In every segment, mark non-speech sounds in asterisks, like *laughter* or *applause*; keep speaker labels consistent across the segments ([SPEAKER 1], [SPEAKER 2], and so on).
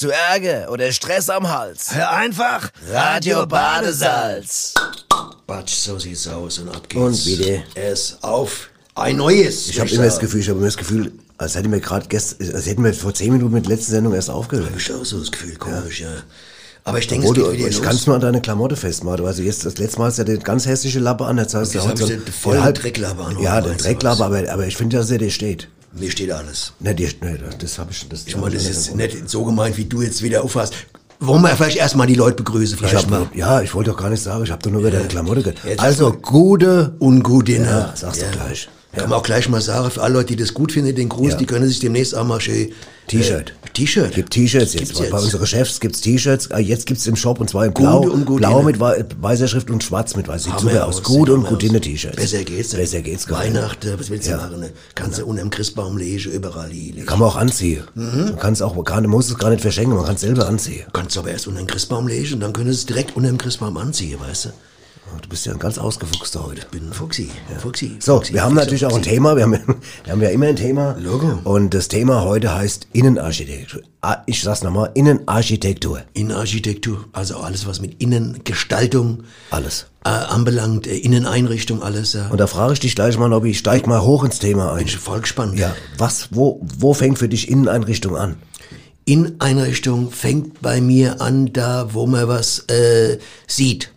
[SPEAKER 1] Hast du Ärger oder Stress am Hals?
[SPEAKER 2] Hör einfach
[SPEAKER 1] Radio Badesalz.
[SPEAKER 2] Batsch, so sieht's aus und ab geht's.
[SPEAKER 1] Und bitte?
[SPEAKER 2] Es auf ein neues.
[SPEAKER 3] Ich habe immer das Gefühl, ich habe immer das Gefühl, als hätten wir gerade gestern, als hätten wir vor zehn Minuten mit der letzten Sendung erst aufgehört.
[SPEAKER 2] Hab ich auch so das Gefühl, komisch, ja. Aber ich denke,
[SPEAKER 3] Obwohl,
[SPEAKER 2] es
[SPEAKER 3] du,
[SPEAKER 2] geht wieder
[SPEAKER 3] ich kann es nur an deine Klamotte festmachen. Also jetzt das letzte Mal ist ja der ganz hässliche Lappe an. Jetzt heißt
[SPEAKER 2] Jetzt
[SPEAKER 3] ja heute so-
[SPEAKER 2] den vollen
[SPEAKER 3] ja, halt-
[SPEAKER 2] Drecklappe an,
[SPEAKER 3] Ja,
[SPEAKER 2] du
[SPEAKER 3] Drecklappe, aber, aber ich finde, dass er dir steht.
[SPEAKER 2] Mir steht alles.
[SPEAKER 3] Ne, dir, ne, das habe ich das
[SPEAKER 2] Ich meine, das ist nicht so gemeint, wie du jetzt wieder auffasst. Wollen wir vielleicht erstmal die Leute begrüßen,
[SPEAKER 3] Ich
[SPEAKER 2] vielleicht
[SPEAKER 3] hab,
[SPEAKER 2] mal.
[SPEAKER 3] ja, ich wollte doch gar nicht sagen, ich habe doch nur über deine Klamotte geredet.
[SPEAKER 2] Jetzt
[SPEAKER 3] Also, gute
[SPEAKER 2] Ungute, ne?
[SPEAKER 3] Ja, sagst du gleich.
[SPEAKER 2] Kann man auch gleich mal sagen, für alle Leute, die das gut finden, den Gruß,
[SPEAKER 3] Ja.
[SPEAKER 2] die können sich demnächst auch mal schön...
[SPEAKER 3] T-Shirt.
[SPEAKER 2] Äh, T-Shirt.
[SPEAKER 3] gibt T-Shirts
[SPEAKER 2] Gibt's
[SPEAKER 3] jetzt. Bei unseren Chefs gibt's T-Shirts. Ah, Jetzt gibt's im Shop und zwar in Blau,
[SPEAKER 2] und Gutine.
[SPEAKER 3] Blau mit wei- weißer Schrift und Schwarz mit weiß. Sieht super aus. Gut und
[SPEAKER 2] Hammer
[SPEAKER 3] Gutine. T-Shirts.
[SPEAKER 2] Besser geht's.
[SPEAKER 3] Besser geht's gar nicht.
[SPEAKER 2] Weihnachten, was willst du
[SPEAKER 3] Ja.
[SPEAKER 2] machen? Ne? Kannst du unter dem Christbaum legen, überall liegen.
[SPEAKER 3] Kann man auch anziehen. Man kann es auch, man muss es gar nicht verschenken, man kann es selber anziehen.
[SPEAKER 2] Kannst du aber erst unter den Christbaum legen und dann können sie es direkt unter dem Christbaum anziehen, weißt du?
[SPEAKER 3] Du bist ja ein ganz ausgefuchster heute.
[SPEAKER 2] Ich bin ein Fuchsi, ein Fuchsi.
[SPEAKER 3] So,
[SPEAKER 2] Fuchsi,
[SPEAKER 3] wir haben
[SPEAKER 2] Fuchsi,
[SPEAKER 3] natürlich auch ein. Thema. Wir haben, *laughs* wir haben ja immer ein Thema.
[SPEAKER 2] Logo.
[SPEAKER 3] Und das Thema heute heißt Innenarchitektur. Ah, Ich sag's nochmal, Innenarchitektur.
[SPEAKER 2] Innenarchitektur, also alles, was mit Innengestaltung
[SPEAKER 3] Alles.
[SPEAKER 2] äh, anbelangt, äh, Inneneinrichtung, alles. Ja.
[SPEAKER 3] Und da frage ich dich gleich mal, ob ich steig mal hoch ins Thema ein.
[SPEAKER 2] Bin ich voll gespannt.
[SPEAKER 3] Ja, was, wo, wo fängt für dich Inneneinrichtung an?
[SPEAKER 2] Inneneinrichtung fängt bei mir an, da wo man was äh, sieht.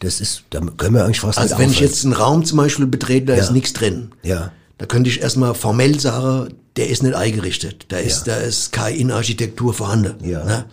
[SPEAKER 3] Das ist, da können wir eigentlich fast
[SPEAKER 2] Also wenn ich jetzt einen Raum zum Beispiel betrete, da
[SPEAKER 3] Ja.
[SPEAKER 2] ist nichts drin.
[SPEAKER 3] Ja.
[SPEAKER 2] Da könnte ich erstmal formell sagen, der ist nicht eingerichtet. Da ist,
[SPEAKER 3] Ja.
[SPEAKER 2] da ist keine Innenarchitektur vorhanden.
[SPEAKER 3] Ja.
[SPEAKER 2] Ne?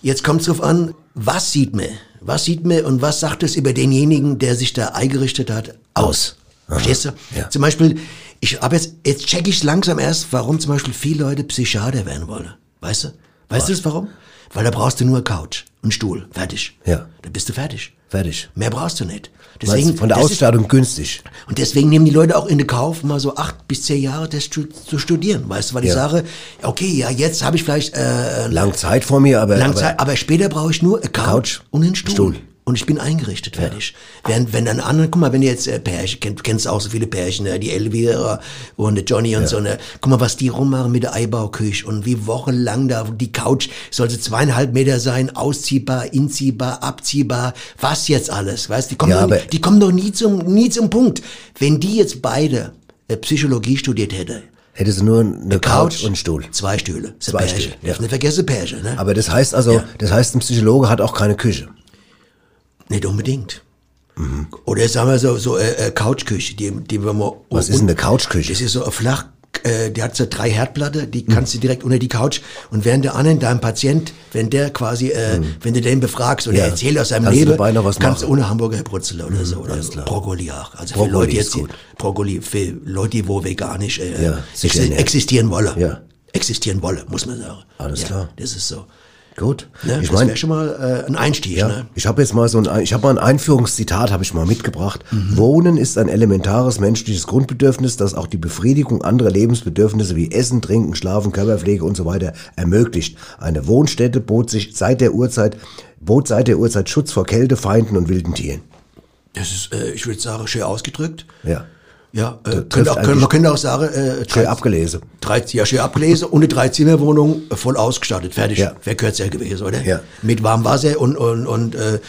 [SPEAKER 2] Jetzt kommt es drauf an, was sieht man? Was sieht man und was sagt es über denjenigen, der sich da eingerichtet hat, aus? Verstehst du?
[SPEAKER 3] Ja.
[SPEAKER 2] Zum Beispiel, ich habe jetzt, jetzt check ich langsam erst, warum zum Beispiel viele Leute Psychiater werden wollen. Weißt du? Weißt du das warum? Weil da brauchst du nur Couch und Stuhl. Fertig.
[SPEAKER 3] Ja.
[SPEAKER 2] Da bist du fertig.
[SPEAKER 3] Fertig.
[SPEAKER 2] Mehr brauchst du nicht.
[SPEAKER 3] Meinst du, von der
[SPEAKER 2] das ist-
[SPEAKER 3] Ausstattung günstig.
[SPEAKER 2] und deswegen nehmen die Leute auch in den Kauf, mal so acht bis zehn Jahre das stu- zu studieren. Weißt du, weil ich
[SPEAKER 3] Ja.
[SPEAKER 2] sage, okay, ja, jetzt habe ich vielleicht äh,
[SPEAKER 3] Lang Zeit vor mir, aber,
[SPEAKER 2] lange
[SPEAKER 3] aber
[SPEAKER 2] Zeit, aber später brauche ich nur eine Couch,
[SPEAKER 3] Couch,
[SPEAKER 2] und einen Stuhl.
[SPEAKER 3] Stuhl.
[SPEAKER 2] Und ich bin eingerichtet, fertig. Während, wenn dann andere, guck mal, wenn du jetzt äh, Pärchen, kennt, kennst auch so viele Pärchen, ne, die Elvira und der Johnny und so, ne, guck mal, was die rummachen mit der Eibauküche und wie wochenlang da die Couch sollte zweieinhalb Meter sein, ausziehbar, inziehbar, abziehbar, was jetzt alles, weißt, die kommen,
[SPEAKER 3] Ja,
[SPEAKER 2] doch, die kommen doch nie zum, nie zum Punkt. Wenn die jetzt beide äh, Psychologie studiert hätte,
[SPEAKER 3] hätte sie nur eine Couch, und einen Stuhl.
[SPEAKER 2] Zwei Stühle.
[SPEAKER 3] Zwei
[SPEAKER 2] ein Pärchen.
[SPEAKER 3] Stühle, ja.
[SPEAKER 2] Nicht vergessen Pärchen, ne?
[SPEAKER 3] Aber das heißt also, das heißt, ein Psychologe hat auch keine Küche.
[SPEAKER 2] Nicht unbedingt. Oder sagen wir so, so äh, äh, Couchküche, die, die wir mal.
[SPEAKER 3] Was ist denn eine Couchküche?
[SPEAKER 2] Das ist so ein flach, äh, die hat so drei Herdplatte, die kannst du direkt unter die Couch. Und während der anderen, dein Patient, wenn der quasi, äh, wenn du den befragst und
[SPEAKER 3] Ja.
[SPEAKER 2] er erzählt aus seinem
[SPEAKER 3] Kannst
[SPEAKER 2] Leben, kannst du ohne Hamburger Brutzel oder so, oder so. Brokkoli auch. Also für
[SPEAKER 3] Brokkoli
[SPEAKER 2] Leute
[SPEAKER 3] ist
[SPEAKER 2] jetzt, die-. Brokkoli, für Leute, die wo veganisch äh,
[SPEAKER 3] Ja, sich
[SPEAKER 2] exi
[SPEAKER 3] ernähren.
[SPEAKER 2] existieren wollen.
[SPEAKER 3] Ja.
[SPEAKER 2] Existieren wollen, muss man sagen.
[SPEAKER 3] Alles klar.
[SPEAKER 2] Das ist so.
[SPEAKER 3] Gut.
[SPEAKER 2] Ne?
[SPEAKER 3] Ich
[SPEAKER 2] das
[SPEAKER 3] meine,
[SPEAKER 2] schon mal äh, ein Einstieg,
[SPEAKER 3] Ja,
[SPEAKER 2] ne?
[SPEAKER 3] ich habe jetzt mal so ein, ich habe mal ein Einführungszitat, habe ich mal mitgebracht. Wohnen ist ein elementares menschliches Grundbedürfnis, das auch die Befriedigung anderer Lebensbedürfnisse wie Essen, Trinken, Schlafen, Körperpflege und so weiter ermöglicht. Eine Wohnstätte bot sich seit der Urzeit, bot seit der Urzeit Schutz vor Kälte, Feinden und wilden Tieren.
[SPEAKER 2] Das ist, äh, ich würde sagen, schön ausgedrückt.
[SPEAKER 3] Ja.
[SPEAKER 2] Ja, äh, könnte auch, könnte, man könnte auch sagen, äh,
[SPEAKER 3] Schön
[SPEAKER 2] drei,
[SPEAKER 3] abgelesen.
[SPEAKER 2] drei, ja, schön abgelesen und eine Dreizimmerwohnung voll ausgestattet, fertig.
[SPEAKER 3] Ja.
[SPEAKER 2] Wäre kürzer gewesen, oder?
[SPEAKER 3] Ja.
[SPEAKER 2] Mit warmem Wasser und, und, und äh,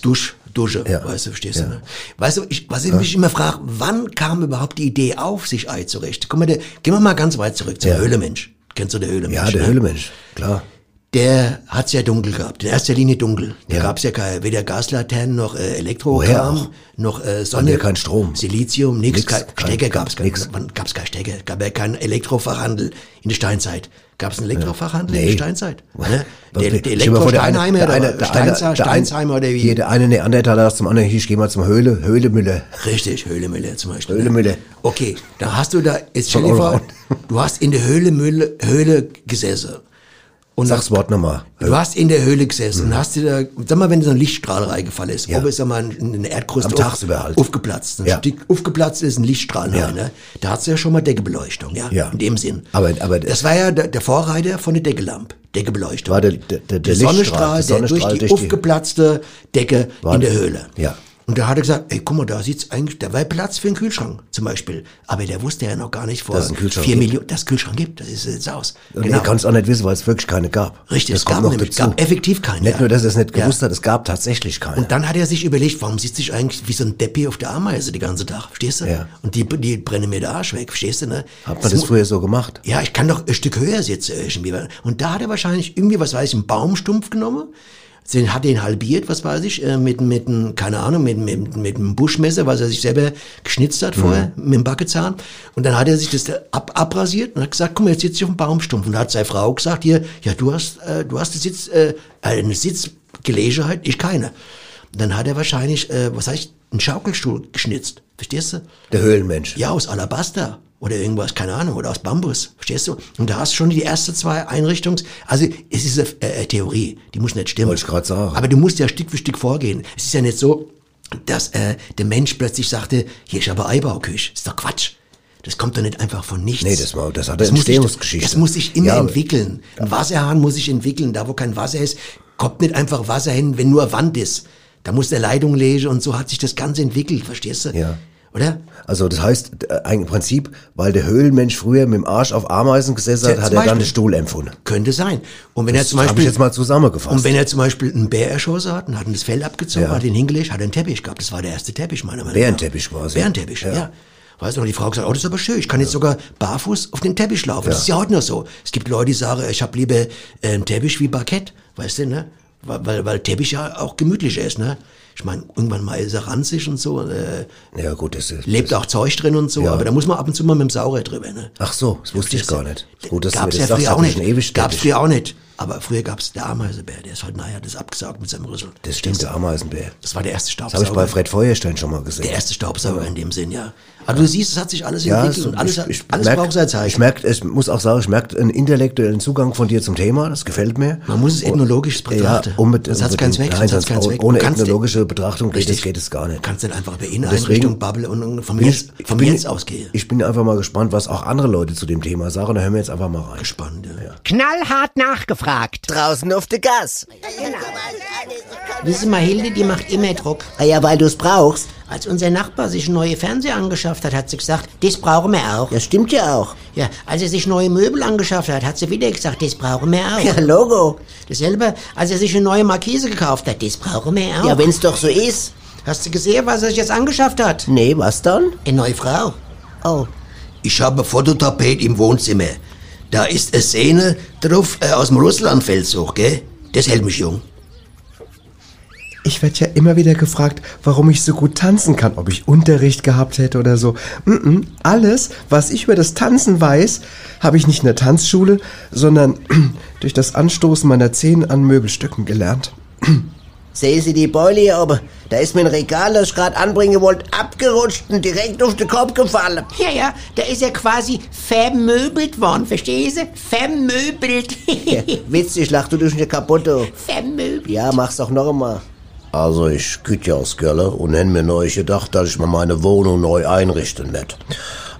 [SPEAKER 2] Dusch, Dusche,
[SPEAKER 3] Ja.
[SPEAKER 2] weißt du, verstehst
[SPEAKER 3] Ja.
[SPEAKER 2] du? Ne? Weißt du, ich, was ich mich immer frage, wann kam überhaupt die Idee auf, sich einzurichten? Guck mal, der, gehen wir mal ganz weit zurück zum
[SPEAKER 3] Ja.
[SPEAKER 2] Höhlemensch. Kennst du den Höhlemensch?
[SPEAKER 3] Ja, der
[SPEAKER 2] ne?
[SPEAKER 3] Höhlemensch, klar.
[SPEAKER 2] Der hat's ja dunkel gehabt. In erster Linie dunkel. Da
[SPEAKER 3] Ja.
[SPEAKER 2] gab's ja keine, weder Gaslaternen noch äh, Elektrokram, noch äh, Sonne.
[SPEAKER 3] ja kein Strom.
[SPEAKER 2] Silizium, nix.
[SPEAKER 3] Nix,
[SPEAKER 2] kein,
[SPEAKER 3] kein-
[SPEAKER 2] Stecker gab's gar
[SPEAKER 3] nix.
[SPEAKER 2] Wann gab's kein Stecker? Gab ja keinen Elektrofachhandel in der Steinzeit. Gab's einen Elektrofachhandel in
[SPEAKER 3] Nee.
[SPEAKER 2] der Steinzeit? *laughs* Ne? Der, der Elektrosteinheimer
[SPEAKER 3] der
[SPEAKER 2] oder
[SPEAKER 3] eine- der
[SPEAKER 2] Steinzer,
[SPEAKER 3] eine-
[SPEAKER 2] Steinsheimer oder wie?
[SPEAKER 3] Hier, der eine Neandertaler sagt zum anderen, hier, ich geh mal zum Höhle, Höhlemüller.
[SPEAKER 2] Richtig, Höhlemüller zum Beispiel.
[SPEAKER 3] Höhlemüller.
[SPEAKER 2] Okay, da hast du da, jetzt stell dir vor, du hast in der Höhle, Mülle, Höhle gesessen. Und
[SPEAKER 3] Sag's Wort nochmal.
[SPEAKER 2] Du hast in der Höhle gesessen und hast dir da, sag mal, wenn so ein Lichtstrahl reingefallen ist,
[SPEAKER 3] Mhm. Ja.
[SPEAKER 2] ob es sag mal eine Erdkruste
[SPEAKER 3] Am Tagsüber halt.
[SPEAKER 2] aufgeplatzt, ein
[SPEAKER 3] Ja.
[SPEAKER 2] Stück aufgeplatzt ist ein Lichtstrahl
[SPEAKER 3] Ja.
[SPEAKER 2] rein, ne? Da hast du ja schon mal Deckebeleuchtung, ja,
[SPEAKER 3] Ja.
[SPEAKER 2] in dem Sinn.
[SPEAKER 3] Aber- aber-
[SPEAKER 2] das war ja der, der Vorreiter von der Deckelampe, Deckebeleuchtung.
[SPEAKER 3] War der- der- der- der
[SPEAKER 2] Sonnenstrahl,
[SPEAKER 3] der
[SPEAKER 2] der durch
[SPEAKER 3] Sonnenstrahl
[SPEAKER 2] die
[SPEAKER 3] durch die-
[SPEAKER 2] aufgeplatzte Decke in der
[SPEAKER 3] der-
[SPEAKER 2] Höhle.
[SPEAKER 3] Ja.
[SPEAKER 2] Und da hat er gesagt, ey, guck mal, da sieht's eigentlich, da wäre Platz für einen Kühlschrank zum Beispiel. Aber der wusste ja noch gar nicht vor vier
[SPEAKER 3] gibt.
[SPEAKER 2] Millionen, dass es Kühlschrank gibt. Das ist jetzt aus.
[SPEAKER 3] Und er kann es auch nicht wissen, weil es wirklich keine gab.
[SPEAKER 2] Richtig,
[SPEAKER 3] das
[SPEAKER 2] es gab,
[SPEAKER 3] noch
[SPEAKER 2] nämlich,
[SPEAKER 3] dazu.
[SPEAKER 2] gab effektiv keine.
[SPEAKER 3] Nicht
[SPEAKER 2] ja.
[SPEAKER 3] nur, dass er es nicht
[SPEAKER 2] Ja.
[SPEAKER 3] gewusst hat, es gab tatsächlich keine.
[SPEAKER 2] Und dann hat er sich überlegt, warum sitze ich eigentlich wie so ein Deppi auf der Ameise die ganze Tag, verstehst du?
[SPEAKER 3] Ja.
[SPEAKER 2] Und die, die brennen mir den Arsch weg, verstehst du, ne?
[SPEAKER 3] hat man das
[SPEAKER 2] mu-
[SPEAKER 3] früher so gemacht?
[SPEAKER 2] Ja, ich kann doch ein Stück höher sitzen irgendwie. Und da hat er wahrscheinlich irgendwie, was weiß ich, einen Baumstumpf genommen, den hat den halbiert, was weiß ich, äh, mit, mit einem, keine Ahnung, mit, mit, mit einem Buschmesser, was er sich selber geschnitzt hat vorher, mit dem Backezahn. Und dann hat er sich das da ab, abrasiert und hat gesagt, guck mal, jetzt sitze ich auf dem Baumstumpf. Und da hat seine Frau gesagt, hier, ja, du hast, äh, du hast eine, Sitz, äh, eine Sitzgelegenheit, ich keine. Und dann hat er wahrscheinlich, äh, was heißt, einen Schaukelstuhl geschnitzt. Verstehst du?
[SPEAKER 3] Der Höhlenmensch.
[SPEAKER 2] Ja, aus Alabaster oder irgendwas, keine Ahnung, oder aus Bambus, verstehst du? Und da hast du schon die ersten zwei Einrichtungs... Also es ist eine äh, Theorie, die muss nicht stimmen.
[SPEAKER 3] Wollte ich grad sagen.
[SPEAKER 2] Aber du musst ja Stück für Stück vorgehen. Es ist ja nicht so, dass äh, der Mensch plötzlich sagte, hier ist aber Eibauküche. Ist doch Quatsch. Das kommt doch nicht einfach von nichts.
[SPEAKER 3] Nee, das war- das hat eine Entstehungsgeschichte.
[SPEAKER 2] Das muss sich immer
[SPEAKER 3] Ja,
[SPEAKER 2] entwickeln. Ein Wasserhahn muss sich entwickeln. Da, wo kein Wasser ist, kommt nicht einfach Wasser hin, wenn nur Wand ist. Da muss der Leitung legen und so hat sich das Ganze entwickelt, verstehst du?
[SPEAKER 3] Ja.
[SPEAKER 2] Oder?
[SPEAKER 3] Also das heißt, äh, im Prinzip, weil der Höhlenmensch früher mit dem Arsch auf Ameisen gesessen hat,
[SPEAKER 2] Zum
[SPEAKER 3] hat er dann den Stuhl empfunden.
[SPEAKER 2] Könnte sein. Und wenn er zum
[SPEAKER 3] Das
[SPEAKER 2] Beispiel
[SPEAKER 3] ich jetzt mal zusammengefasst.
[SPEAKER 2] und wenn er zum Beispiel einen Bär erschossen hat und hat ihm das Fell abgezogen,
[SPEAKER 3] Ja.
[SPEAKER 2] hat ihn hingelegt, hat er einen Teppich gehabt. Das war der erste Teppich, meiner Meinung nach.
[SPEAKER 3] Bärenteppich quasi.
[SPEAKER 2] Bärenteppich, ja.
[SPEAKER 3] Ja.
[SPEAKER 2] Weißt du, und die Frau gesagt, oh, das ist aber schön, ich kann jetzt sogar barfuß auf den Teppich laufen. Das ist ja heute noch so. Es gibt Leute, die sagen, ich habe lieber äh, einen Teppich wie Parkett, weißt du, ne? Weil, weil, weil Teppich ja auch gemütlicher ist, ne? Ich meine, irgendwann mal ist er ranzig und so, äh,
[SPEAKER 3] ja gut, das ist...
[SPEAKER 2] lebt auch Zeug drin und so,
[SPEAKER 3] Ja.
[SPEAKER 2] aber da muss man ab und zu mal mit dem Saurer drüber, ne?
[SPEAKER 3] Ach so, das wusste ich gar nicht. Gut, dass du
[SPEAKER 2] gab's ja
[SPEAKER 3] das sagst,
[SPEAKER 2] früher auch nicht. Gab's früher auch nicht. Aber früher gab's der Ameisebär, der ist heute, naja, das ist abgesaugt mit seinem Rüssel.
[SPEAKER 3] Das stimmt, der Ameisenbär.
[SPEAKER 2] Das war der erste
[SPEAKER 3] Das
[SPEAKER 2] Staubsauger.
[SPEAKER 3] habe ich bei Fred Feuerstein schon mal gesehen.
[SPEAKER 2] der erste Staubsauger in dem Sinn, ja. Aber du siehst, es hat sich alles
[SPEAKER 3] Ja,
[SPEAKER 2] entwickelt
[SPEAKER 3] so,
[SPEAKER 2] und alles,
[SPEAKER 3] ich, ich
[SPEAKER 2] alles
[SPEAKER 3] merk,
[SPEAKER 2] braucht sein Zeichen.
[SPEAKER 3] Ich merke, ich muss auch sagen, ich merke einen intellektuellen Zugang von dir zum Thema, das gefällt mir.
[SPEAKER 2] Man muss es ethnologisch betrachten.
[SPEAKER 3] Ja, unbedingt.
[SPEAKER 2] Sonst hat's keinen Zweck,
[SPEAKER 3] Nein,
[SPEAKER 2] sonst keinen Zweck.
[SPEAKER 3] Ohne ethnologische Betrachtung geht es,
[SPEAKER 2] Richtig.
[SPEAKER 3] geht es gar
[SPEAKER 2] Du
[SPEAKER 3] nicht.
[SPEAKER 2] kannst nicht einfach über Inneneinrichtung babbeln und, mir,
[SPEAKER 3] ich-
[SPEAKER 2] von
[SPEAKER 3] bin
[SPEAKER 2] jetzt ausgehe.
[SPEAKER 3] Ich bin einfach mal gespannt, was auch andere Leute zu dem Thema sagen. Da hören wir jetzt einfach mal rein.
[SPEAKER 2] Gespannt, ja.
[SPEAKER 4] Knallhart nachgefragt.
[SPEAKER 1] Draußen auf der Gas.
[SPEAKER 2] Wissen Sie mal, Hilde, die macht immer Druck.
[SPEAKER 4] Ah ja, weil du es brauchst.
[SPEAKER 2] Als unser Nachbar sich einen neuen Fernseher angeschafft hat, hat sie gesagt, das brauchen wir auch.
[SPEAKER 4] Das stimmt ja auch.
[SPEAKER 2] Ja, als er sich neue Möbel angeschafft hat, hat sie wieder gesagt, das brauchen wir auch.
[SPEAKER 4] Ja, Logo.
[SPEAKER 2] Dasselbe, als er sich eine neue Markise gekauft hat, das brauchen wir auch.
[SPEAKER 4] Ja, wenn's doch so ist.
[SPEAKER 2] Hast du gesehen, was er sich jetzt angeschafft hat?
[SPEAKER 4] Nee, was dann?
[SPEAKER 2] Eine neue Frau.
[SPEAKER 4] Oh.
[SPEAKER 1] Ich habe Fototapet im Wohnzimmer. Da ist eine Szene drauf äh, aus dem Russlandfeldzug, gell? Das hält mich jung.
[SPEAKER 5] Ich werde ja immer wieder gefragt, warum ich so gut tanzen kann, ob ich Unterricht gehabt hätte oder so. Mm -mm, alles, was ich über das Tanzen weiß, habe ich nicht in der Tanzschule, sondern *clears throat* durch das Anstoßen meiner Zehen an Möbelstücken gelernt. *clears throat*
[SPEAKER 4] Sehen Sie die Beule hier oben? Da ist mir ein Regal, das ich gerade anbringen wollte, abgerutscht und direkt auf den Kopf gefallen.
[SPEAKER 2] Ja, ja, da ist er quasi vermöbelt worden, verstehst du? Vermöbelt. *laughs*
[SPEAKER 4] Ja, witzig, lach du dich nicht kaputt. du.
[SPEAKER 2] vermöbelt.
[SPEAKER 4] Ja, mach's doch noch einmal.
[SPEAKER 3] Also ich küt ja aus Gölle und hätte mir neu gedacht, dass ich mir meine Wohnung neu einrichten lässt.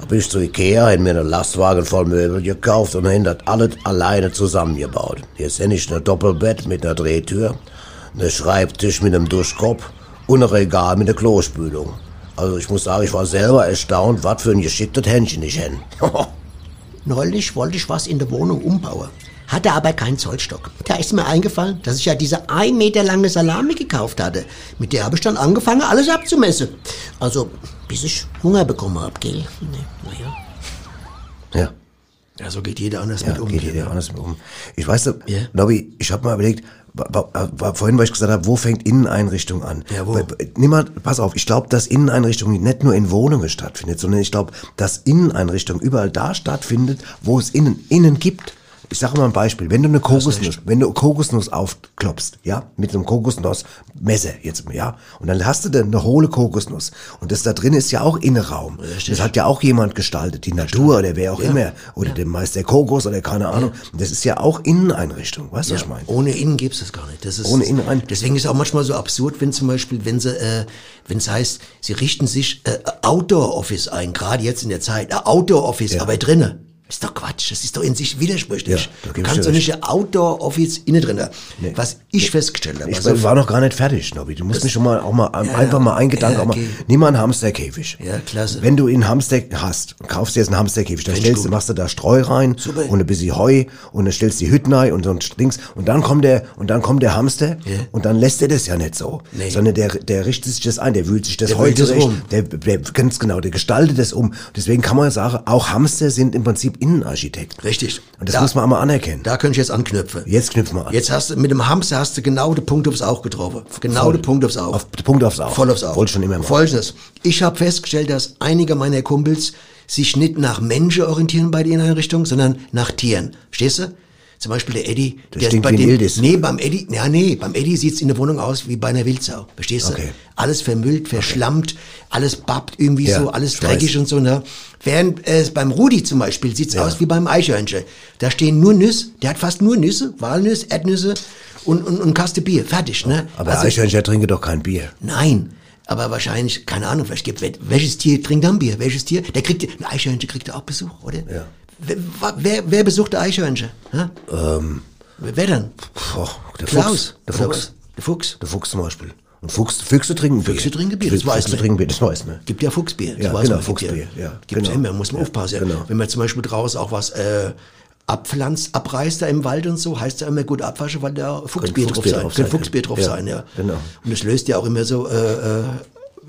[SPEAKER 3] Hab ich zu Ikea, hätte mir einen Lastwagen voll Möbel gekauft und hätte das alles alleine zusammengebaut. Jetzt hätte ich ein Doppelbett mit einer Drehtür, einen Schreibtisch mit einem Duschkopf und ein Regal mit einer Klospülung. Also ich muss sagen, ich war selber erstaunt, was für ein geschicktes Händchen ich hätte. *laughs*
[SPEAKER 2] Neulich wollte ich was in der Wohnung umbauen. Hatte aber keinen Zollstock. Da ist mir eingefallen, dass ich ja diese ein Meter lange Salami gekauft hatte. Mit der habe ich dann angefangen, alles abzumessen. Also, bis ich Hunger bekommen hab, gell? Nee, naja.
[SPEAKER 3] ja.
[SPEAKER 2] Ja, so geht jeder anders
[SPEAKER 3] Ja,
[SPEAKER 2] mit um.
[SPEAKER 3] geht jeder anders mit um. Ich weiß, ja. Nobby, ich habe mal überlegt, vorhin, weil ich gesagt habe, wo fängt Inneneinrichtung an?
[SPEAKER 2] Ja, wo?
[SPEAKER 3] Weil- Nimm mal, pass auf, ich glaube, dass Inneneinrichtung nicht nur in Wohnungen stattfindet, sondern ich glaube, dass Inneneinrichtung überall da stattfindet, wo es innen, innen gibt. Ich sage mal ein Beispiel, wenn du eine Kokosnuss, wenn du Kokosnuss aufklopfst, ja, mit einem Kokosnussmesser jetzt, ja, und dann hast du da eine hohle Kokosnuss und das da drin ist ja auch Innenraum. Das hat ja auch jemand gestaltet, die Natur oder wer auch immer, oder der Meister Kokos oder keine Ahnung. Das ist ja auch Inneneinrichtung, weißt du, was ich meine?
[SPEAKER 2] Ohne Innen gibt's das gar nicht. Das ist,
[SPEAKER 3] Ohne Innen rein.
[SPEAKER 2] Deswegen ist es auch manchmal so absurd, wenn zum Beispiel, wenn sie, äh, wenn es heißt, sie richten sich äh, Outdoor Office ein, gerade jetzt in der Zeit, äh, Outdoor Office,
[SPEAKER 3] Ja.
[SPEAKER 2] aber drinnen. Ist doch Quatsch, das ist doch in sich widersprüchlich.
[SPEAKER 3] Ja,
[SPEAKER 2] du kannst doch nicht ein Outdoor-Office innen drin. Was ich festgestellt habe.
[SPEAKER 3] Ich
[SPEAKER 2] also-
[SPEAKER 3] war noch gar nicht fertig, Nobby. Du musst mich schon mal auch mal einfach
[SPEAKER 2] Ja,
[SPEAKER 3] auch mal,
[SPEAKER 2] okay.
[SPEAKER 3] nimm mal einen Hamsterkäfig.
[SPEAKER 2] Ja, klasse.
[SPEAKER 3] Wenn du ihn Hamster hast kaufst dir jetzt einen Hamsterkäfig, dann stellst du, machst du da Streu rein
[SPEAKER 2] Super.
[SPEAKER 3] und ein bisschen Heu und dann stellst du die Hütten rein und so ein Dings und dann kommt der und dann kommt der Hamster
[SPEAKER 2] Ja.
[SPEAKER 3] und dann lässt er das ja nicht so,
[SPEAKER 2] Nee.
[SPEAKER 3] sondern der der richtet sich das ein, der wühlt sich das
[SPEAKER 2] Der
[SPEAKER 3] Heu
[SPEAKER 2] wühlt das
[SPEAKER 3] zurecht,
[SPEAKER 2] um.
[SPEAKER 3] der, der ganz genau, der gestaltet das um. Deswegen kann man sagen, auch Hamster sind im Prinzip Innenarchitekten.
[SPEAKER 2] Richtig.
[SPEAKER 3] Und das
[SPEAKER 2] Da-
[SPEAKER 3] muss man einmal anerkennen.
[SPEAKER 2] Da könnte ich jetzt anknüpfen.
[SPEAKER 3] Jetzt knüpfen wir an.
[SPEAKER 2] Jetzt hast du, mit dem Hamster hast du genau den Punkt aufs Auge getroffen. Genau
[SPEAKER 3] Voll.
[SPEAKER 2] den Punkt aufs Auge.
[SPEAKER 3] Auf den Punkt aufs Auge.
[SPEAKER 2] Voll aufs Auge.
[SPEAKER 3] Wollte schon immer machen.
[SPEAKER 2] Folgendes. Ich habe festgestellt, dass einige meiner Kumpels sich nicht nach Menschen orientieren bei der Inneneinrichtung, sondern nach Tieren. Stehst du? Zum Beispiel der Eddie.
[SPEAKER 3] Der stinkt wie ein
[SPEAKER 2] dem. Nee, beim Eddie, ja, nee, beim Eddie sieht's in der Wohnung aus wie bei einer Wildsau. Verstehst du?
[SPEAKER 3] Okay.
[SPEAKER 2] Alles vermüllt, verschlammt, alles babbt irgendwie
[SPEAKER 3] Ja,
[SPEAKER 2] so, alles dreckig
[SPEAKER 3] weiß.
[SPEAKER 2] und so, ne? Während es beim Rudi zum Beispiel sieht's aus wie beim Eichhörnchen. Da stehen nur Nüsse, der hat fast nur Nüsse, Walnüsse, Erdnüsse und, und, und Kaste Bier. Fertig, ne?
[SPEAKER 3] Aber
[SPEAKER 2] Also-
[SPEAKER 3] Eichhörncher trinke doch kein Bier.
[SPEAKER 2] Nein. Aber wahrscheinlich, keine Ahnung, vielleicht gibt wel- welches Tier trinkt dann Bier? Welches Tier? Der kriegt, ein Eichhörnchen kriegt auch Besuch, oder?
[SPEAKER 3] Ja.
[SPEAKER 2] Wer, wer, wer besucht der Eichhörnchen?
[SPEAKER 3] Ähm,
[SPEAKER 2] Wer denn?
[SPEAKER 3] boah, der
[SPEAKER 2] Klaus.
[SPEAKER 3] Fuchs. Der Fuchs.
[SPEAKER 2] Der Fuchs.
[SPEAKER 3] Der Fuchs zum Beispiel. Und Fuchs, Füchse trinken Bier.
[SPEAKER 2] Füchse trinken Bier, das weiß
[SPEAKER 3] Füchse trinken Bier, das weiß man.
[SPEAKER 2] Gibt ja Fuchsbier. das
[SPEAKER 3] Ja,
[SPEAKER 2] weiß
[SPEAKER 3] genau,
[SPEAKER 2] man, gibt
[SPEAKER 3] Fuchsbier, ja,
[SPEAKER 2] Gibt's
[SPEAKER 3] genau.
[SPEAKER 2] immer, muss man
[SPEAKER 3] Ja,
[SPEAKER 2] aufpassen.
[SPEAKER 3] genau.
[SPEAKER 2] Wenn man zum Beispiel draußen auch was äh, abpflanzt, abreißt da im Wald und so, heißt ja immer gut abwaschen, weil da Fuchsbier, drauf
[SPEAKER 3] Fuchsbier
[SPEAKER 2] sein.
[SPEAKER 3] drauf sein,
[SPEAKER 2] Fuchsbier drauf
[SPEAKER 3] ja.
[SPEAKER 2] sein, ja.
[SPEAKER 3] Genau.
[SPEAKER 2] Und das löst ja auch immer so äh, äh,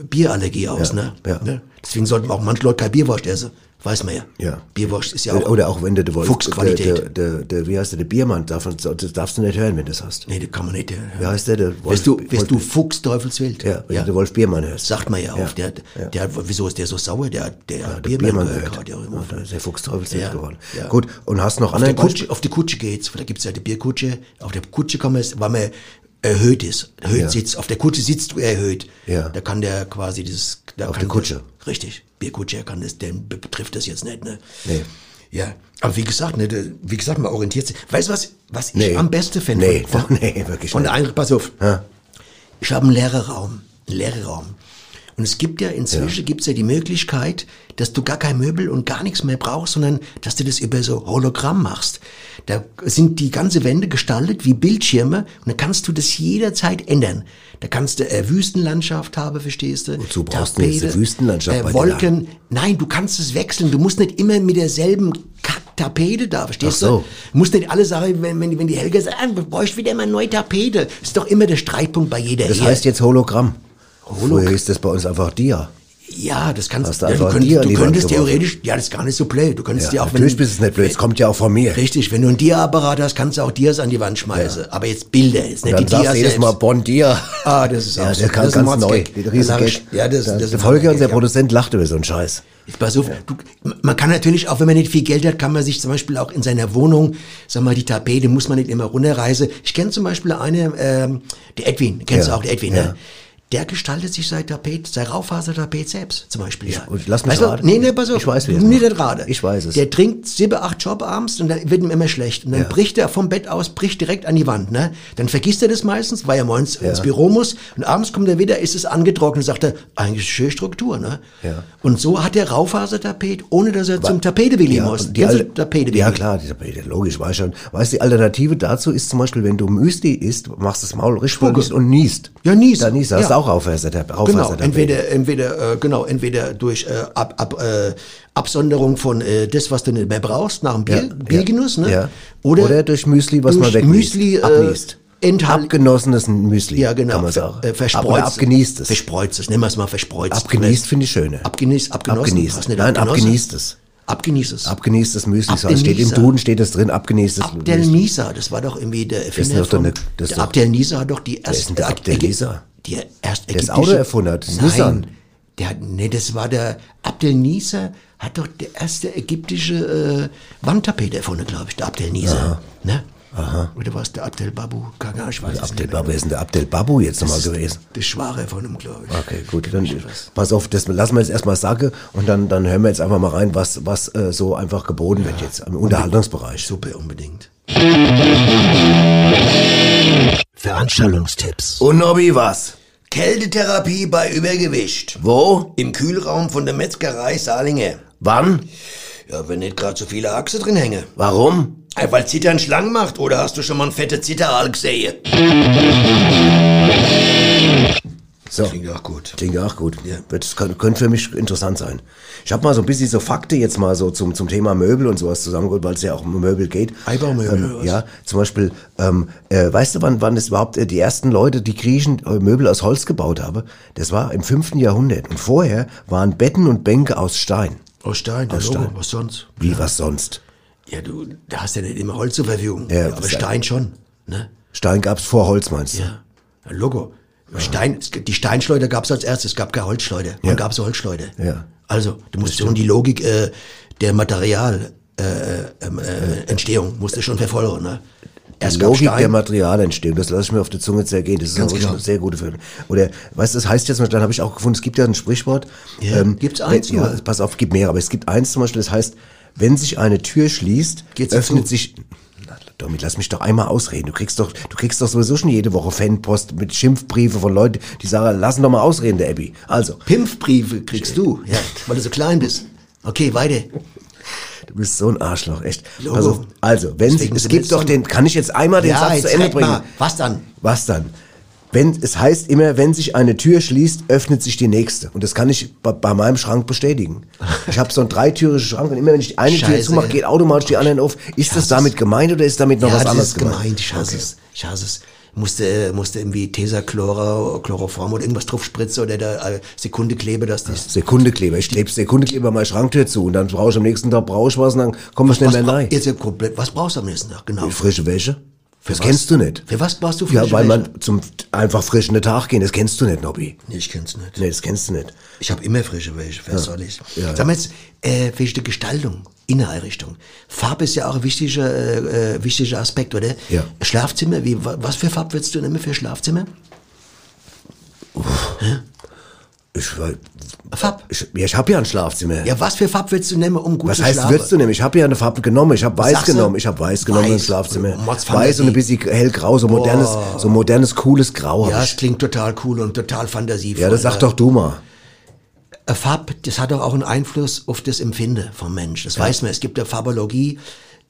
[SPEAKER 2] Bierallergie aus,
[SPEAKER 3] Ja,
[SPEAKER 2] ne?
[SPEAKER 3] ja.
[SPEAKER 2] ne? Deswegen sollten auch manche Leute kein Bierwurst essen. Weiß man ja.
[SPEAKER 3] Ja.
[SPEAKER 2] Bierwurst ist ja auch
[SPEAKER 3] Oder auch wenn du, du wolltest,
[SPEAKER 2] Fuchsqualität.
[SPEAKER 3] Der, der, der, der, wie heißt der, der Biermann, davon, das darfst du nicht hören, wenn du das hast.
[SPEAKER 2] Nee, das kann man nicht.
[SPEAKER 3] Wie heißt der? der
[SPEAKER 2] Weißt du,
[SPEAKER 3] Wolf-
[SPEAKER 2] weißt du
[SPEAKER 3] Wolf-
[SPEAKER 2] Fuchs Teufelswild?
[SPEAKER 3] Ja, wenn du den Wolf Biermann hörst.
[SPEAKER 2] Sagt man ja auch.
[SPEAKER 3] Ja,
[SPEAKER 2] Der,
[SPEAKER 3] ja.
[SPEAKER 2] der, wieso ist der so sauer? Der, der,
[SPEAKER 3] der
[SPEAKER 2] Biermann,
[SPEAKER 3] Biermann
[SPEAKER 2] gehört ja
[SPEAKER 3] Ja, der Fuchs Teufelswild
[SPEAKER 2] Ja,
[SPEAKER 3] geworden.
[SPEAKER 2] ja.
[SPEAKER 3] Gut, und hast noch
[SPEAKER 2] Auf der,
[SPEAKER 3] andere
[SPEAKER 2] Kutsche, auf die Kutsche geht's. Da gibt's ja die Bierkutsche. Auf der Kutsche kann man, weil man erhöht ist, erhöht
[SPEAKER 3] Ja.
[SPEAKER 2] sitzt. Auf der Kutsche sitzt du erhöht.
[SPEAKER 3] Ja.
[SPEAKER 2] Da kann der quasi dieses. Da
[SPEAKER 3] Auf der Kutsche.
[SPEAKER 2] richtig. Bierkutsche, er kann das, den betrifft das jetzt nicht, ne?
[SPEAKER 3] Nee.
[SPEAKER 2] Ja. Aber wie gesagt, ne, wie gesagt, man orientiert sich. Weißt du was, was ich
[SPEAKER 3] Nee.
[SPEAKER 2] am besten finde?
[SPEAKER 3] Nee,
[SPEAKER 2] von, *laughs*
[SPEAKER 3] nee, wirklich
[SPEAKER 2] Von der. Einrichtung, pass auf.
[SPEAKER 3] Ja.
[SPEAKER 2] Ich habe einen leeren Raum. Einen leeren Raum. Und es gibt ja inzwischen gibt's ja die Möglichkeit, dass du gar kein Möbel und gar nichts mehr brauchst, sondern dass du das über so Hologramm machst. Da sind die ganze Wände gestaltet wie Bildschirme und dann kannst du das jederzeit ändern. Da kannst du äh, Wüstenlandschaft haben, verstehst du?
[SPEAKER 3] Wozu brauchst du jetzt Wüstenlandschaft bei
[SPEAKER 2] äh,
[SPEAKER 3] dir
[SPEAKER 2] Wolken. Nein, du kannst es wechseln. Du musst nicht immer mit derselben Kack-Tapete da, verstehst
[SPEAKER 3] so.
[SPEAKER 2] du? Du musst nicht alle sagen, wenn, wenn, wenn die Helga sagt, ah, wir bräuchten wieder mal neue Tapete. ist doch immer der Streitpunkt bei jeder
[SPEAKER 3] Das
[SPEAKER 2] Ehe.
[SPEAKER 3] heißt jetzt Hologramm.
[SPEAKER 2] Holo-
[SPEAKER 3] Früher hieß das bei uns einfach Dia.
[SPEAKER 2] Ja, das kannst ja, du könntest,
[SPEAKER 3] Dia
[SPEAKER 2] du könntest theoretisch, ja, das ist gar nicht so blöd. Du könntest
[SPEAKER 3] Ja,
[SPEAKER 2] ja auch, wenn
[SPEAKER 3] natürlich bist du es nicht blöd, es kommt ja auch von mir.
[SPEAKER 2] Richtig, wenn du einen Dia-Apparat hast, kannst du auch Dias an die Wand schmeißen. Aber jetzt Bilder, jetzt nicht
[SPEAKER 3] Dann
[SPEAKER 2] die Dias
[SPEAKER 3] jedes. Mal Bon Dia.
[SPEAKER 2] Ah, das ist auch
[SPEAKER 3] Ja,
[SPEAKER 2] so.
[SPEAKER 3] der kann
[SPEAKER 2] das ist ein
[SPEAKER 3] ganz neu.
[SPEAKER 2] Mordsgag.
[SPEAKER 3] Die
[SPEAKER 2] Da
[SPEAKER 3] riesen
[SPEAKER 2] sag ich-
[SPEAKER 3] Gag.
[SPEAKER 2] Ja, das,
[SPEAKER 3] Da-
[SPEAKER 2] das ist
[SPEAKER 3] der Folge und der
[SPEAKER 2] ja.
[SPEAKER 3] Produzent lacht über so einen Scheiß.
[SPEAKER 2] Jetzt pass auf, du, man kann natürlich auch, wenn man nicht viel Geld hat, kann man sich zum Beispiel auch in seiner Wohnung, sag mal, die Tapete muss man nicht immer runterreißen. Ich kenne zum Beispiel eine, ähm, der Edwin, kennst
[SPEAKER 3] Ja,
[SPEAKER 2] du auch, der Edwin,
[SPEAKER 3] ja.
[SPEAKER 2] ne? Der gestaltet sich sein Tapet, sein Raufasertapet selbst, zum Beispiel. ja.
[SPEAKER 3] und lass mich
[SPEAKER 2] weißt du. Nee, nee, pass auf.
[SPEAKER 3] Ich weiß, wie er es
[SPEAKER 2] Nicht
[SPEAKER 3] macht.
[SPEAKER 2] gerade.
[SPEAKER 3] Ich weiß es.
[SPEAKER 2] Der trinkt sieben, acht Job abends und dann wird ihm immer schlecht. Und dann
[SPEAKER 3] Ja.
[SPEAKER 2] bricht er vom Bett aus, bricht direkt an die Wand, ne? Dann vergisst er das meistens, weil er morgens
[SPEAKER 3] Ja.
[SPEAKER 2] ins Büro muss. Und abends kommt er wieder, ist es angetrocknet, sagt er, eigentlich schöne Struktur, ne?
[SPEAKER 3] Ja.
[SPEAKER 2] Und so hat der Raufasertapet, ohne dass er zum Tapetewilli
[SPEAKER 3] Ja,
[SPEAKER 2] muss.
[SPEAKER 3] die Al-
[SPEAKER 2] Tapetewilli?
[SPEAKER 3] ja klar, die Tapete, logisch, weiß schon. Weißt du, die Alternative dazu ist zum Beispiel, wenn du Müsli isst, machst das Maul richtig und niest.
[SPEAKER 2] Ja, niest.
[SPEAKER 3] Da niest, hast
[SPEAKER 2] Ja.
[SPEAKER 3] Auch Raufasertapete.
[SPEAKER 2] Genau, entweder, entweder, äh, genau, entweder durch äh, ab, ab, äh, Absonderung von äh, das, was du nicht mehr brauchst, nach dem Bier,
[SPEAKER 3] Ja,
[SPEAKER 2] Biergenuss,
[SPEAKER 3] ja,
[SPEAKER 2] ne?
[SPEAKER 3] ja.
[SPEAKER 2] Oder,
[SPEAKER 3] Oder durch Müsli, was
[SPEAKER 2] durch
[SPEAKER 3] man wegniest.
[SPEAKER 2] Müsli, äh,
[SPEAKER 3] abniest.
[SPEAKER 2] enthal-
[SPEAKER 3] Abgenossenes Müsli,
[SPEAKER 2] ja, genau,
[SPEAKER 3] kann man
[SPEAKER 2] ver-
[SPEAKER 3] sagen.
[SPEAKER 2] äh, verspreizt.
[SPEAKER 3] Oder abgenießtes.
[SPEAKER 2] Verspreuztes, nennen wir es mal verspreuztes.
[SPEAKER 3] Abgenießt finde ich schöner.
[SPEAKER 2] Abgenießt, abgenossen.
[SPEAKER 3] Abgenießt. Nein,
[SPEAKER 2] abgenossen?
[SPEAKER 3] abgenießtes.
[SPEAKER 2] Abgenießtes.
[SPEAKER 3] Abgenießtes Müsli, so steht im. Duden steht das drin, abgenießtes
[SPEAKER 2] Abdel
[SPEAKER 3] Müsli.
[SPEAKER 2] Nisa, das war doch irgendwie der Erfinder
[SPEAKER 3] doch
[SPEAKER 2] von,
[SPEAKER 3] eine- das ist
[SPEAKER 2] der Abdel Nisa hat doch die
[SPEAKER 3] ist
[SPEAKER 2] erste
[SPEAKER 3] denn der Abdel Nisa?
[SPEAKER 2] Die erste
[SPEAKER 3] Der das
[SPEAKER 2] ägyptische-
[SPEAKER 3] Auto erfunden hat, das
[SPEAKER 2] Nein,
[SPEAKER 3] Nissan.
[SPEAKER 2] der hat, nee, das war der Abdel Nisa hat doch der erste ägyptische äh, Wandtapete erfunden, glaube ich, der Abdel Nisa. Ne? Aha. Oder war es der Abdel Babu? Ahnung, ich weiß
[SPEAKER 3] Abdel. Babu, wer ist denn der Abdel Babu jetzt nochmal
[SPEAKER 2] Das ist
[SPEAKER 3] gewesen?
[SPEAKER 2] Der Schwache von ihm, glaube ich.
[SPEAKER 3] Okay, gut, dann pass auf, das lassen wir jetzt erstmal sagen und dann, dann hören wir jetzt einfach mal rein, was, was äh, so einfach geboten wird jetzt im Unterhaltungsbereich.
[SPEAKER 2] Super unbedingt.
[SPEAKER 1] Veranstaltungstipps.
[SPEAKER 3] Und Nobby, was?
[SPEAKER 1] Kältetherapie bei Übergewicht.
[SPEAKER 3] Wo?
[SPEAKER 1] Im Kühlraum von der Metzgerei Salinger.
[SPEAKER 3] Wann?
[SPEAKER 2] Ja, wenn nicht gerade so viele Achse drin hängen.
[SPEAKER 3] Warum?
[SPEAKER 2] Äh, Weil Zittern Schlangen macht, oder hast du schon mal einen fette Zitterhal gesehen?
[SPEAKER 3] So.
[SPEAKER 2] Klingt auch gut.
[SPEAKER 3] Klingt auch gut.
[SPEAKER 2] Ja.
[SPEAKER 3] Das könnte, könnte für mich interessant sein. Ich habe mal so ein bisschen so Fakte jetzt mal so zum, zum Thema Möbel und sowas zusammengeholt, weil es ja auch um Möbel geht.
[SPEAKER 2] Eibaumöbel,
[SPEAKER 3] Ähm, ja, zum Beispiel, ähm, äh, weißt du, wann, wann es überhaupt äh, die ersten Leute, die Griechen äh, Möbel aus Holz gebaut haben? Das war im fünften Jahrhundert. Und vorher waren Betten und Bänke aus Stein.
[SPEAKER 2] Aus Stein, ja,
[SPEAKER 3] Aus
[SPEAKER 2] Logo,
[SPEAKER 3] Stein.
[SPEAKER 2] was sonst?
[SPEAKER 3] Wie was sonst?
[SPEAKER 2] Ja, du, da hast ja nicht immer Holz zur Verfügung.
[SPEAKER 3] Ja,
[SPEAKER 2] aber Stein schon, ne?
[SPEAKER 3] Stein gab's vor Holz, meinst du?
[SPEAKER 2] Ja. ja Logo. Stein, es die Steinschleuder gab es als erstes, es gab keine Holzschleuder. Wann
[SPEAKER 3] Ja.
[SPEAKER 2] gab es Holzschleuder?
[SPEAKER 3] Ja.
[SPEAKER 2] Also, du musst schon die Logik äh, der Material äh, ähm, äh, Entstehung musst du schon verfolgen, ne?
[SPEAKER 3] Die
[SPEAKER 2] gab
[SPEAKER 3] Logik der
[SPEAKER 2] Stein,
[SPEAKER 3] Materialentstehung, das lasse ich mir auf der Zunge zergehen. Das ist
[SPEAKER 2] Ganz
[SPEAKER 3] auch wirklich
[SPEAKER 2] genau.
[SPEAKER 3] eine sehr gute Film. Oder, weißt du, das heißt jetzt, dann habe ich auch gefunden, es gibt ja ein Sprichwort.
[SPEAKER 2] Ja, gibt's eins
[SPEAKER 3] wenn, Ja, pass auf, es gibt mehrere, aber es gibt eins zum Beispiel, das heißt, wenn sich eine Tür schließt,
[SPEAKER 2] Geht sie
[SPEAKER 3] öffnet
[SPEAKER 2] zu.
[SPEAKER 3] sich, Domi, lass mich doch einmal ausreden. Du kriegst doch, du kriegst doch sowieso schon jede Woche Fanpost mit Schimpfbriefe von Leuten, die sagen, lassen doch mal ausreden, der Abby. Also,
[SPEAKER 2] Pimpfbriefe kriegst du, ja, weil du so klein bist. Okay, weiter.
[SPEAKER 3] Du bist so ein Arschloch, echt.
[SPEAKER 2] Logo.
[SPEAKER 3] Auf, also, wenn,
[SPEAKER 2] Deswegen
[SPEAKER 3] es gibt doch den, kann ich jetzt einmal den
[SPEAKER 2] ja,
[SPEAKER 3] Satz zu Ende
[SPEAKER 2] red
[SPEAKER 3] bringen?
[SPEAKER 2] Mal. Was dann?
[SPEAKER 3] Was dann? Wenn, es heißt immer, wenn sich eine Tür schließt, öffnet sich die nächste. Und das kann ich bei, bei meinem Schrank bestätigen. Ich habe so einen dreitürigen Schrank und immer wenn ich eine Tür
[SPEAKER 2] Scheiße,
[SPEAKER 3] zumache,
[SPEAKER 2] ey.
[SPEAKER 3] geht automatisch die anderen auf. Ist das damit gemeint oder ist damit noch
[SPEAKER 2] ja,
[SPEAKER 3] was
[SPEAKER 2] das
[SPEAKER 3] anderes
[SPEAKER 2] ist
[SPEAKER 3] gemeint?
[SPEAKER 2] gemeint. Ich hasse es. Ich hasse es. Musste, musste irgendwie Tesachlora, Chloroform oder irgendwas drauf spritzen oder da äh, Sekunde klebe, dass das
[SPEAKER 3] Sekundekleber. Ich klebe Sekundekleber meine Schranktür zu und dann brauche ich am nächsten Tag brauche ich was und dann kommen wir schnell
[SPEAKER 2] was,
[SPEAKER 3] mehr rein.
[SPEAKER 2] jetzt ja komplett, was brauchst du am nächsten Tag? Genau.
[SPEAKER 3] Frische Wäsche? Das
[SPEAKER 2] was?
[SPEAKER 3] kennst du nicht.
[SPEAKER 2] Für was brauchst du
[SPEAKER 3] Ja,
[SPEAKER 2] frische
[SPEAKER 3] weil man zum einfach frisch in den Tag gehen, das kennst du nicht, Nobby.
[SPEAKER 2] Nee, ich kenn's nicht.
[SPEAKER 3] Nee, das kennst du nicht.
[SPEAKER 2] Ich habe immer frische Wäsche, was soll ich?
[SPEAKER 3] Ja.
[SPEAKER 2] Sag mal jetzt, äh, welche Gestaltung, Inneneinrichtung. Farbe ist ja auch ein wichtiger, äh, äh, wichtiger Aspekt, oder?
[SPEAKER 3] Ja.
[SPEAKER 2] Schlafzimmer, wie, wa- was für Farbe willst du nehmen für Schlafzimmer?
[SPEAKER 3] Ich,
[SPEAKER 2] Farb.
[SPEAKER 3] ich, ja, ich habe ja ein Schlafzimmer.
[SPEAKER 2] Ja, was für Farbe willst du nehmen, um gut
[SPEAKER 3] Was
[SPEAKER 2] zu
[SPEAKER 3] heißt,
[SPEAKER 2] schlafen?
[SPEAKER 3] würdest du nehmen? Ich habe ja eine Farbe genommen. Ich habe weiß genommen. Ich habe weiß genommen im
[SPEAKER 2] Weiß.
[SPEAKER 3] Schlafzimmer.
[SPEAKER 2] Mods
[SPEAKER 3] Weiß und ein bisschen hellgrau, so modernes, so modernes, cooles Grau.
[SPEAKER 2] Ja, es
[SPEAKER 3] ich.
[SPEAKER 2] klingt total cool und total fantasievoll.
[SPEAKER 3] ja, das sag doch du mal.
[SPEAKER 2] Äh, Farb, das hat doch auch einen Einfluss auf das Empfinden vom Mensch. Das weiß man. Es gibt ja Farbologie,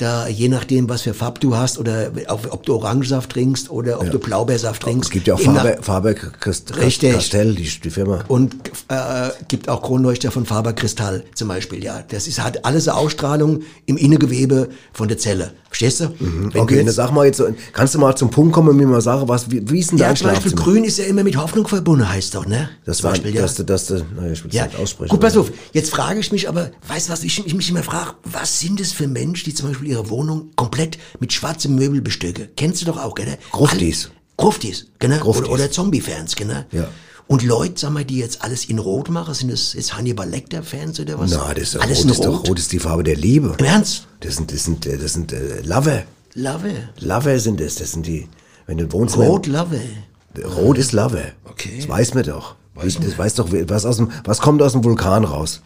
[SPEAKER 2] da je nachdem, was für Farb du hast oder ob, du Orangensaft trinkst oder ob du Blaubeersaft trinkst.
[SPEAKER 3] Es gibt ja auch Faber, Faber Christ,
[SPEAKER 2] Richtig.
[SPEAKER 3] Castell, die, die Firma.
[SPEAKER 2] Und äh, gibt auch Kronleuchter von Faber Kristall zum Beispiel, ja. Das ist, hat alles eine Ausstrahlung im Innengewebe von der Zelle. Verstehst du? Wenn
[SPEAKER 3] Mhm. Okay,
[SPEAKER 2] du
[SPEAKER 3] dann
[SPEAKER 2] jetzt,
[SPEAKER 3] sag mal jetzt, so, kannst du mal zum Punkt kommen und mir mal sagen, was, wie, wie ist denn
[SPEAKER 2] ja,
[SPEAKER 3] dein
[SPEAKER 2] zum Beispiel
[SPEAKER 3] Schlafzimmer?
[SPEAKER 2] grün ist ja immer mit Hoffnung verbunden, heißt doch, ne?
[SPEAKER 3] Das
[SPEAKER 2] zum
[SPEAKER 3] war,
[SPEAKER 2] Beispiel, ja.
[SPEAKER 3] dass du, dass du, naja, ich will es
[SPEAKER 2] Ja,
[SPEAKER 3] nicht aussprechen.
[SPEAKER 2] gut, pass auf. Jetzt frage ich mich aber, weißt du was, ich, ich mich immer frage, was sind es für Menschen, die zum Beispiel ihre Wohnung komplett mit schwarzem Möbel bestücken? Kennst du doch auch, gell?
[SPEAKER 3] Gruftis.
[SPEAKER 2] Gruftis, genau.
[SPEAKER 3] Gruftis.
[SPEAKER 2] Oder, oder Zombie-Fans, genau.
[SPEAKER 3] Ja.
[SPEAKER 2] Und Leute, sag mal, die jetzt alles in Rot machen, sind das jetzt Hannibal Lecter-Fans oder was?
[SPEAKER 3] Na, das ist doch
[SPEAKER 2] alles
[SPEAKER 3] rot,
[SPEAKER 2] in
[SPEAKER 3] ist doch
[SPEAKER 2] Rot.
[SPEAKER 3] rot ist die Farbe der Liebe.
[SPEAKER 2] Im Ernst?
[SPEAKER 3] Das sind, das sind, äh, das sind äh, Lover.
[SPEAKER 2] Love.
[SPEAKER 3] Lover sind das. Das sind die, wenn du wohnst.
[SPEAKER 2] Rot, Love.
[SPEAKER 3] Rot ist Lover.
[SPEAKER 2] Okay.
[SPEAKER 3] Das weiß man doch. das weiß doch, was aus dem, was kommt aus dem Vulkan raus?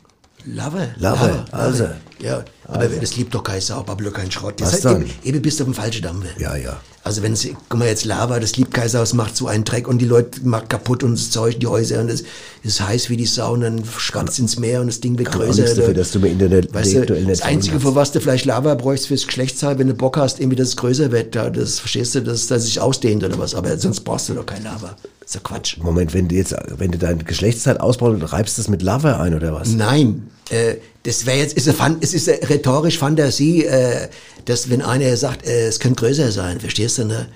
[SPEAKER 2] Love.
[SPEAKER 3] Love, also.
[SPEAKER 2] Ja, aber das liebt doch kein Sau, Pablo, kein Schrott. Das
[SPEAKER 3] Was
[SPEAKER 2] heißt,
[SPEAKER 3] dann?
[SPEAKER 2] Eben, eben bist du auf dem falschen Dampfe.
[SPEAKER 3] Ja, ja.
[SPEAKER 2] Also wenn sie, guck mal jetzt Lava, das liebt Kaiser aus, macht so einen Dreck und die Leute macht kaputt und das Zeug, die Häuser und es ist heiß wie die Sau und dann schratzt ins Meer und das Ding wird größer.
[SPEAKER 3] dafür, dass du Internet
[SPEAKER 2] weißt du, das Einzige, für was du vielleicht Lava bräuchst fürs Geschlechtsteil, wenn du Bock hast, irgendwie, dass es größer wird, da, das verstehst du, dass das sich ausdehnt oder was, aber sonst brauchst du doch kein Lava. Das ist ja Quatsch.
[SPEAKER 3] Moment, wenn du jetzt, wenn du deine Geschlechtszeit ausbaust, reibst du das mit Lava ein oder was?
[SPEAKER 2] Nein, äh, das wäre jetzt, ist eine, es ist eine rhetorisch Fantasie, äh, dass wenn einer sagt, äh, es könnte größer sein, verstehst du, ne?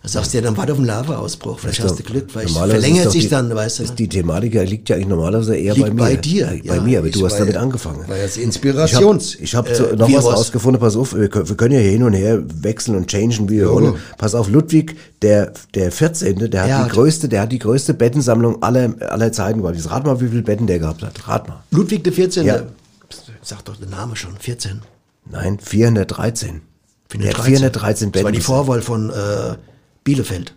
[SPEAKER 2] Dann sagst du ja, dann warte auf einen Lava-Ausbruch, vielleicht hast du Glück, vielleicht
[SPEAKER 3] Normalerweise ist
[SPEAKER 2] verlängert sich
[SPEAKER 3] die,
[SPEAKER 2] dann, weißt du.
[SPEAKER 3] Ist die Thematik liegt ja eigentlich normalerweise eher
[SPEAKER 2] Liegt
[SPEAKER 3] bei mir.
[SPEAKER 2] bei dir,
[SPEAKER 3] Bei,
[SPEAKER 2] ja,
[SPEAKER 3] mir, aber du hast damit
[SPEAKER 2] ja-
[SPEAKER 3] angefangen.
[SPEAKER 2] war jetzt
[SPEAKER 3] Ich
[SPEAKER 2] Inspirations-
[SPEAKER 3] habe ich hab
[SPEAKER 2] äh,
[SPEAKER 3] noch was rausgefunden, pass auf, wir können, wir können ja hin und her wechseln und changen, wie wir wollen. Pass auf, Ludwig, der, der 14., der hat
[SPEAKER 2] Ja.
[SPEAKER 3] die größte, der hat die größte Bettensammlung aller, aller Zeiten gehabt. Jetzt rat mal, wie viele Betten der gehabt hat. Rat mal.
[SPEAKER 2] Ludwig der 14. Sag doch der Name schon, 14.
[SPEAKER 3] Nein, 413. Der hat
[SPEAKER 2] 413.
[SPEAKER 3] 413
[SPEAKER 2] Das war die Vorwahl von äh, Bielefeld.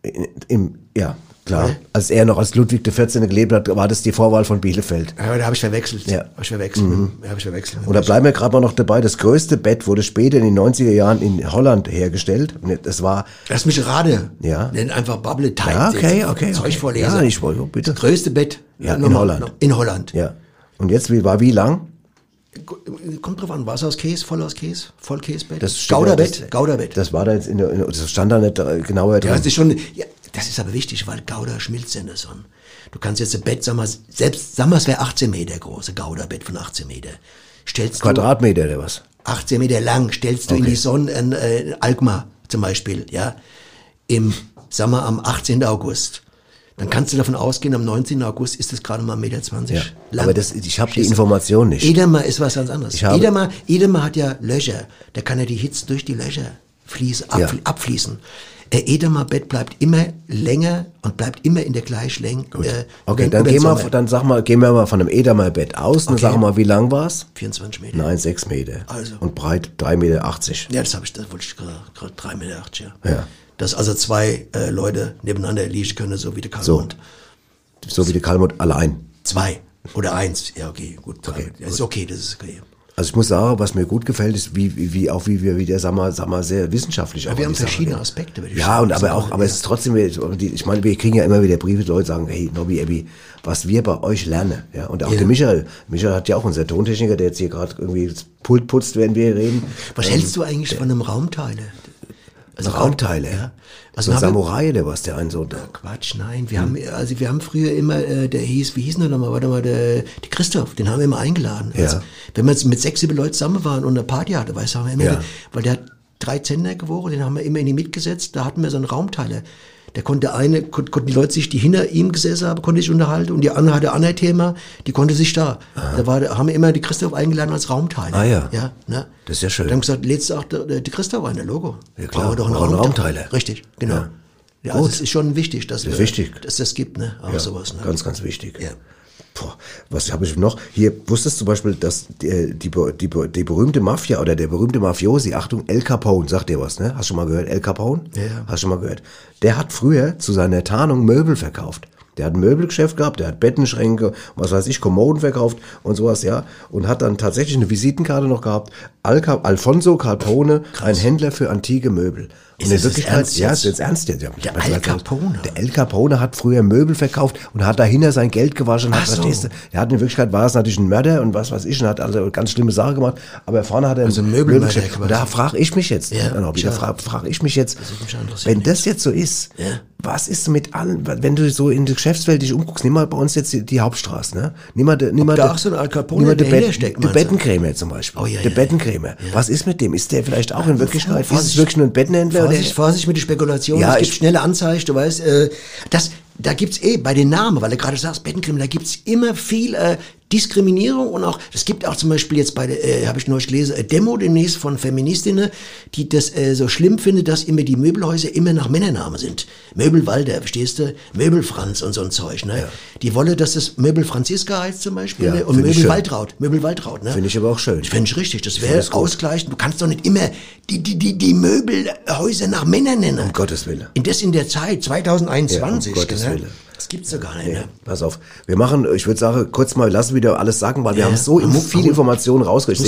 [SPEAKER 3] In- Im, ja, klar.
[SPEAKER 2] Ja.
[SPEAKER 3] Als er noch als Ludwig 14. gelebt hat, war das die Vorwahl von Bielefeld.
[SPEAKER 2] Ja, da habe ich verwechselt.
[SPEAKER 3] Ja. Mhm.
[SPEAKER 2] Hab ich verwechselt. Ja, hab ich verwechselt.
[SPEAKER 3] Und da bleiben wir gerade mal noch dabei. Das größte Bett wurde später in den 90er Jahren in Holland hergestellt. Und Das war,
[SPEAKER 2] Lass mich rate.
[SPEAKER 3] Ja.
[SPEAKER 2] Nenn einfach Bubble Time.
[SPEAKER 3] Ja, okay, okay,
[SPEAKER 2] Zeug
[SPEAKER 3] okay.
[SPEAKER 2] vorlesen.
[SPEAKER 3] Ja, ich wollte- bitte.
[SPEAKER 2] Das größte Bett.
[SPEAKER 3] Ja, in
[SPEAKER 2] nochmal,
[SPEAKER 3] Holland.
[SPEAKER 2] In Holland.
[SPEAKER 3] ja. Und jetzt wie- war wie lang?
[SPEAKER 2] Kommt drauf an, was aus Käse, voll aus Käse, Vollkäsebett?
[SPEAKER 3] Das steht
[SPEAKER 2] Gouderbett,
[SPEAKER 3] ja-
[SPEAKER 2] Gouderbett.
[SPEAKER 3] Das war da jetzt in der, in das stand da nicht äh, genauer drin.
[SPEAKER 2] Ja, das ist schon, ja, das ist aber wichtig, weil Gouda schmilzt in der Sonne. Du kannst jetzt ein Bett, sag mal, selbst, sag mal, es wäre 18 Meter groß, ein Gouda-Bett von 18 Meter. Stellst
[SPEAKER 3] Quadratmeter oder was?
[SPEAKER 2] du 18 Meter lang, stellst du in
[SPEAKER 3] Okay.
[SPEAKER 2] die Sonne ein äh, Alkmaar zum Beispiel, ja, im, mal, am 18. August. Dann kannst du davon ausgehen, am 19. August ist es gerade mal 1,20 Meter
[SPEAKER 3] Ja.
[SPEAKER 2] lang.
[SPEAKER 3] Aber das, ich habe die? Information nicht.
[SPEAKER 2] Edamer ist was ganz anderes. Edamer, Edamer hat ja Löcher. Da kann er die Hitze durch die Löcher fließen,
[SPEAKER 3] Ja.
[SPEAKER 2] abfl abfließen. Ein Edamer Bett bleibt immer länger und bleibt immer in der gleichen Länge. Äh,
[SPEAKER 3] Okay, dann gehen wir, dann sag mal, gehen wir mal von einem Edamer-Bett aus und
[SPEAKER 2] Okay.
[SPEAKER 3] sag mal, wie lang war's?
[SPEAKER 2] 24 Meter.
[SPEAKER 3] Nein, sechs Meter.
[SPEAKER 2] Also.
[SPEAKER 3] Und breit 3,80 Meter.
[SPEAKER 2] Ja, das habe ich, das wollte ich gerade, gerade 3,80 Meter, ja.
[SPEAKER 3] Ja.
[SPEAKER 2] Dass also zwei äh, Leute nebeneinander liegen können, so wie der
[SPEAKER 3] So.
[SPEAKER 2] Kalmund.
[SPEAKER 3] So wie der Kalmut allein.
[SPEAKER 2] Zwei oder eins. Ja, okay, gut.
[SPEAKER 3] Okay,
[SPEAKER 2] das ist okay, das ist okay.
[SPEAKER 3] Also ich muss sagen, was mir gut gefällt, ist, wie, wie, wie auch wie wir wieder, sag mal, sag mal, sehr wissenschaftlich auch
[SPEAKER 2] wir haben verschiedene. Aspekte, würde ich
[SPEAKER 3] Ja,
[SPEAKER 2] sagen.
[SPEAKER 3] und aber
[SPEAKER 2] So,
[SPEAKER 3] auch, aber
[SPEAKER 2] ja.
[SPEAKER 3] es ist trotzdem, ich meine, wir kriegen ja immer wieder Briefe, die Leute sagen, hey, Nobby, Abby, was wir bei euch lernen, ja, und auch
[SPEAKER 2] Ja.
[SPEAKER 3] der Michael, Michael hat ja auch unser Tontechniker, der jetzt hier gerade irgendwie das Pult putzt, während wir reden.
[SPEAKER 2] Was
[SPEAKER 3] Ähm,
[SPEAKER 2] hältst du eigentlich von einem Raumteile? Also
[SPEAKER 3] Raumteile?
[SPEAKER 2] Ja.
[SPEAKER 3] Also ein Samurai oder was, der einen so,
[SPEAKER 2] Quatsch, nein. Wir haben, also wir haben früher immer, äh, der hieß, wie hieß denn der nochmal, warte mal, der, der Christoph, den haben wir immer eingeladen.
[SPEAKER 3] Ja.
[SPEAKER 2] Also, wenn wir mit sechs, sieben Leuten zusammen waren und eine Party hatte, weißt du, haben wir immer,
[SPEAKER 3] Ja.
[SPEAKER 2] weil der hat drei Zentner gewogen, den haben wir immer in die mitgesetzt, da hatten wir so einen Raumteiler. Der konnte eine, kon, konnten die Leute sich, die hinter ihm gesessen haben, konnte sich unterhalten und die andere hatte ein anderes Thema, die konnte sich da. Da war, haben wir immer die Christoph eingeladen als Raumteiler.
[SPEAKER 3] Ah, ja.
[SPEAKER 2] Ja, ne?
[SPEAKER 3] Das ist ja schön.
[SPEAKER 2] Dann haben gesagt, lädst du auch der, der Christoph ein, der Logo.
[SPEAKER 3] Ja, klar,
[SPEAKER 2] Brauchen wir doch einen Raumteiler.
[SPEAKER 3] Raumteiler.
[SPEAKER 2] Richtig, genau.
[SPEAKER 3] Ja.
[SPEAKER 2] Ja, also es ist schon wichtig, dass,
[SPEAKER 3] ist
[SPEAKER 2] wir,
[SPEAKER 3] wichtig.
[SPEAKER 2] dass das gibt, ne? Auch
[SPEAKER 3] Ja,
[SPEAKER 2] sowas, ne?
[SPEAKER 3] Ganz, ganz wichtig.
[SPEAKER 2] Ja.
[SPEAKER 3] Boah, was habe ich noch? Hier, wusstest du zum Beispiel, dass die, die, die, die berühmte Mafia oder der berühmte Mafiosi, Achtung, El Capone, sagt dir was, ne? Hast du schon mal gehört? El Capone?
[SPEAKER 2] Ja, ja.
[SPEAKER 3] Hast du schon mal gehört? Der hat früher zu seiner Tarnung Möbel verkauft. Der hat ein Möbelgeschäft gehabt, der hat Bettenschränke, was weiß ich, Kommoden verkauft und sowas, ja. Und hat dann tatsächlich eine Visitenkarte noch gehabt. Al Alfonso Capone, ein Händler für antike Möbel.
[SPEAKER 2] Ist
[SPEAKER 3] und in Wirklichkeit,
[SPEAKER 2] ernst
[SPEAKER 3] ja,
[SPEAKER 2] jetzt?
[SPEAKER 3] ist jetzt ernst jetzt. Ja,
[SPEAKER 2] Der Al
[SPEAKER 3] was-
[SPEAKER 2] Capone?
[SPEAKER 3] Der El Capone hat früher Möbel verkauft und hat dahinter sein Geld gewaschen. Hat,
[SPEAKER 2] Ach so.
[SPEAKER 3] verstehst du? Er hat in Wirklichkeit war es natürlich ein Mörder und was weiß ich und hat also ganz schlimme Sachen gemacht. Aber vorne hat er
[SPEAKER 2] Also ein Möbelmörder
[SPEAKER 3] Möbelgeschäft.
[SPEAKER 2] quasi.
[SPEAKER 3] Und da frage ich mich jetzt,
[SPEAKER 2] Ja,
[SPEAKER 3] ja, da frage frag ich mich jetzt, wenn das jetzt so ist,
[SPEAKER 2] Ja.
[SPEAKER 3] Was ist mit allen, wenn du so in die Geschäftswelt dich umguckst, nimm mal bei uns jetzt die, die Hauptstraße, ne? Nimm mal, de- nimm mal,
[SPEAKER 2] da
[SPEAKER 3] de-
[SPEAKER 2] auch so ein Al Capone
[SPEAKER 3] nimm mal de
[SPEAKER 2] dahinter
[SPEAKER 3] Bet-
[SPEAKER 2] steckt,
[SPEAKER 3] de? Bettenkrämer zum Beispiel.
[SPEAKER 2] Oh, ja,
[SPEAKER 3] der
[SPEAKER 2] ja,
[SPEAKER 3] Bettenkrämer. Was ist mit dem? Ist der vielleicht auch in Wirklichkeit, ist es
[SPEAKER 2] Vorsicht.
[SPEAKER 3] wirklich nur ein Bettenhändler? oder-
[SPEAKER 2] Vorsicht, Vorsicht mit der Spekulation.
[SPEAKER 3] Ja,
[SPEAKER 2] es gibt
[SPEAKER 3] ich-
[SPEAKER 2] schnelle Anzeichen, du weißt, äh, das, da gibt's eh bei den Namen, weil du gerade sagst, Bettenkrim, da gibt's immer viel äh, Diskriminierung und auch, es gibt auch zum Beispiel jetzt bei der, äh, habe ich neulich gelesen, äh, Demo demnächst von Feministinnen, die das äh, so schlimm findet, dass immer die Möbelhäuser immer nach Männernamen sind. Möbelwalder, verstehst du? Möbelfranz und so ein Zeug, ne? Die wolle, dass es Möbel Franziska heißt zum Beispiel,
[SPEAKER 3] Ja,
[SPEAKER 2] ne? Und
[SPEAKER 3] find ich
[SPEAKER 2] Möbel. Waltraud, Möbel Waltraud, ne?
[SPEAKER 3] Finde ich aber auch schön.
[SPEAKER 2] Ich finde ich richtig, das wäre ausgleichend. Du kannst doch nicht immer die, die, die, die Möbelhäuser nach Männern nennen.
[SPEAKER 3] Um Gottes Willen.
[SPEAKER 2] In das in der Zeit, 2021.
[SPEAKER 3] Ja, um Gottes
[SPEAKER 2] ne?
[SPEAKER 3] Willen.
[SPEAKER 2] Das gibt's doch gar nicht.
[SPEAKER 3] Nee,
[SPEAKER 2] Ne?
[SPEAKER 3] pass auf. Wir machen, ich würde sagen, kurz mal, lassen wieder alles sagen, weil wir
[SPEAKER 2] Ja,
[SPEAKER 3] haben so
[SPEAKER 2] man-
[SPEAKER 3] Informationen rausgekriegt.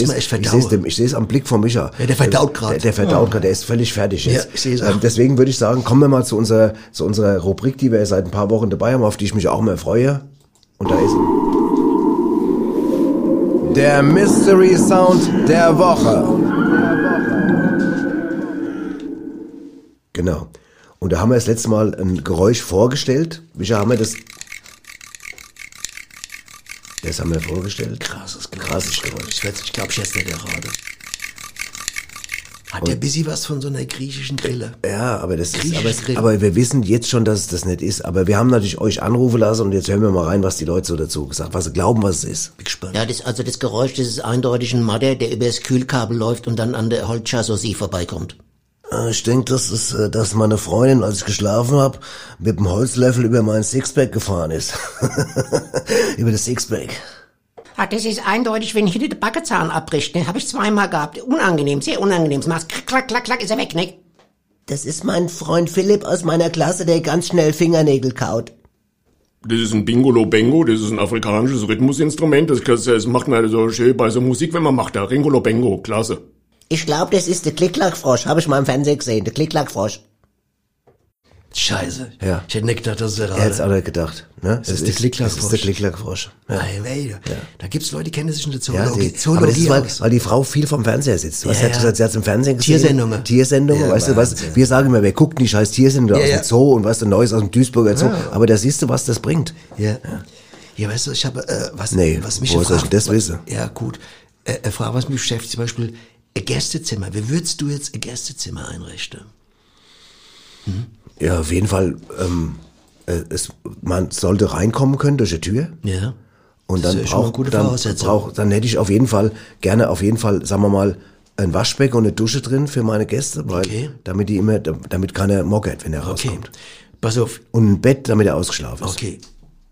[SPEAKER 3] Ich sehe es- am Blick von Micha.
[SPEAKER 2] Ja, der verdaut grad.
[SPEAKER 3] Der, der verdaut gerade, der ist völlig fertig jetzt.
[SPEAKER 2] Ja, ich sehe es auch.
[SPEAKER 3] Ähm, deswegen würde ich sagen, kommen wir mal zu unserer, zu unserer Rubrik, die wir seit ein paar Wochen dabei haben, auf die ich mich auch immer freue. Und da ist der Mystery Sound der Woche. Genau. Und da haben wir das letzte Mal ein Geräusch vorgestellt. Micha, haben wir das das haben wir vorgestellt.
[SPEAKER 2] Krasses Geräusch.
[SPEAKER 3] Krasses Geräusch.
[SPEAKER 2] Ich, glaube, ich esse der gerade. Hat der busy was von so einer griechischen Grille?
[SPEAKER 3] Ja, aber das ist, aber, es-
[SPEAKER 2] Grill.
[SPEAKER 3] aber wir wissen jetzt schon, dass es das nicht ist. Aber wir haben natürlich euch anrufen lassen und jetzt hören wir mal rein, was die Leute so dazu gesagt, was sie glauben, was es ist.
[SPEAKER 2] Bin gespannt.
[SPEAKER 4] Ja, das, also das Geräusch, das ist eindeutig ein Madder, der über das Kühlkabel läuft und dann an der Holzchassis vorbeikommt.
[SPEAKER 3] Äh, Ich denke, das ist, äh, dass meine Freundin, als ich geschlafen habe, mit dem Holzlöffel über mein Sixpack gefahren ist. *laughs* über das Sixpack.
[SPEAKER 6] Ah, das ist eindeutig, wenn hier der Backenzahn abbricht, ne? Hab ich zweimal gehabt. Unangenehm, sehr unangenehm. Es macht klack, klack, klack, klack, ist er weg, ne?
[SPEAKER 4] Das ist mein Freund Philipp aus meiner Klasse, der ganz schnell Fingernägel kaut.
[SPEAKER 7] Das ist ein Bingolo Bengo, das ist ein afrikanisches Rhythmusinstrument. Das, das macht man so schön bei so Musik, wenn man macht. Da Ringolo Bengo, klasse.
[SPEAKER 4] Ich glaube, das ist der Klicklackfrosch. Habe ich mal im Fernsehen gesehen, der Klicklackfrosch.
[SPEAKER 2] Scheiße.
[SPEAKER 3] Ja.
[SPEAKER 2] Ich hätte nicht gedacht, dass es
[SPEAKER 3] Er hätte es auch nicht gedacht. Ne?
[SPEAKER 2] Das ist der Klicklerfrosch.
[SPEAKER 3] Das ist der Klicklerfrosch. Ja.
[SPEAKER 2] Nein, weh. Da gibt's Leute, die kennen sich in der
[SPEAKER 3] Ja,
[SPEAKER 2] Zoologie,
[SPEAKER 3] die, aber das ist,
[SPEAKER 2] Zoologie
[SPEAKER 3] weil, weil die Frau viel vom Fernseher sitzt. Was
[SPEAKER 2] Ja,
[SPEAKER 3] hat
[SPEAKER 2] ja.
[SPEAKER 3] sie hat im Fernsehen gesehen.
[SPEAKER 2] Tiersendungen.
[SPEAKER 3] Tiersendungen,
[SPEAKER 2] Ja,
[SPEAKER 3] weißt du, was,
[SPEAKER 2] Wahnsinn.
[SPEAKER 3] wir sagen immer, wer guckt die scheiß Tiersendung
[SPEAKER 2] Ja,
[SPEAKER 3] aus
[SPEAKER 2] ja.
[SPEAKER 3] dem Zoo und was denn Neues aus dem Duisburger Zoo. Aber da siehst du, was das bringt.
[SPEAKER 2] Ja. Ja, weißt du, ich habe, äh, was,
[SPEAKER 3] Nee,
[SPEAKER 2] was mich
[SPEAKER 3] ich
[SPEAKER 2] fragt-
[SPEAKER 3] das wissen?
[SPEAKER 2] Ja, gut. Äh, äh, Frage, was mich beschäftigt, zum Beispiel, ein Gästezimmer. Wie würdest du jetzt ein Gästezimmer einrichten?
[SPEAKER 3] Ja, auf jeden Fall, ähm, äh, es, man sollte reinkommen können durch die Tür.
[SPEAKER 2] Ja.
[SPEAKER 3] Und
[SPEAKER 2] Das
[SPEAKER 3] dann braucht,
[SPEAKER 2] gute
[SPEAKER 3] dann,
[SPEAKER 2] Voraussetzung.
[SPEAKER 3] brauch, dann hätte ich auf jeden Fall gerne auf jeden Fall, sagen wir mal, ein Waschbecken und eine Dusche drin für meine Gäste, weil
[SPEAKER 2] Okay.
[SPEAKER 3] damit die immer, damit keiner mockert, wenn er
[SPEAKER 2] Okay.
[SPEAKER 3] rauskommt.
[SPEAKER 2] Pass auf.
[SPEAKER 3] Und ein Bett, damit er ausgeschlafen ist.
[SPEAKER 2] Okay.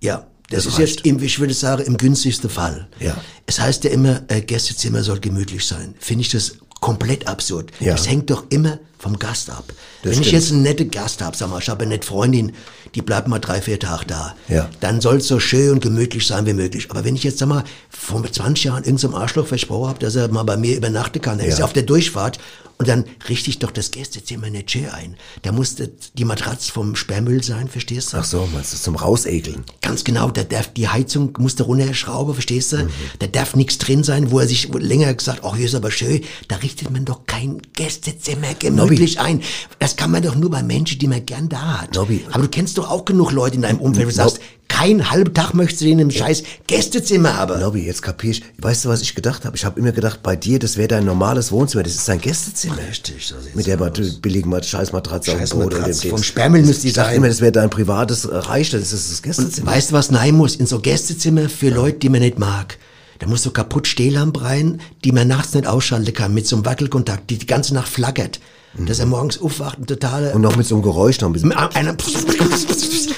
[SPEAKER 2] Ja. Das,
[SPEAKER 3] Das
[SPEAKER 2] ist
[SPEAKER 3] reicht.
[SPEAKER 2] jetzt, im, ich würde sagen, im günstigsten Fall.
[SPEAKER 3] Ja.
[SPEAKER 2] Es heißt ja immer, äh, Gästezimmer soll gemütlich sein. Finde ich das komplett absurd.
[SPEAKER 3] Ja.
[SPEAKER 2] Das hängt doch immer vom Gast ab. Wenn ich
[SPEAKER 3] stimmt.
[SPEAKER 2] jetzt einen netten Gast habe, sag mal, ich habe eine nette Freundin, die bleibt mal drei, vier Tage da,
[SPEAKER 3] Ja.
[SPEAKER 2] dann soll es so schön und gemütlich sein wie möglich. Aber wenn ich jetzt, sag mal, vor 20 Jahren irgendeinem Arschloch versprochen habe, dass er mal bei mir übernachten kann, dann ist
[SPEAKER 3] Ja.
[SPEAKER 2] er auf der Durchfahrt und dann richte ich doch das Gästezimmer nicht schön ein. Da muss das- die Matratze vom Sperrmüll sein, verstehst du?
[SPEAKER 3] Ach so, meinst du, zum Rausekeln?
[SPEAKER 2] Ganz genau, da darf die Heizung muss da runterschrauben, verstehst
[SPEAKER 3] Mhm.
[SPEAKER 2] du? Da darf nichts drin sein, wo er sich länger gesagt, ach, hier ist aber schön. Da richtet man doch kein Gästezimmer gemütlich ein. Das kann man doch nur bei Menschen, die man gern da hat.
[SPEAKER 3] Nobby.
[SPEAKER 2] Aber du kennst doch auch genug Leute in deinem Umfeld, wo du sagst, keinen halben Tag möchtest du in einem scheiß Gästezimmer haben.
[SPEAKER 3] Lobby, jetzt kapier ich. Weißt du, was ich gedacht habe? Ich habe immer gedacht, bei dir, das wäre dein normales Wohnzimmer. Das ist dein Gästezimmer.
[SPEAKER 2] Richtig, so sieht's
[SPEAKER 3] Mit der
[SPEAKER 2] aus.
[SPEAKER 3] Billigen Mat- Scheißmatratze auf dem Boden. und Dings.
[SPEAKER 2] vom Sperrmüll müsste die
[SPEAKER 3] Ich
[SPEAKER 2] sein.
[SPEAKER 3] immer, das wäre dein privates Reich, das ist das Gästezimmer.
[SPEAKER 2] Weißt du, was nein muss? In so Gästezimmer für Leute, die man nicht mag. Da muss so kaputt Stehlampe rein, die man nachts nicht ausschalten kann, mit so einem Wackelkontakt, die die ganze Nacht flackert. Dass er morgens aufwacht und totale...
[SPEAKER 3] und noch mit so einem Geräusch noch ein bisschen.
[SPEAKER 2] einer,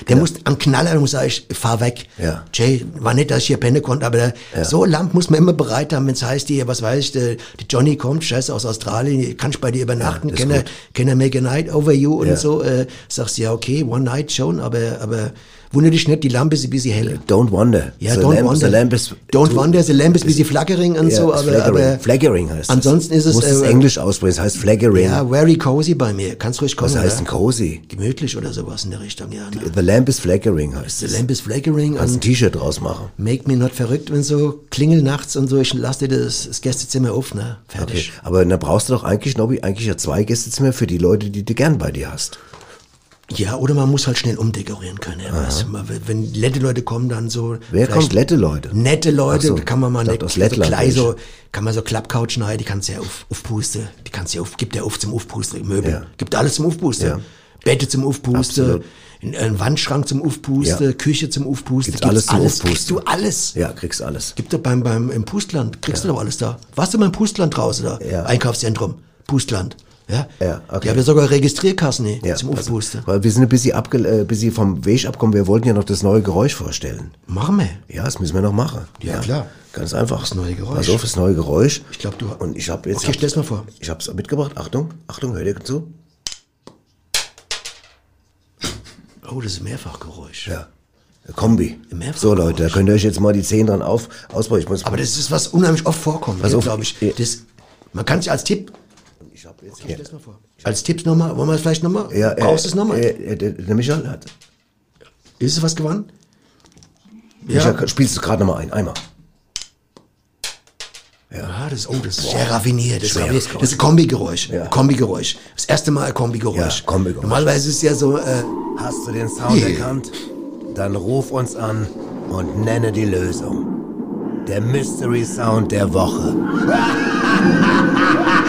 [SPEAKER 2] der muss am Knaller, der muss sagen, ich fahr weg.
[SPEAKER 3] Ja.
[SPEAKER 2] Jay, war nicht, dass ich hier pennen konnte, aber der, so Lamp muss man immer bereit haben, wenn es heißt, hier, was weiß ich, der, der Johnny kommt, scheiße, aus Australien, kann ich bei dir übernachten,
[SPEAKER 3] Ja,
[SPEAKER 2] can, I, can I make a night over you und
[SPEAKER 3] Ja.
[SPEAKER 2] so, äh, sagst du, ja, okay, one night schon, aber, aber wundere dich nicht, die Lampe ist ein bisschen hell.
[SPEAKER 3] Don't wonder.
[SPEAKER 2] Ja,
[SPEAKER 3] the
[SPEAKER 2] don't
[SPEAKER 3] lamp,
[SPEAKER 2] wonder.
[SPEAKER 3] The lamp is
[SPEAKER 2] don't wonder, the lamp is busy flackering und
[SPEAKER 3] Ja,
[SPEAKER 2] so, aber,
[SPEAKER 3] flaggering.
[SPEAKER 2] aber
[SPEAKER 3] flaggering heißt
[SPEAKER 2] ansonsten
[SPEAKER 3] das.
[SPEAKER 2] ist es,
[SPEAKER 3] Du musst es
[SPEAKER 2] äh,
[SPEAKER 3] Englisch aussprechen, es heißt flaggering.
[SPEAKER 2] ja, very cozy bei mir. Kannst ruhig kommen.
[SPEAKER 3] Was heißt denn cozy?
[SPEAKER 2] Gemütlich oder sowas in der Richtung, ja. Ne?
[SPEAKER 3] The lamp is flaggering heißt
[SPEAKER 2] The
[SPEAKER 3] es.
[SPEAKER 2] lamp is flackering
[SPEAKER 3] Kannst ein T-Shirt draus machen.
[SPEAKER 2] make me not verrückt und so. Klingel nachts und so. Ich lass dir das, das Gästezimmer auf, ne?
[SPEAKER 3] Okay.
[SPEAKER 2] Fertig.
[SPEAKER 3] Aber da brauchst du doch eigentlich, Nobby, eigentlich ja zwei Gästezimmer für die Leute, die du gern bei dir hast.
[SPEAKER 2] Ja, oder man muss halt schnell umdekorieren können. Ja, du, wenn nette Leute kommen, dann so.
[SPEAKER 3] Wer kommt? Lette Leute?
[SPEAKER 2] Nette Leute,
[SPEAKER 3] so,
[SPEAKER 2] kann man mal
[SPEAKER 3] dachte, aus
[SPEAKER 2] so
[SPEAKER 3] Lettland
[SPEAKER 2] so,
[SPEAKER 3] welche.
[SPEAKER 2] kann man so Klappcouch schneiden, die kannst du ja auf, aufpusten. Die kannst du ja auf, gibt ja auf zum Aufpusten, Möbel.
[SPEAKER 3] Ja.
[SPEAKER 2] Gibt alles zum Aufpusten.
[SPEAKER 3] Ja.
[SPEAKER 2] Bette zum Aufpusten, ein, Wandschrank zum Aufpusten,
[SPEAKER 3] Ja.
[SPEAKER 2] Küche zum Aufpusten.
[SPEAKER 3] Gibt's alles zum
[SPEAKER 2] Kriegst
[SPEAKER 3] Aufpusten.
[SPEAKER 2] du alles.
[SPEAKER 3] Ja, kriegst alles.
[SPEAKER 2] Gibt doch beim, beim, im Pustland, kriegst du doch alles da. Warst du mal im Pustland draußen da?
[SPEAKER 3] Ja.
[SPEAKER 2] Einkaufszentrum, Pustland. Ja,
[SPEAKER 3] Ja, okay.
[SPEAKER 2] Die haben ja sogar Registrierkassen nee,
[SPEAKER 3] Ja,
[SPEAKER 2] zum
[SPEAKER 3] also,
[SPEAKER 2] Aufpusten.
[SPEAKER 3] weil wir sind ein bisschen, abge äh, bisschen vom Weg abgekommen. Wir wollten ja noch das neue Geräusch vorstellen.
[SPEAKER 2] Machen wir.
[SPEAKER 3] Ja, das müssen wir noch machen.
[SPEAKER 2] Ja, klar.
[SPEAKER 3] Ganz einfach.
[SPEAKER 2] Das neue Geräusch.
[SPEAKER 3] Pass auf, das neue Geräusch.
[SPEAKER 2] Ich glaub, du-
[SPEAKER 3] Und ich habe jetzt.
[SPEAKER 2] Okay, stell's mal vor.
[SPEAKER 3] Ich habe es mitgebracht. Achtung, Achtung, hört ihr zu?
[SPEAKER 2] Oh, das ist ein Mehrfachgeräusch.
[SPEAKER 3] Ja. Kombi. So Leute, da könnt ihr euch jetzt mal die Zehen dran auf, ausbauen. Ich muss
[SPEAKER 2] Aber das ist was unheimlich oft vorkommt,
[SPEAKER 3] auf,
[SPEAKER 2] glaube ich.
[SPEAKER 3] ja.
[SPEAKER 2] Das, man kann sich als Tipp,
[SPEAKER 3] hab jetzt
[SPEAKER 2] ich stell's mal vor. Als Tipps nochmal, wollen wir es vielleicht nochmal?
[SPEAKER 3] ja, äh,
[SPEAKER 2] Brauchst du es nochmal?
[SPEAKER 3] Äh, äh, der, der Michael hat.
[SPEAKER 2] ist es was gewonnen?
[SPEAKER 3] Michael, spielst du gerade nochmal ein? Einmal.
[SPEAKER 2] Ja, das, oh, das ist sehr raffiniert. Das, ist raffiniert. das ist ein Kombigeräusch.
[SPEAKER 3] Ja.
[SPEAKER 2] Kombigeräusch. Das erste Mal ein Kombigeräusch.
[SPEAKER 3] Ja, Kombigeräusch.
[SPEAKER 2] Normalerweise ist es ja so, äh,
[SPEAKER 3] Hast du den Sound
[SPEAKER 2] Yeah.
[SPEAKER 3] erkannt? Dann ruf uns an und nenne die Lösung. Der Mystery Sound der Woche.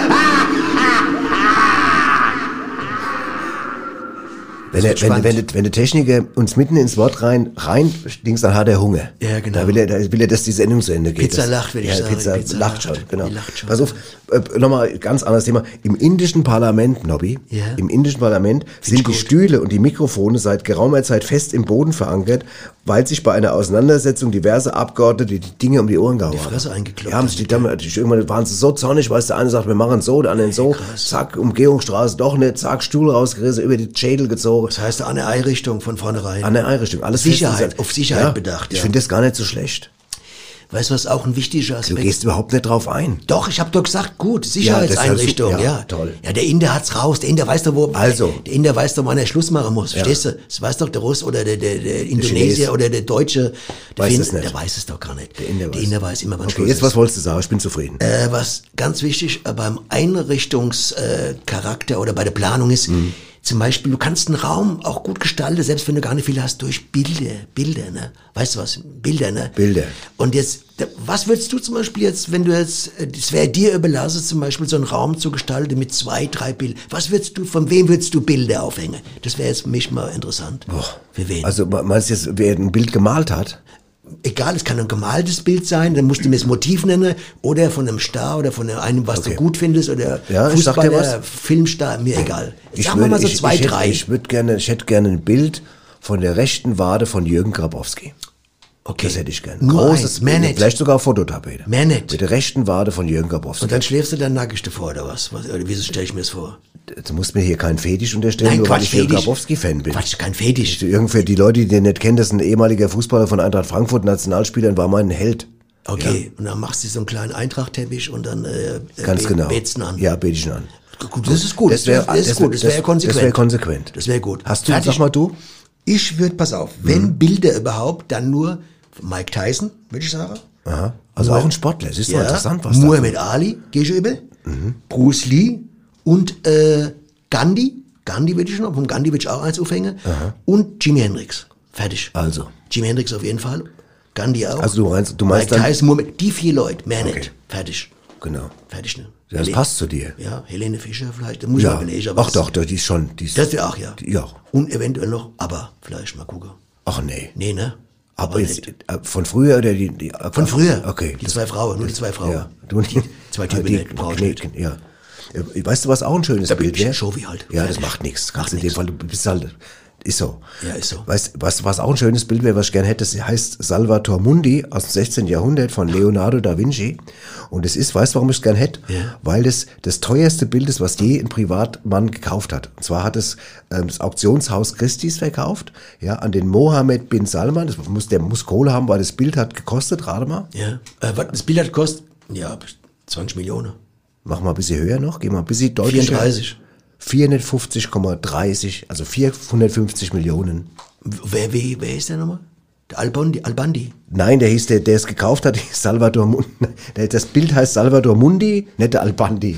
[SPEAKER 3] *laughs* Wenn der, wenn, wenn, wenn der Techniker uns mitten ins Wort rein, rein dings, dann hat er Hunger.
[SPEAKER 2] Ja, genau.
[SPEAKER 3] Da will er, da will er, dass die Sendung zu Ende geht.
[SPEAKER 2] Pizza
[SPEAKER 3] Das-
[SPEAKER 2] lacht, ich
[SPEAKER 3] ja,
[SPEAKER 2] sagen.
[SPEAKER 3] Pizza,
[SPEAKER 2] Pizza
[SPEAKER 3] lacht
[SPEAKER 2] lacht.
[SPEAKER 3] schon, genau.
[SPEAKER 2] Die lacht schon.
[SPEAKER 3] Pass auf, äh, nochmal ganz anderes Thema. Im indischen Parlament, Nobby,
[SPEAKER 2] Ja.
[SPEAKER 3] im indischen Parlament sind die Stühle und die Mikrofone seit geraumer Zeit fest im Boden verankert, weil sich bei einer Auseinandersetzung diverse Abgeordnete die Dinge um die Ohren gehauen haben.
[SPEAKER 2] Fresse eingekloppt
[SPEAKER 3] Ja, haben sich die die- irgendwann waren sie so zornig, weil der eine sagt, wir machen so, der andere so, zack, Umgehungsstraße doch nicht, zack, Stuhl rausgerissen, über die Schädel gezogen.
[SPEAKER 2] das heißt an der Einrichtung von vornherein.
[SPEAKER 3] An der Einrichtung. Alles
[SPEAKER 2] Sicherheit, auf Sicherheit bedacht,
[SPEAKER 3] Ich
[SPEAKER 2] ja.
[SPEAKER 3] finde das gar nicht so schlecht.
[SPEAKER 2] Weißt du, was auch ein wichtiger
[SPEAKER 3] Du
[SPEAKER 2] Aspekt
[SPEAKER 3] gehst überhaupt nicht drauf ein.
[SPEAKER 2] Doch, ich habe doch gesagt, gut, Sicherheitseinrichtung,
[SPEAKER 3] Ja, ist
[SPEAKER 2] ja,
[SPEAKER 3] ja. Ja, toll.
[SPEAKER 2] Ja, der Inder hat's raus, der Inder weiß doch, wo,
[SPEAKER 3] Also.
[SPEAKER 2] der Inder weiß doch, wann er Schluss machen muss, verstehst du? Das weiß doch der Russ oder der, der, der Indonesier oder der Deutsche, der
[SPEAKER 3] Weiß
[SPEAKER 2] Finn-
[SPEAKER 3] es nicht.
[SPEAKER 2] der weiß es doch gar nicht. Der
[SPEAKER 3] Inder
[SPEAKER 2] Inder,
[SPEAKER 3] weiß.
[SPEAKER 2] weiß. immer, wann
[SPEAKER 3] Okay,
[SPEAKER 2] Schluss
[SPEAKER 3] jetzt
[SPEAKER 2] ist.
[SPEAKER 3] was wolltest du sagen? Ich bin zufrieden.
[SPEAKER 2] Äh, was ganz wichtig äh, beim Einrichtungscharakter äh, oder bei der Planung ist,
[SPEAKER 3] Mhm.
[SPEAKER 2] Zum Beispiel, du kannst einen Raum auch gut gestalten, selbst wenn du gar nicht viel hast, durch Bilder, Bilder, ne? Weißt du was? Bilder, ne?
[SPEAKER 3] Bilder.
[SPEAKER 2] Und jetzt, was würdest du zum Beispiel jetzt, wenn du jetzt, äh, das wäre dir überlassen, zum Beispiel so einen Raum zu gestalten mit zwei, drei Bildern. Was würdest du, von wem würdest du Bilder aufhängen? Das wäre jetzt für mich mal interessant. Für wen?
[SPEAKER 3] Also meinst du jetzt, wer ein Bild gemalt hat?
[SPEAKER 2] Egal, es kann ein gemaltes Bild sein, dann musst du mir das Motiv nennen, oder von einem Star oder von einem, was
[SPEAKER 3] Okay.
[SPEAKER 2] du gut findest, oder
[SPEAKER 3] Ja,
[SPEAKER 2] Fußballer. Filmstar, mir egal.
[SPEAKER 3] Ich
[SPEAKER 2] Sagen wir mal so
[SPEAKER 3] ich,
[SPEAKER 2] zwei,
[SPEAKER 3] ich, hätte-
[SPEAKER 2] drei.
[SPEAKER 3] Ich würde gerne, ich hätte gerne ein Bild von der rechten Wade von Jürgen Grabowski.
[SPEAKER 2] Okay.
[SPEAKER 3] Das hätte ich gerne.
[SPEAKER 2] Nur
[SPEAKER 3] Großes
[SPEAKER 2] nicht.
[SPEAKER 3] vielleicht sogar Fototapete.
[SPEAKER 2] Nicht.
[SPEAKER 3] Mit der rechten Wade von Jürgen Grabowski.
[SPEAKER 2] Und dann schläfst du dann nackig davor, oder was? was oder wieso stelle ich mir das vor?
[SPEAKER 3] Du musst mir hier keinen Fetisch unterstellen,
[SPEAKER 2] Nein,
[SPEAKER 3] nur weil
[SPEAKER 2] Quatsch,
[SPEAKER 3] ich Jürgen
[SPEAKER 2] Fetisch.
[SPEAKER 3] Grabowski-Fan bin.
[SPEAKER 2] Quatsch, kein Fetisch.
[SPEAKER 3] Irgendwie die Leute, die den nicht kennen, das ist ein ehemaliger Fußballer von Eintracht Frankfurt, Nationalspieler und war mein Held.
[SPEAKER 2] Okay, und dann machst du so einen kleinen Eintrachtteppich und dann äh,
[SPEAKER 3] Ganz
[SPEAKER 2] be-
[SPEAKER 3] genau.
[SPEAKER 2] betst ihn an.
[SPEAKER 3] Ja, bete ich ihn an.
[SPEAKER 2] Gut, das ist gut.
[SPEAKER 3] Das wär-
[SPEAKER 2] das,
[SPEAKER 3] das
[SPEAKER 2] gut.
[SPEAKER 3] wär-
[SPEAKER 2] Das wäre
[SPEAKER 3] das-
[SPEAKER 2] konsequent.
[SPEAKER 3] das wär konsequent.
[SPEAKER 2] Das wäre gut.
[SPEAKER 3] Hast du,
[SPEAKER 2] Fertig?
[SPEAKER 3] sag mal du?
[SPEAKER 2] Ich würde, pass auf, wenn
[SPEAKER 3] Mhm.
[SPEAKER 2] Bilder überhaupt, dann nur Mike Tyson, würde ich sagen.
[SPEAKER 3] Aha. Also auch ein Sportler. Es ist
[SPEAKER 2] Ja,
[SPEAKER 3] interessant, was da
[SPEAKER 2] Muhammad Ali, gegenüber.
[SPEAKER 3] Mhm.
[SPEAKER 2] Bruce Lee und äh, Gandhi. Gandhi würde ich noch, vom Gandhi würde ich auch eins aufhängen. Und Jimi Hendrix. Fertig.
[SPEAKER 3] Also.
[SPEAKER 2] Jimi Hendrix auf jeden Fall. Gandhi auch.
[SPEAKER 3] Also du meinst- du meinst
[SPEAKER 2] Mike Tyson, Muhammad, die vier Leute, mehr
[SPEAKER 3] Okay.
[SPEAKER 2] nicht. Fertig.
[SPEAKER 3] Genau.
[SPEAKER 2] Fertig, ne?
[SPEAKER 3] Ja, das
[SPEAKER 2] Hel-
[SPEAKER 3] passt zu dir.
[SPEAKER 2] Ja, Helene Fischer vielleicht, das muss ich
[SPEAKER 3] Ja.
[SPEAKER 2] mal überlegen. aber
[SPEAKER 3] Ach
[SPEAKER 2] das-
[SPEAKER 3] doch, doch, die ist schon. Die ist,
[SPEAKER 2] Das wäre auch, ja.
[SPEAKER 3] Die, ja.
[SPEAKER 2] Und eventuell noch, aber vielleicht mal gucken.
[SPEAKER 3] Ach nee.
[SPEAKER 2] Nee, ne?
[SPEAKER 3] Aber jetzt, äh, von früher oder die, die
[SPEAKER 2] Von früher.
[SPEAKER 3] Okay.
[SPEAKER 2] Die zwei Frauen, nur die zwei Frauen.
[SPEAKER 3] Ja. Du, die,
[SPEAKER 2] Zwei Typen
[SPEAKER 3] die,
[SPEAKER 2] nicht.
[SPEAKER 3] Ja. Äh, Weißt du, was auch ein schönes
[SPEAKER 2] Da
[SPEAKER 3] Bild wäre?
[SPEAKER 2] Show wie halt.
[SPEAKER 3] Ja, das macht nichts.
[SPEAKER 2] Macht
[SPEAKER 3] Kannst in dem. Fall, du bist halt, ist so.
[SPEAKER 2] Ja, ist so.
[SPEAKER 3] Weißt was, was auch ein schönes Bild wäre, was ich gerne hätte, das heißt Salvator Mundi aus dem 16. Jahrhundert von Leonardo da Vinci. Und es ist, weißt du, warum ich es gern hätte?
[SPEAKER 2] Ja.
[SPEAKER 3] Weil das das teuerste Bild ist, was je ein Privatmann gekauft hat. Und zwar hat es ähm, das Auktionshaus Christie's verkauft, ja, an den Mohammed bin Salman. Das muss, der muss Kohle haben, weil das Bild hat gekostet, rate mal.
[SPEAKER 2] Ja. Äh, was das Bild hat kostet? Ja, 20 Millionen.
[SPEAKER 3] Mach mal ein bisschen höher noch, geh mal ein bisschen deutlicher.
[SPEAKER 2] 34.
[SPEAKER 3] 450,30, also 450 Millionen.
[SPEAKER 2] Wer, wer, wer ist der nochmal? Der Albandi? Albandi?
[SPEAKER 3] Nein, der hieß, der, der es gekauft hat, *laughs* Salvador Mundi. Das Bild heißt Salvador Mundi, nicht der Albandi.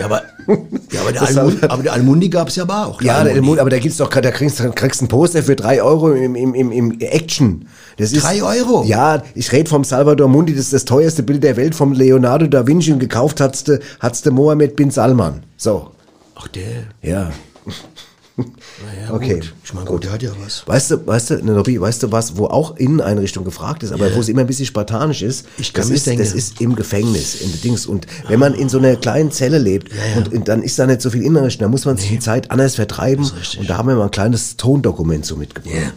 [SPEAKER 2] Ja, aber, *laughs* ja, aber, der, Almundi, aber der Almundi gab es ja aber auch.
[SPEAKER 3] Ja, der,
[SPEAKER 2] Almundi.
[SPEAKER 3] aber da gibt's doch, da kriegst, du kriegst ein Poster für drei Euro im, im, im, im Action. Das ist,
[SPEAKER 2] Drei Euro?
[SPEAKER 3] Ja, ich rede vom Salvador Mundi, das ist das teuerste Bild der Welt vom Leonardo da Vinci und gekauft hat's der, hat's der Mohammed bin Salman. So,
[SPEAKER 2] Ach, der.
[SPEAKER 3] ja.
[SPEAKER 2] Naja, *laughs*
[SPEAKER 3] Okay,
[SPEAKER 2] gut. Ich meine, gut, der hat ja was.
[SPEAKER 3] Weißt du, weißt du, Nobby, weißt du was, wo auch Inneneinrichtung gefragt ist, aber
[SPEAKER 2] Ja.
[SPEAKER 3] wo es immer ein bisschen spartanisch ist?
[SPEAKER 2] Ich kann
[SPEAKER 3] das ist,
[SPEAKER 2] denken.
[SPEAKER 3] das ist im Gefängnis, in Dings. Und wenn man in so einer kleinen Zelle lebt
[SPEAKER 2] Ja, ja.
[SPEAKER 3] und in, dann ist da nicht so viel Inneneinrichtung, da muss man sich die Zeit anders vertreiben. Und da haben wir mal ein kleines Tondokument so mitgebracht.
[SPEAKER 2] Ja.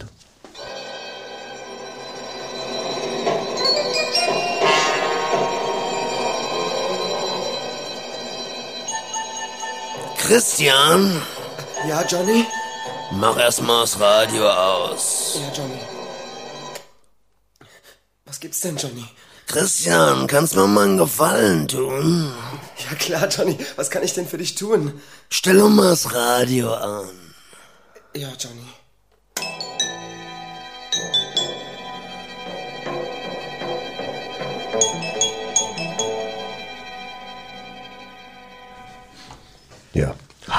[SPEAKER 8] Christian,
[SPEAKER 5] Ja, Johnny?
[SPEAKER 8] mach erstmal das Radio aus.
[SPEAKER 5] Ja, Johnny. Was gibt's denn, Johnny?
[SPEAKER 8] Christian, kannst mir mal einen Gefallen tun?
[SPEAKER 5] Ja klar, Johnny. Was kann ich denn für dich tun?
[SPEAKER 8] Stell mal das Radio an.
[SPEAKER 5] Ja, Johnny.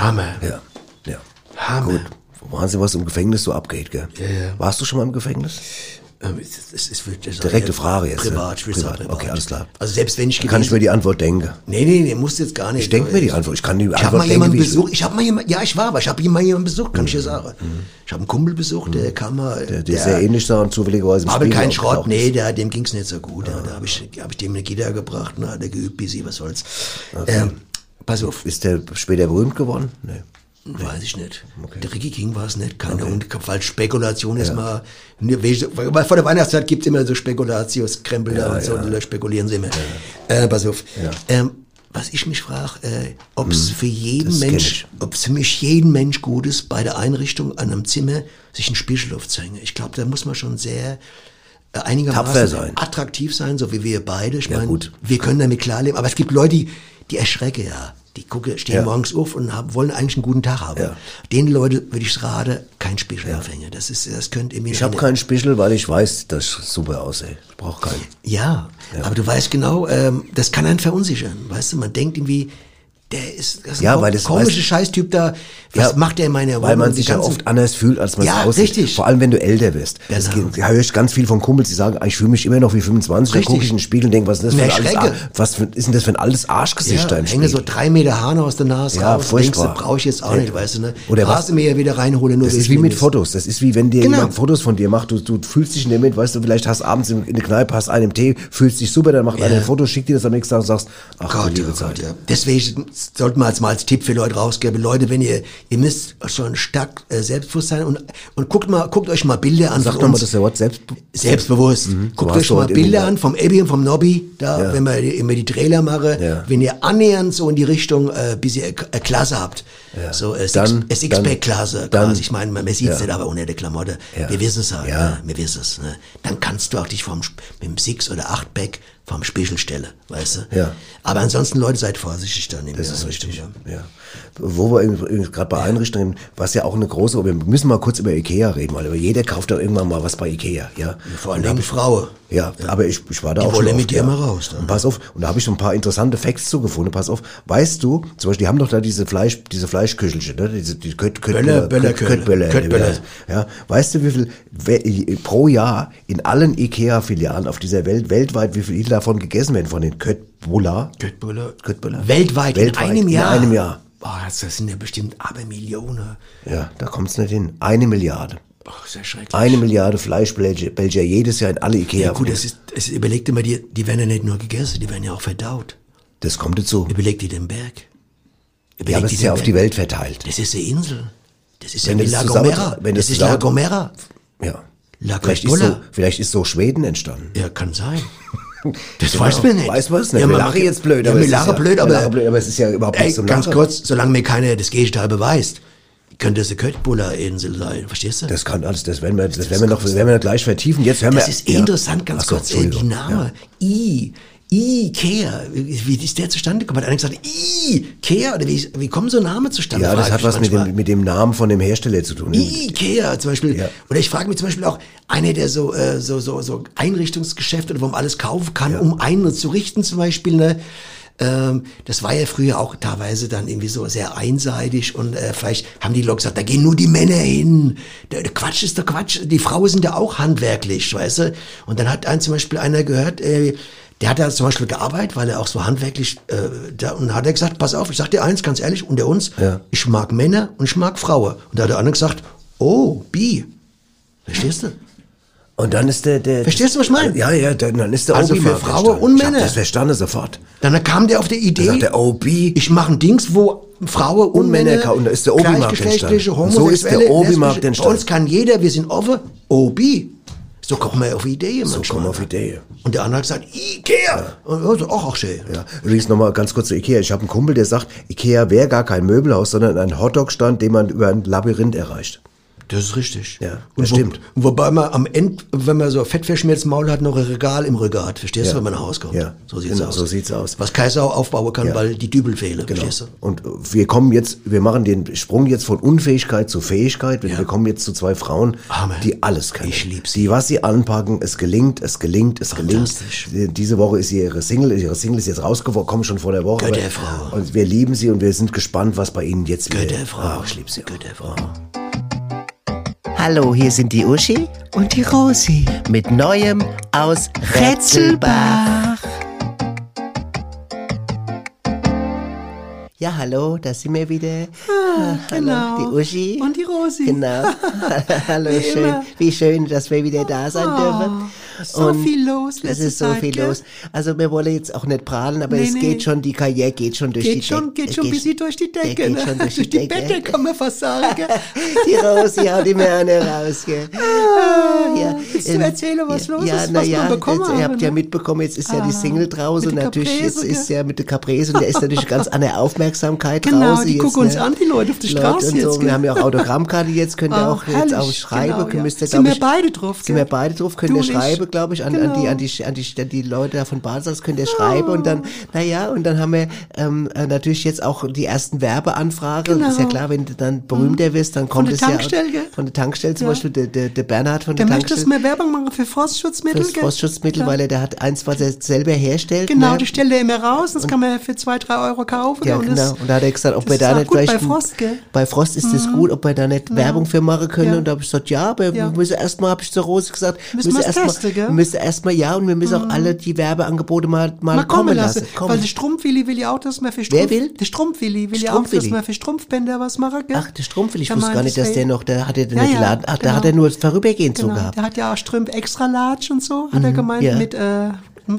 [SPEAKER 2] Hammer.
[SPEAKER 3] ja, ja.
[SPEAKER 2] Hammer.
[SPEAKER 3] Gut. Wahnsinn, was im Gefängnis so abgeht, gell?
[SPEAKER 2] Ja, ja.
[SPEAKER 3] Warst du schon mal im Gefängnis?
[SPEAKER 2] Ähm, Es, es, es wird,
[SPEAKER 3] Direkte Frage jetzt,
[SPEAKER 2] Privat,
[SPEAKER 3] ne?
[SPEAKER 2] ich will sagen
[SPEAKER 3] Privat.
[SPEAKER 2] privat.
[SPEAKER 3] Okay, alles klar.
[SPEAKER 2] Also selbst wenn ich
[SPEAKER 3] Kann ich mir
[SPEAKER 2] gewesen-
[SPEAKER 3] die Antwort denken?
[SPEAKER 2] Nee, nee, nee, musst jetzt gar nicht.
[SPEAKER 3] Ich denk mir die Antwort. Ich kann die
[SPEAKER 2] Ich habe
[SPEAKER 3] Antwort
[SPEAKER 2] mal
[SPEAKER 3] denken,
[SPEAKER 2] jemanden
[SPEAKER 3] wie ich
[SPEAKER 2] besucht. Ich habe mal jemanden, ja, ich war, aber ich habe mal jemanden besucht, kann ich dir sagen. Ich habe einen Kumpel besucht, der kam mal.
[SPEAKER 3] Mhm. Der, der sehr ähnlich sah und zufälligerweise im
[SPEAKER 2] War aber
[SPEAKER 3] Spiegel
[SPEAKER 2] kein Schrott, nee, der, dem ging's nicht so gut. Ja, da habe ich, hab ich dem eine Gitter gebracht, na, hat er geübt, busy, was soll's. Ähm, pass auf,
[SPEAKER 3] Ist der später berühmt geworden? Nee.
[SPEAKER 2] weiß ich nicht. Der Ricky King war es nicht, keine Ahnung, weil Spekulation ist mal, weil vor der Weihnachtszeit gibt's immer so Spekulationskrempel da und so, da spekulieren sie immer. Äh, pass auf. Ähm, was ich mich frage, äh, ob es für jeden
[SPEAKER 3] Hm, das
[SPEAKER 2] Mensch, ob es für mich jeden Mensch gut ist, bei der Einrichtung an einem Zimmer sich einen Spiegel aufzuhängen. Ich glaube, da muss man schon sehr äh, einigermaßen
[SPEAKER 3] sein.
[SPEAKER 2] attraktiv sein, so wie wir beide. Ich
[SPEAKER 3] Ja,
[SPEAKER 2] meine,
[SPEAKER 3] gut.
[SPEAKER 2] wir können damit klarleben. Aber es gibt Leute, die, die erschrecken ja. Die gucken, stehen
[SPEAKER 3] Ja.
[SPEAKER 2] morgens auf und haben, wollen eigentlich einen guten Tag haben.
[SPEAKER 3] Ja.
[SPEAKER 2] Den Leuten würde ich raten, kein Spiegelanfänger. Das ist, das könnte irgendwie
[SPEAKER 3] Ich habe
[SPEAKER 2] eine-
[SPEAKER 3] keinen Spichel, weil ich weiß, dass ich super aussehe. Ich brauche keinen.
[SPEAKER 2] Ja, aber du weißt genau, ähm, das kann einen verunsichern. Weißt du, man denkt irgendwie, der ist, das ist
[SPEAKER 3] Ja,
[SPEAKER 2] ein
[SPEAKER 3] weil das
[SPEAKER 2] komischer
[SPEAKER 3] weiß-
[SPEAKER 2] Scheißtyp da. Was
[SPEAKER 3] Ja,
[SPEAKER 2] macht der in meiner
[SPEAKER 3] Weil man sich ja oft anders fühlt, als man
[SPEAKER 2] Ja,
[SPEAKER 3] es aussieht.
[SPEAKER 2] richtig.
[SPEAKER 3] Vor allem, wenn du älter wirst. Das
[SPEAKER 2] Genau.
[SPEAKER 3] geht- da höre ich ganz viel von Kumpels, die sagen, ah, ich fühle mich immer noch wie 25. Dann
[SPEAKER 2] Richtig.
[SPEAKER 3] gucke ich in den Spiegel und denke, was ist das für ein. Ar- was ist denn das für ein alles Arschgesicht
[SPEAKER 2] ja,
[SPEAKER 3] da im
[SPEAKER 2] hängen so
[SPEAKER 3] Spiegel?
[SPEAKER 2] drei Meter Haare aus der Nase
[SPEAKER 3] Ja,
[SPEAKER 2] raus. Denkst du, brauche ich jetzt auch
[SPEAKER 3] Ja.
[SPEAKER 2] nicht, weißt du, ne?
[SPEAKER 3] Oder was-
[SPEAKER 2] Rasenmäher wieder reinholen, nur
[SPEAKER 3] Das ist wie
[SPEAKER 2] mir
[SPEAKER 3] mit
[SPEAKER 2] das-
[SPEAKER 3] Fotos. Das ist wie wenn dir
[SPEAKER 2] Genau.
[SPEAKER 3] jemand Fotos von dir macht. Du, du fühlst dich in dem Moment, weißt du, vielleicht hast abends in, der Kneipe, hast einen Tee, fühlst dich super, dann macht einer ein Foto, schickt dir das am nächsten Tag und sagst, ach
[SPEAKER 2] Gott,
[SPEAKER 3] liebe
[SPEAKER 2] oh
[SPEAKER 3] Zeit.
[SPEAKER 2] Ja. Deswegen sollten wir als mal als Tipp für Leute rausgeben, Leute, wenn ihr, ihr müsst schon stark äh, Selbstbewusstsein und, und guckt mal, guckt euch mal Bilder an
[SPEAKER 3] Sag
[SPEAKER 2] von
[SPEAKER 3] doch mal das Wort selbst.
[SPEAKER 2] Selbstbewusst. Guckt
[SPEAKER 3] hast
[SPEAKER 2] euch mal Bilder an vom Ebi und vom Nobby, da,
[SPEAKER 3] Ja.
[SPEAKER 2] wenn wir immer die Trailer machen,
[SPEAKER 3] Ja.
[SPEAKER 2] wenn ihr annähernd so in die Richtung, äh, bis ihr eine Klasse habt. So, äh,
[SPEAKER 3] Dann-
[SPEAKER 2] Six- äh, quasi. Ich meine, man sieht es
[SPEAKER 3] Ja.
[SPEAKER 2] nicht, aber ohne der Klamotte.
[SPEAKER 3] Ja.
[SPEAKER 2] Wir wissen es halt,
[SPEAKER 3] Ja.
[SPEAKER 2] ne? wir wissen es. Ne? Dann kannst du auch dich vom, mit dem Six- oder Achtpack vom Spiegel stellen, weißt du?
[SPEAKER 3] Ja.
[SPEAKER 2] Aber ansonsten, Leute, seid vorsichtig dann.
[SPEAKER 3] Das ist richtig. Ja. Wo wir gerade bei Einrichtungen, was ja auch eine große, wir müssen mal kurz über Ikea reden, weil jeder kauft doch irgendwann mal was bei Ikea, ja.
[SPEAKER 2] Vor allem
[SPEAKER 3] ich-
[SPEAKER 2] Frauen.
[SPEAKER 3] Ja, aber ich, ich war da
[SPEAKER 2] Die
[SPEAKER 3] auch schon
[SPEAKER 2] mit
[SPEAKER 3] oft,
[SPEAKER 2] dir
[SPEAKER 3] ja.
[SPEAKER 2] immer raus, dann.
[SPEAKER 3] Und pass auf, und da habe ich so ein paar interessante Facts zugefunden. Pass auf, weißt du, zum Beispiel, die haben doch da diese Fleisch, diese Fleischküchelchen, ne? diese die Kött, Kött,
[SPEAKER 2] Böller, Böller,
[SPEAKER 3] Kött, Köttböller,
[SPEAKER 2] Köttböller.
[SPEAKER 3] Ja, weißt du, wie viel we- pro Jahr in allen Ikea-Filialen auf dieser Welt weltweit, wie viel davon gegessen werden von den Köttbullar?
[SPEAKER 2] Köttbullar.
[SPEAKER 3] Köttbullar.
[SPEAKER 2] Weltweit,
[SPEAKER 3] Weltweit,
[SPEAKER 2] in einem Jahr.
[SPEAKER 3] In einem Jahr.
[SPEAKER 2] Boah, das sind ja bestimmt aber Millionen.
[SPEAKER 3] Ja, da kommt's nicht hin. Eine Milliarde.
[SPEAKER 2] Boah, sehr schrecklich.
[SPEAKER 3] Eine Milliarde Fleischbelger Belgier jedes Jahr in alle Ikea.
[SPEAKER 2] ja, gut, das ist, es überlegt immer, die, die werden ja nicht nur gegessen, die werden ja auch verdaut.
[SPEAKER 3] das kommt dazu.
[SPEAKER 2] Überlegt die den Berg. Überlegt
[SPEAKER 3] Ja, aber es ist ja auf die Welt verteilt.
[SPEAKER 2] Das ist eine Insel. Das ist
[SPEAKER 3] Wenn
[SPEAKER 2] ja wie
[SPEAKER 3] das
[SPEAKER 2] La Gomera.
[SPEAKER 3] wenn
[SPEAKER 2] das
[SPEAKER 3] das
[SPEAKER 2] ist La Gomera.
[SPEAKER 3] Ja.
[SPEAKER 2] La
[SPEAKER 3] Vielleicht ist, so, vielleicht ist so Schweden entstanden.
[SPEAKER 2] Ja, kann sein. *laughs* Das
[SPEAKER 3] Genau.
[SPEAKER 2] weiß man nicht.
[SPEAKER 3] Weiß man es nicht.
[SPEAKER 2] Ja,
[SPEAKER 3] wir lachen jetzt blöd.
[SPEAKER 2] Ja,
[SPEAKER 3] aber
[SPEAKER 2] wir
[SPEAKER 3] ist
[SPEAKER 2] lachen
[SPEAKER 3] ja,
[SPEAKER 2] blöd, aber,
[SPEAKER 3] blöd, aber es ist ja überhaupt
[SPEAKER 2] ey,
[SPEAKER 3] nicht zum
[SPEAKER 2] ganz
[SPEAKER 3] Lachen.
[SPEAKER 2] kurz, solange mir keiner das Gegenteil beweist, könnte es eine Köttbullar-Insel sein. Verstehst du?
[SPEAKER 3] Das kann alles, das werden wir, das werden wir noch, das werden wir gleich vertiefen. Jetzt hören
[SPEAKER 2] Das
[SPEAKER 3] wir.
[SPEAKER 2] ist eh
[SPEAKER 3] ja.
[SPEAKER 2] interessant, ganz
[SPEAKER 3] so,
[SPEAKER 2] kurz, äh, die. Name. I. Ikea. Wie ist der zustande gekommen? Hat einer gesagt, Ikea? Oder wie, wie kommen so Namen zustande?
[SPEAKER 3] Ja, das hat was mit dem, mit dem Namen von dem Hersteller zu tun.
[SPEAKER 2] Ikea zum Beispiel.
[SPEAKER 3] Ja.
[SPEAKER 2] Oder ich frage mich zum Beispiel auch, einer, der so, äh, so, so, so Einrichtungsgeschäfte oder wo man alles kaufen kann, um einzurichten zum Beispiel, ne? Ähm, das war ja früher auch teilweise dann irgendwie so sehr einseitig und äh, vielleicht haben die Leute gesagt, da gehen nur die Männer hin. Der, der Quatsch ist der Quatsch. Die Frauen sind ja auch handwerklich, weißt du? Und dann hat ein zum Beispiel einer gehört, äh, der hat da zum Beispiel gearbeitet, weil er auch so handwerklich, äh, da, und hat er gesagt, pass auf, ich sag dir eins, ganz ehrlich, unter uns,
[SPEAKER 3] Ja.
[SPEAKER 2] ich mag Männer und ich mag Frauen. Und da hat der andere gesagt, oh, bi. Verstehst du?
[SPEAKER 3] Und dann ist der, der
[SPEAKER 2] Verstehst du, was ich meine?
[SPEAKER 3] Ja, ja, dann, dann ist der
[SPEAKER 2] Also
[SPEAKER 3] Obi
[SPEAKER 2] für Frauen und
[SPEAKER 3] Ich
[SPEAKER 2] Männer.
[SPEAKER 3] das verstanden sofort.
[SPEAKER 2] Dann kam der auf die Idee,
[SPEAKER 3] Da sagt der Obi,
[SPEAKER 2] ich mache ein Dings, wo Frauen und,
[SPEAKER 3] Und Männer kaufen. Da ist der Obi-Markt entstanden. So ist der Obi-Markt entstanden.
[SPEAKER 2] Bei uns kann jeder, wir sind offen, Obi. So kommen wir auf Ideen
[SPEAKER 3] so kommen wir auf Idee.
[SPEAKER 2] Und der andere hat gesagt, Ikea. Und ich so, ach, ach schön.
[SPEAKER 3] Ja, übrigens nochmal ganz kurz zu Ikea. Ich habe einen Kumpel, der sagt, Ikea wäre gar kein Möbelhaus, sondern ein Hotdog-Stand, den man über ein Labyrinth erreicht.
[SPEAKER 2] Das ist richtig.
[SPEAKER 3] Ja,
[SPEAKER 2] und wo,
[SPEAKER 3] stimmt.
[SPEAKER 2] Wobei man am Ende, wenn man so fettverschmiertes Maul hat, noch ein Regal im Regal hat. Verstehst
[SPEAKER 3] Ja.
[SPEAKER 2] du, wenn man nach Hause kommt?
[SPEAKER 3] Ja,
[SPEAKER 2] So sieht's
[SPEAKER 3] genau,
[SPEAKER 2] aus.
[SPEAKER 3] so sieht's aus.
[SPEAKER 2] Was Kaiser aufbauen kann,
[SPEAKER 3] Ja.
[SPEAKER 2] weil die Dübel fehlen.
[SPEAKER 3] Genau.
[SPEAKER 2] Verstehst du?
[SPEAKER 3] Und wir kommen jetzt, wir machen den Sprung jetzt von Unfähigkeit zu Fähigkeit. Wir, wir kommen jetzt zu zwei Frauen,
[SPEAKER 2] Hammer.
[SPEAKER 3] die alles können.
[SPEAKER 2] Ich lieb sie.
[SPEAKER 3] Die, was sie anpacken, es gelingt, es gelingt, es gelingt.
[SPEAKER 2] Fantastisch.
[SPEAKER 3] Diese Woche ist ihre Single, ihre Single ist jetzt rausgekommen, kommen schon vor der Woche.
[SPEAKER 2] Götterfrau.
[SPEAKER 3] Und wir lieben sie und wir sind gespannt, was bei ihnen jetzt wieder.
[SPEAKER 2] Götterfrau.
[SPEAKER 3] Ah, ich lieb sie.
[SPEAKER 2] Götterfrau.
[SPEAKER 4] Hallo, hier sind die Uschi
[SPEAKER 9] Und die Rosi.
[SPEAKER 4] mit Neuem aus Rätselbach. Ja, hallo, da sind wir wieder. Ah,
[SPEAKER 9] genau.
[SPEAKER 4] Hallo, die Uschi.
[SPEAKER 9] Und die Rosi.
[SPEAKER 4] Genau. *laughs* hallo,
[SPEAKER 9] Wie
[SPEAKER 4] schön.
[SPEAKER 9] immer.
[SPEAKER 4] Wie schön, dass wir wieder da sein
[SPEAKER 9] Oh,
[SPEAKER 4] dürfen.
[SPEAKER 9] So viel los
[SPEAKER 4] Es ist so
[SPEAKER 9] Zeit,
[SPEAKER 4] viel
[SPEAKER 9] gell?
[SPEAKER 4] los. Also wir wollen jetzt auch nicht prahlen, aber
[SPEAKER 9] Nee,
[SPEAKER 4] es
[SPEAKER 9] nee.
[SPEAKER 4] geht schon, die Karriere geht schon durch die
[SPEAKER 9] Geht schon,
[SPEAKER 4] Decke.
[SPEAKER 9] geht schon ein bisschen durch die Decke.
[SPEAKER 4] geht
[SPEAKER 9] ne?
[SPEAKER 4] schon durch die
[SPEAKER 9] die
[SPEAKER 4] Decke.
[SPEAKER 9] Decke, kann man fast sagen. gell? *laughs*
[SPEAKER 4] Die Rosi haut immer eine raus, gell? *laughs* Ah, ja.
[SPEAKER 9] willst du erzählen, was
[SPEAKER 4] ja,
[SPEAKER 9] los
[SPEAKER 4] ja,
[SPEAKER 9] ist, was
[SPEAKER 4] ja,
[SPEAKER 9] bekommen
[SPEAKER 4] jetzt,
[SPEAKER 9] haben,
[SPEAKER 4] Ihr habt ja
[SPEAKER 9] ne?
[SPEAKER 4] mitbekommen, jetzt ist ja die
[SPEAKER 9] Ah,
[SPEAKER 4] Single draußen und natürlich jetzt
[SPEAKER 9] Caprese,
[SPEAKER 4] ist
[SPEAKER 9] gell?
[SPEAKER 4] ja mit der Caprese und der ist natürlich *laughs* ganz an der Aufmerksamkeit
[SPEAKER 9] Genau,
[SPEAKER 4] draußen.
[SPEAKER 9] die
[SPEAKER 4] jetzt,
[SPEAKER 9] gucken uns
[SPEAKER 4] ne?
[SPEAKER 9] an, die Leute auf der Straße
[SPEAKER 4] und so.
[SPEAKER 9] jetzt,
[SPEAKER 4] Wir haben ja auch Autogrammkarte jetzt, könnt ihr
[SPEAKER 9] Ah,
[SPEAKER 4] auch jetzt auch schreiben.
[SPEAKER 9] genau, ja. Sind wir beide drauf,
[SPEAKER 4] Sind wir beide drauf, könnt ihr
[SPEAKER 9] und
[SPEAKER 4] schreiben,
[SPEAKER 3] Briefe, glaube ich, an, an, die, an, die, an, die, an die Leute von Basels, könnt ihr schreiben und dann, naja, und dann haben wir ähm, äh, natürlich jetzt auch die ersten Werbeanfragen. Ist ja klar, wenn du dann berühmter wirst, dann kommt
[SPEAKER 4] der
[SPEAKER 3] es ja
[SPEAKER 4] Tankstelle,
[SPEAKER 3] von der Tankstelle zum Beispiel, der, der, der Bernhard von
[SPEAKER 4] Der
[SPEAKER 3] der
[SPEAKER 4] möchte, dass
[SPEAKER 3] Tankstelle.
[SPEAKER 4] wir Werbung machen für Frostschutzmittel.
[SPEAKER 3] Fürs
[SPEAKER 4] gell?
[SPEAKER 3] Frostschutzmittel,
[SPEAKER 4] Ja.
[SPEAKER 3] weil er, der hat eins, was er selber herstellt.
[SPEAKER 4] Genau,
[SPEAKER 3] ne?
[SPEAKER 4] die stellt er immer raus, das kann man für zwei, drei Euro kaufen.
[SPEAKER 3] Ja,
[SPEAKER 4] und
[SPEAKER 3] genau.
[SPEAKER 4] das,
[SPEAKER 3] Und da hat er gesagt, ob wir da nicht vielleicht.
[SPEAKER 4] bei Frost, gell? Mhm.
[SPEAKER 3] Bei Frost ist das gut, ob wir da nicht Werbung für machen können.
[SPEAKER 4] Ja.
[SPEAKER 3] Und da habe ich gesagt, ja, aber
[SPEAKER 4] Ja.
[SPEAKER 3] wir müssen erstmal, habe ich zur Rose gesagt,
[SPEAKER 4] Müssen wir es
[SPEAKER 3] erstmal,
[SPEAKER 4] gell? Mhm.
[SPEAKER 3] wir müssen erstmal, ja, und wir müssen auch alle die Werbeangebote mal, mal,
[SPEAKER 4] mal kommen lassen.
[SPEAKER 3] Kommen.
[SPEAKER 4] Weil der Strumpfwilli will ja auch, dass man für
[SPEAKER 3] Wer
[SPEAKER 4] Strumpf...
[SPEAKER 3] will?
[SPEAKER 4] Der Strumpfwilli will ja auch, dass
[SPEAKER 3] Strumpfwilli.
[SPEAKER 4] man für Strumpfbänder was machen, gell?
[SPEAKER 3] Ach, der Strumpfwil, ich wusste gar nicht, dass
[SPEAKER 4] das
[SPEAKER 3] der noch, der hatte den
[SPEAKER 4] Ja,
[SPEAKER 3] nicht
[SPEAKER 4] ja.
[SPEAKER 3] Ach, da
[SPEAKER 4] genau.
[SPEAKER 3] hat er nur vorübergehend so
[SPEAKER 4] Genau,
[SPEAKER 3] gehabt.
[SPEAKER 4] der hat ja auch Strümpf extra Large und so, hat er gemeint,
[SPEAKER 3] ja.
[SPEAKER 4] mit, äh,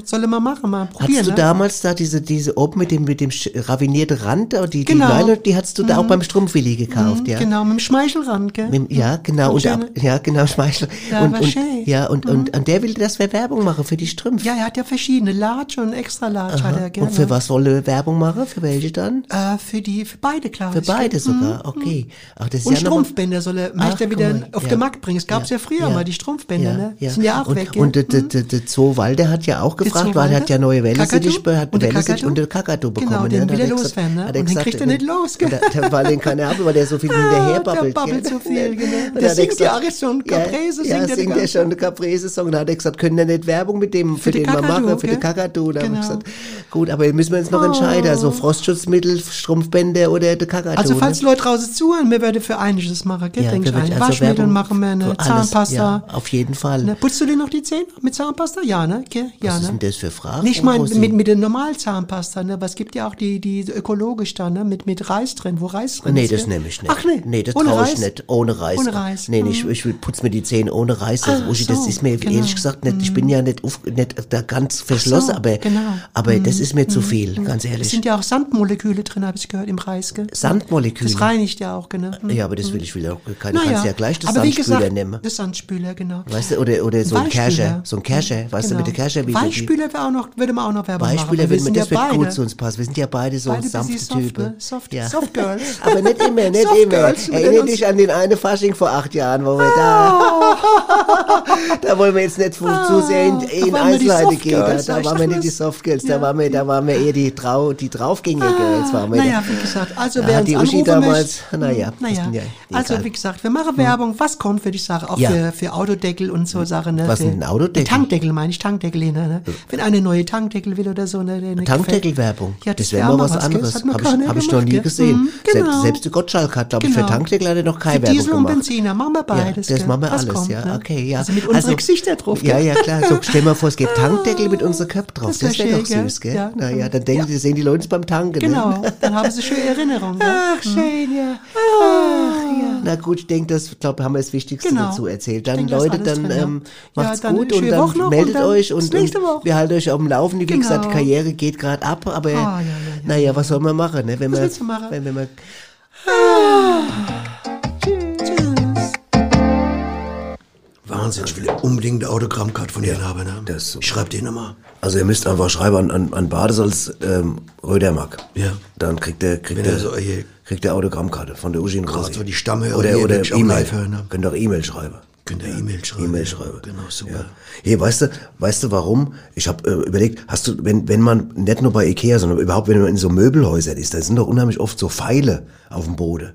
[SPEAKER 4] soll er mal machen, mal probieren,
[SPEAKER 3] Hattest du
[SPEAKER 4] ne?
[SPEAKER 3] damals da diese, diese oben mit dem, mit dem ravinierten Rand, oder die,
[SPEAKER 4] Genau.
[SPEAKER 3] die Nylon, die hattest du da auch beim Strumpfwilli gekauft, ja?
[SPEAKER 4] Genau, mit dem Schmeichelrand, gell?
[SPEAKER 3] Mit, ja, genau, und, ab- ja, genau, Schmeichel.
[SPEAKER 4] Ja,
[SPEAKER 3] und, und, ja, und, und, und der will, dass wir Werbung machen für die Strümpfe.
[SPEAKER 4] Ja, er hat ja verschiedene Large und extra Large hat er gerne.
[SPEAKER 3] Und für was soll er Werbung machen? Für welche dann?
[SPEAKER 4] Äh, für die, für beide, klar.
[SPEAKER 3] Für beide sogar, okay. Ach, das ist
[SPEAKER 4] Und
[SPEAKER 3] ja
[SPEAKER 4] Strumpfbänder soll er, möchte er wieder auf
[SPEAKER 3] ja.
[SPEAKER 4] den Markt bringen. Es gab's ja, früher mal, die Strumpfbänder, ne? Sind ja auch
[SPEAKER 3] und,
[SPEAKER 4] weg, gell?
[SPEAKER 3] Und der, Zoo Walde hat ja auch gefragt, weil er hat ja neue Wellensittich, hat
[SPEAKER 4] Und
[SPEAKER 3] Wellensittich
[SPEAKER 4] Kakadu?
[SPEAKER 3] und der Kakadu bekommen.
[SPEAKER 4] Genau,
[SPEAKER 3] ja,
[SPEAKER 4] den
[SPEAKER 3] da
[SPEAKER 4] will
[SPEAKER 3] hat
[SPEAKER 4] er
[SPEAKER 3] gesagt-
[SPEAKER 4] loswerden, ne? Und den kriegt er nicht los, gell?
[SPEAKER 3] Der, weil den kann er haben, weil der so viel hinterher babbelt.
[SPEAKER 4] der babbelt
[SPEAKER 3] gell?
[SPEAKER 4] so viel, genau.
[SPEAKER 3] Und
[SPEAKER 4] Der
[SPEAKER 3] da er
[SPEAKER 4] singt ja
[SPEAKER 3] gesagt-
[SPEAKER 4] auch schon Caprese,
[SPEAKER 3] ja,
[SPEAKER 4] singt
[SPEAKER 3] ja, singt
[SPEAKER 4] ganze
[SPEAKER 3] schon eine Caprese-Song. Da hat er gesagt, können wir nicht Werbung mit dem, für, den
[SPEAKER 4] Kakadu,
[SPEAKER 3] machen, für den? Kakadu. Da hab ich
[SPEAKER 4] Genau.
[SPEAKER 3] gesagt, gut, aber müssen wir uns noch entscheiden, also Frostschutzmittel, Strumpfbänder oder der Kakadu.
[SPEAKER 4] Also falls
[SPEAKER 3] ne?
[SPEAKER 4] die Leute draußen zuhören, wir werden für einiges machen, gell?
[SPEAKER 3] Ja,
[SPEAKER 4] ich
[SPEAKER 3] wir
[SPEAKER 4] ein.
[SPEAKER 3] also
[SPEAKER 4] Waschmittel machen wir, eine
[SPEAKER 3] alles,
[SPEAKER 4] Zahnpasta.
[SPEAKER 3] Ja, auf jeden Fall.
[SPEAKER 4] Ne? Putzt du dir noch die Zähne mit Zahnpasta? Ja, ne? Ja,
[SPEAKER 3] Was ist
[SPEAKER 4] ne?
[SPEAKER 3] denn das für Fragen?
[SPEAKER 4] Nicht mal mit, mit der Normalzahnpasta, ne? Aber es gibt ja auch die, die ökologisch da, ne? Mit, mit Reis drin, wo Reis drin
[SPEAKER 3] Nee,
[SPEAKER 4] ist.
[SPEAKER 3] das
[SPEAKER 4] gell?
[SPEAKER 3] nehme ich nicht.
[SPEAKER 4] Ach nee.
[SPEAKER 3] Nee, das traue ich nicht. Ohne Reis.
[SPEAKER 4] Ohne Reis.
[SPEAKER 3] Nee, nee, ich, ich will putz mir die Zähne ohne Reis. Das,
[SPEAKER 4] Ah,
[SPEAKER 3] Uschi, das
[SPEAKER 4] so,
[SPEAKER 3] ist mir
[SPEAKER 4] genau.
[SPEAKER 3] ehrlich gesagt nicht, ich bin ja nicht, auf, nicht da ganz verschlossen, aber,
[SPEAKER 4] genau.
[SPEAKER 3] aber das ist mir zu viel, ganz
[SPEAKER 4] Es
[SPEAKER 3] ehrlich.
[SPEAKER 4] sind ja auch Sandmoleküle drin, habe ich gehört, im Reis, gell?
[SPEAKER 3] Sandmoleküle.
[SPEAKER 4] Das reinigt ja auch, genau. Hm.
[SPEAKER 3] Ja, aber das will ich will auch
[SPEAKER 4] Naja,
[SPEAKER 3] kannst ja gleich das
[SPEAKER 4] aber wie
[SPEAKER 3] Sandspüler
[SPEAKER 4] gesagt,
[SPEAKER 3] nehmen.
[SPEAKER 4] Das Sandspüler, genau.
[SPEAKER 3] Weißt du, oder, oder so ein. Kerscher, so ein Kerscher, weißt du, mit der Kerscher, wie so die-
[SPEAKER 4] Weichspüler wäre auch noch, würde man auch noch Werbung machen.
[SPEAKER 3] Beispiele,
[SPEAKER 4] Wir
[SPEAKER 3] wenn
[SPEAKER 4] sind
[SPEAKER 3] man, das
[SPEAKER 4] ja
[SPEAKER 3] wird
[SPEAKER 4] beide.
[SPEAKER 3] gut zu uns passen. Wir sind ja beide so
[SPEAKER 4] Beide
[SPEAKER 3] sanfte
[SPEAKER 4] soft,
[SPEAKER 3] Typen.
[SPEAKER 4] ne? Soft-
[SPEAKER 3] ja.
[SPEAKER 4] Soft Girls. *laughs*
[SPEAKER 3] Aber nicht immer, nicht
[SPEAKER 4] Soft
[SPEAKER 3] immer. Erinnere dich an den einen Fasching vor acht Jahren, wo wir da, *laughs* da wollen wir jetzt nicht zu sehr in, in
[SPEAKER 4] Ah.
[SPEAKER 3] Einzelheiten gehen. Da, da waren wir nicht die. Soft Girls, da waren wir, da waren wir eher die, Trau, die Draufgänger Girls. Waren wir
[SPEAKER 4] Naja, wie gesagt, also wer uns anrufen
[SPEAKER 3] damals, naja, sind ja-
[SPEAKER 4] also wie gesagt, wir machen Werbung, was kommt für die Sache, auch für, Autodeckel und so Sachen. Ne?
[SPEAKER 3] Was ist ein Autodeckel?
[SPEAKER 4] Tankdeckel meine ich, Tankdeckel, ne? Wenn eine neue Tankdeckel will oder so. Ne, nicht
[SPEAKER 3] Tankdeckelwerbung.
[SPEAKER 4] Ja,
[SPEAKER 3] das
[SPEAKER 4] wär
[SPEAKER 3] wäre mal was anderes.
[SPEAKER 4] Das
[SPEAKER 3] Habe ich, hab ich noch nie gesehen.
[SPEAKER 4] Mhm,
[SPEAKER 3] Selbst,
[SPEAKER 4] genau.
[SPEAKER 3] selbst der Gottschalk hat, glaube ich, für
[SPEAKER 4] Genau.
[SPEAKER 3] Tankdeckel hat er noch
[SPEAKER 4] Für
[SPEAKER 3] keine Werbung
[SPEAKER 4] Diesel und
[SPEAKER 3] gemacht.
[SPEAKER 4] Benziner machen wir beides.
[SPEAKER 3] Ja, das
[SPEAKER 4] gell?
[SPEAKER 3] machen wir alles,
[SPEAKER 4] kommt,
[SPEAKER 3] ja.
[SPEAKER 4] ne?
[SPEAKER 3] Okay, ja.
[SPEAKER 4] Also mit unseren Gesichter drauf.
[SPEAKER 3] Ja, ja, klar. So, stell mal vor, es gibt *laughs* Tankdeckel mit unserer Köpfe drauf.
[SPEAKER 4] Das
[SPEAKER 3] Das,
[SPEAKER 4] wär
[SPEAKER 3] wäre doch süß, gell?
[SPEAKER 4] Ja.
[SPEAKER 3] Na ja, dann denken die, sehen die Leute uns beim Tanken.
[SPEAKER 4] Genau,
[SPEAKER 3] Ne?
[SPEAKER 4] dann haben sie schöne Erinnerungen.
[SPEAKER 3] Ach, schön, ja. Ach, ja. Na gut, ich denke, das, glaube haben wir das Wichtigste
[SPEAKER 4] Genau.
[SPEAKER 3] dazu erzählt. Dann, Leute, dann ähm, macht's gut und dann
[SPEAKER 4] Woche
[SPEAKER 3] meldet
[SPEAKER 4] und
[SPEAKER 3] euch und,
[SPEAKER 4] nächste
[SPEAKER 3] und
[SPEAKER 4] Woche.
[SPEAKER 3] wir halten euch auf dem Laufen. Wie
[SPEAKER 4] Genau.
[SPEAKER 3] gesagt, die Karriere geht gerade ab, aber
[SPEAKER 4] Ah, ja, ja, ja.
[SPEAKER 3] naja, was soll man machen, ne? Wenn
[SPEAKER 4] Was
[SPEAKER 3] man,
[SPEAKER 4] willst du machen?
[SPEAKER 3] Wenn, wenn man
[SPEAKER 2] Wahnsinn, ich will unbedingt eine Autogrammkarte von Ihnen haben. Ne?
[SPEAKER 3] das
[SPEAKER 2] ich schreibe die nochmal.
[SPEAKER 3] Also ihr müsst einfach schreiben an, an, an Badesalz ähm, Rödermark.
[SPEAKER 2] Ja.
[SPEAKER 3] Dann kriegt der kriegt der,
[SPEAKER 2] er so
[SPEAKER 3] kriegt der Autogrammkarte von der Uschi und
[SPEAKER 2] so die Stammhörer
[SPEAKER 3] oder oder
[SPEAKER 2] auch
[SPEAKER 3] E-Mail.
[SPEAKER 2] ne?
[SPEAKER 3] Könnt auch E-Mail schreiben.
[SPEAKER 2] Könnt ihr E-Mail schreiben.
[SPEAKER 3] E-Mail
[SPEAKER 2] ja.
[SPEAKER 3] schreiben.
[SPEAKER 2] Genau, super.
[SPEAKER 3] Ja. Hier, weißt du, weißt du warum? Ich habe äh, überlegt, hast du, wenn, wenn man nicht nur bei Ikea, sondern überhaupt, wenn man in so Möbelhäusern ist, da sind doch unheimlich oft so Pfeile auf dem Boden.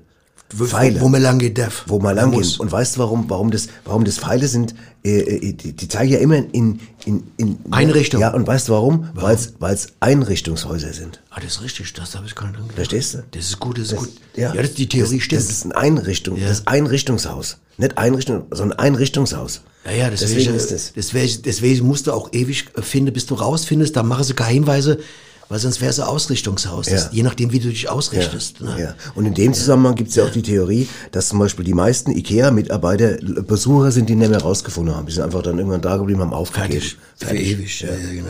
[SPEAKER 2] Wo,
[SPEAKER 3] Pfeile.
[SPEAKER 2] wo man lang geht darf.
[SPEAKER 3] wo man lang
[SPEAKER 2] muss.
[SPEAKER 3] Und weißt du, warum, warum das, warum das Pfeile sind? Äh, äh, die, die zeigen ja immer in, in, in
[SPEAKER 2] Einrichtung.
[SPEAKER 3] Ja, und weißt du warum? Weil es Einrichtungshäuser sind.
[SPEAKER 2] Ah, das ist richtig, das habe ich gar nicht dran gedacht.
[SPEAKER 3] Verstehst du?
[SPEAKER 2] Das ist gut, das ist gut.
[SPEAKER 3] Ja,
[SPEAKER 2] Ja, das, die Theorie
[SPEAKER 3] das,
[SPEAKER 2] stimmt.
[SPEAKER 3] Das ist ein Einrichtung,
[SPEAKER 2] Ja.
[SPEAKER 3] das Einrichtungshaus. Nicht Einrichtung, sondern Einrichtungshaus.
[SPEAKER 2] Ja, ja, deswegen,
[SPEAKER 3] deswegen ist das.
[SPEAKER 2] Deswegen, deswegen musst du auch ewig äh, finden, bis du rausfindest. Da machen sie keine Hinweise, weil sonst wäre es ein Ausrichtungshaus.
[SPEAKER 3] Ja.
[SPEAKER 2] je nachdem, wie du dich ausrichtest.
[SPEAKER 3] Ja,
[SPEAKER 2] ne?
[SPEAKER 3] ja. Und in dem Zusammenhang gibt es ja auch die Theorie, dass zum Beispiel die meisten IKEA-Mitarbeiter Besucher sind, die nicht mehr rausgefunden haben. Die sind einfach dann irgendwann da geblieben, haben aufgegeben.
[SPEAKER 2] Fertig. Für ewig. Ja, genau.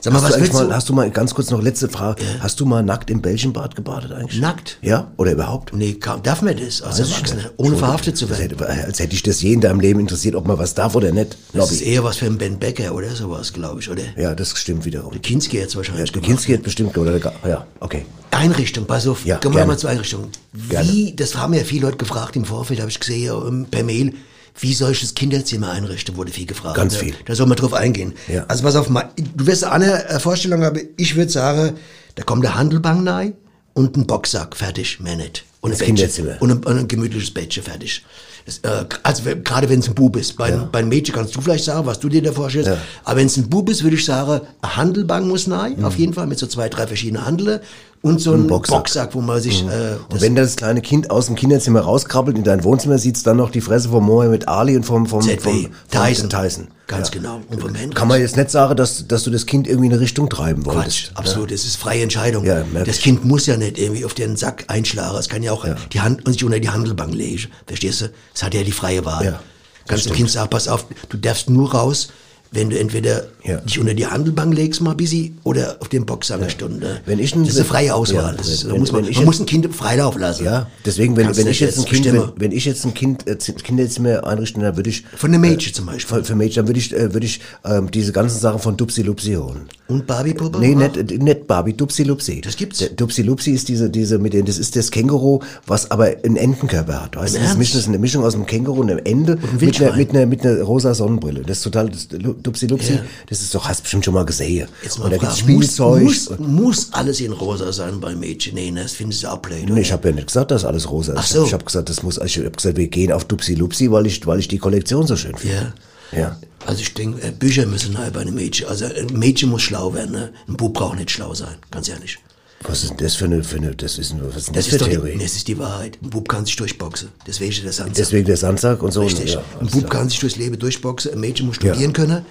[SPEAKER 2] Sag mal,
[SPEAKER 3] Hast,
[SPEAKER 2] was
[SPEAKER 3] du mal,
[SPEAKER 2] du?
[SPEAKER 3] hast du mal, ganz kurz noch letzte Frage, hast du mal nackt im Belgienbad gebadet eigentlich?
[SPEAKER 2] Nackt?
[SPEAKER 3] Ja? Oder überhaupt?
[SPEAKER 2] Nee, kann, darf man das als Erwachsener, ohne verhaftet zu werden?
[SPEAKER 3] Hätte, als hätte ich das je in deinem Leben interessiert, ob man was darf oder nicht.
[SPEAKER 2] Das ist eher was für einen Ben Becker oder sowas, glaube ich, oder?
[SPEAKER 3] Ja, das stimmt wiederum.
[SPEAKER 2] Kinski jetzt
[SPEAKER 3] Ja,
[SPEAKER 2] wahrscheinlich
[SPEAKER 3] der
[SPEAKER 2] gemacht.
[SPEAKER 3] Kinski hat bestimmt, oder? der Ja, okay.
[SPEAKER 2] Einrichtung, pass auf,
[SPEAKER 3] Ja,
[SPEAKER 2] kommen wir
[SPEAKER 3] gerne.
[SPEAKER 2] mal zur Einrichtung. Wie, das haben ja viele Leute gefragt im Vorfeld, habe ich gesehen, per Mail, Wie soll ich das Kinderzimmer einrichten, wurde viel gefragt.
[SPEAKER 3] Ganz
[SPEAKER 2] ne?
[SPEAKER 3] viel.
[SPEAKER 2] Da soll man drauf eingehen.
[SPEAKER 3] Ja.
[SPEAKER 2] Also pass auf, du wirst eine äh, Vorstellung haben, ich würde sagen, da kommt der Handelbank rein und ein Boxsack, fertig, mehr nicht. Und ein Bettchen.
[SPEAKER 3] Kinderzimmer.
[SPEAKER 2] Und ein, und ein gemütliches Bettchen, fertig. Das, äh, also gerade wenn es ein Bub ist. Bei, bei einem Mädchen kannst du vielleicht sagen, was du dir da vorstellst.
[SPEAKER 3] Ja.
[SPEAKER 2] Aber wenn es ein Bub ist, würde ich sagen, eine Handelbank muss rein,
[SPEAKER 3] Mhm.
[SPEAKER 2] auf jeden Fall, mit so zwei, drei verschiedenen Handeln. Und so ein
[SPEAKER 3] Boxsack. Mhm.
[SPEAKER 2] Boxsack, wo man sich... Äh,
[SPEAKER 3] Und wenn das kleine Kind aus dem Kinderzimmer rauskrabbelt in dein Wohnzimmer, sieht's dann noch die Fresse vom Mohammed Ali und vom, vom,
[SPEAKER 2] ZW,
[SPEAKER 3] vom, vom
[SPEAKER 2] Tyson.
[SPEAKER 3] Tyson.
[SPEAKER 2] Ganz genau. Und vom Hendrix.
[SPEAKER 3] Kann man jetzt nicht sagen, dass, dass du das Kind irgendwie in eine Richtung treiben
[SPEAKER 2] Quatsch,
[SPEAKER 3] wolltest.
[SPEAKER 2] absolut. Es ist freie Entscheidung.
[SPEAKER 3] Ja,
[SPEAKER 2] das
[SPEAKER 3] ich.
[SPEAKER 2] Kind muss ja nicht irgendwie auf den Sack einschlagen. Es kann ja auch die Hand und sich unter die Handelbank legen. Verstehst du? Es hat ja die freie Wahl.
[SPEAKER 3] Ja, das
[SPEAKER 2] Kannst
[SPEAKER 3] stimmt.
[SPEAKER 2] Kind sagen, pass auf, du darfst nur raus, wenn du entweder
[SPEAKER 3] Ja.
[SPEAKER 2] dich unter die Handelbank legst mal busy oder auf den Boxer eine Stunde.
[SPEAKER 3] Wenn ich ein-
[SPEAKER 2] das ist eine freie Auswahl.
[SPEAKER 3] Ja,
[SPEAKER 2] das ist,
[SPEAKER 3] wenn-
[SPEAKER 2] muss man, man
[SPEAKER 3] jetzt-
[SPEAKER 2] muss ein Kind Freilauf lassen.
[SPEAKER 3] Ja, deswegen, wenn, wenn ich jetzt ein Kind, wenn, wenn ich jetzt ein Kind, äh, Kinderzimmer einrichten, dann würde ich.
[SPEAKER 2] Von einem Mädchen zum Beispiel.
[SPEAKER 3] Für, für Mädchen, dann würde ich, äh, würde ich ähm, diese ganzen Sachen von Dupsi Lupsi holen.
[SPEAKER 2] Und Barbie-Puppe?
[SPEAKER 3] Nee,
[SPEAKER 2] auch?
[SPEAKER 3] nicht, äh, nicht Barbie, Dupsi Lupsi.
[SPEAKER 2] Das gibt's?
[SPEAKER 3] Der Dupsi Lupsi ist diese, diese mit den, das ist das Känguru, was aber einen Entenkörper hat. Weißt das
[SPEAKER 2] Ernst?
[SPEAKER 3] Mischung- das ist eine Mischung aus einem Känguru und einem Ende mit einer, mit einer, mit einer rosa Sonnenbrille. Das ist total, das Lu- Dupsi Lupsi,
[SPEAKER 2] Ja.
[SPEAKER 3] das ist doch, hast du bestimmt schon mal gesehen.
[SPEAKER 2] Jetzt mal
[SPEAKER 3] und da
[SPEAKER 2] muss,
[SPEAKER 3] Spielzeug.
[SPEAKER 2] muss,
[SPEAKER 3] und-
[SPEAKER 2] muss alles in rosa sein bei Mädchen? Nee, ne, das finden sie auch blöd.
[SPEAKER 3] Nee, ich habe ja nicht gesagt, dass alles rosa ist.
[SPEAKER 2] Ach so.
[SPEAKER 3] Ich habe gesagt, das muss, ich habe gesagt, wir gehen auf Dupsi Lupsi, weil ich, weil ich die Kollektion so schön finde.
[SPEAKER 2] Ja.
[SPEAKER 3] Ja.
[SPEAKER 2] Also ich denke, äh, Bücher müssen halt bei einem Mädchen. Also ein Mädchen muss schlau werden, ne? Ein Bub braucht nicht schlau sein, ganz ehrlich.
[SPEAKER 3] Was ist denn das für eine, für eine das ist, was ist das,
[SPEAKER 2] Das
[SPEAKER 3] für
[SPEAKER 2] ist
[SPEAKER 3] Theorie?
[SPEAKER 2] die, das ist die Wahrheit. Ein Bub kann sich durchboxen. Deswegen ist der Sandsack.
[SPEAKER 3] Deswegen der Sandsack und so.
[SPEAKER 2] Richtig.
[SPEAKER 3] Ja,
[SPEAKER 2] ein Bub
[SPEAKER 3] klar.
[SPEAKER 2] kann sich durchs Leben durchboxen. Ein Mädchen muss studieren können.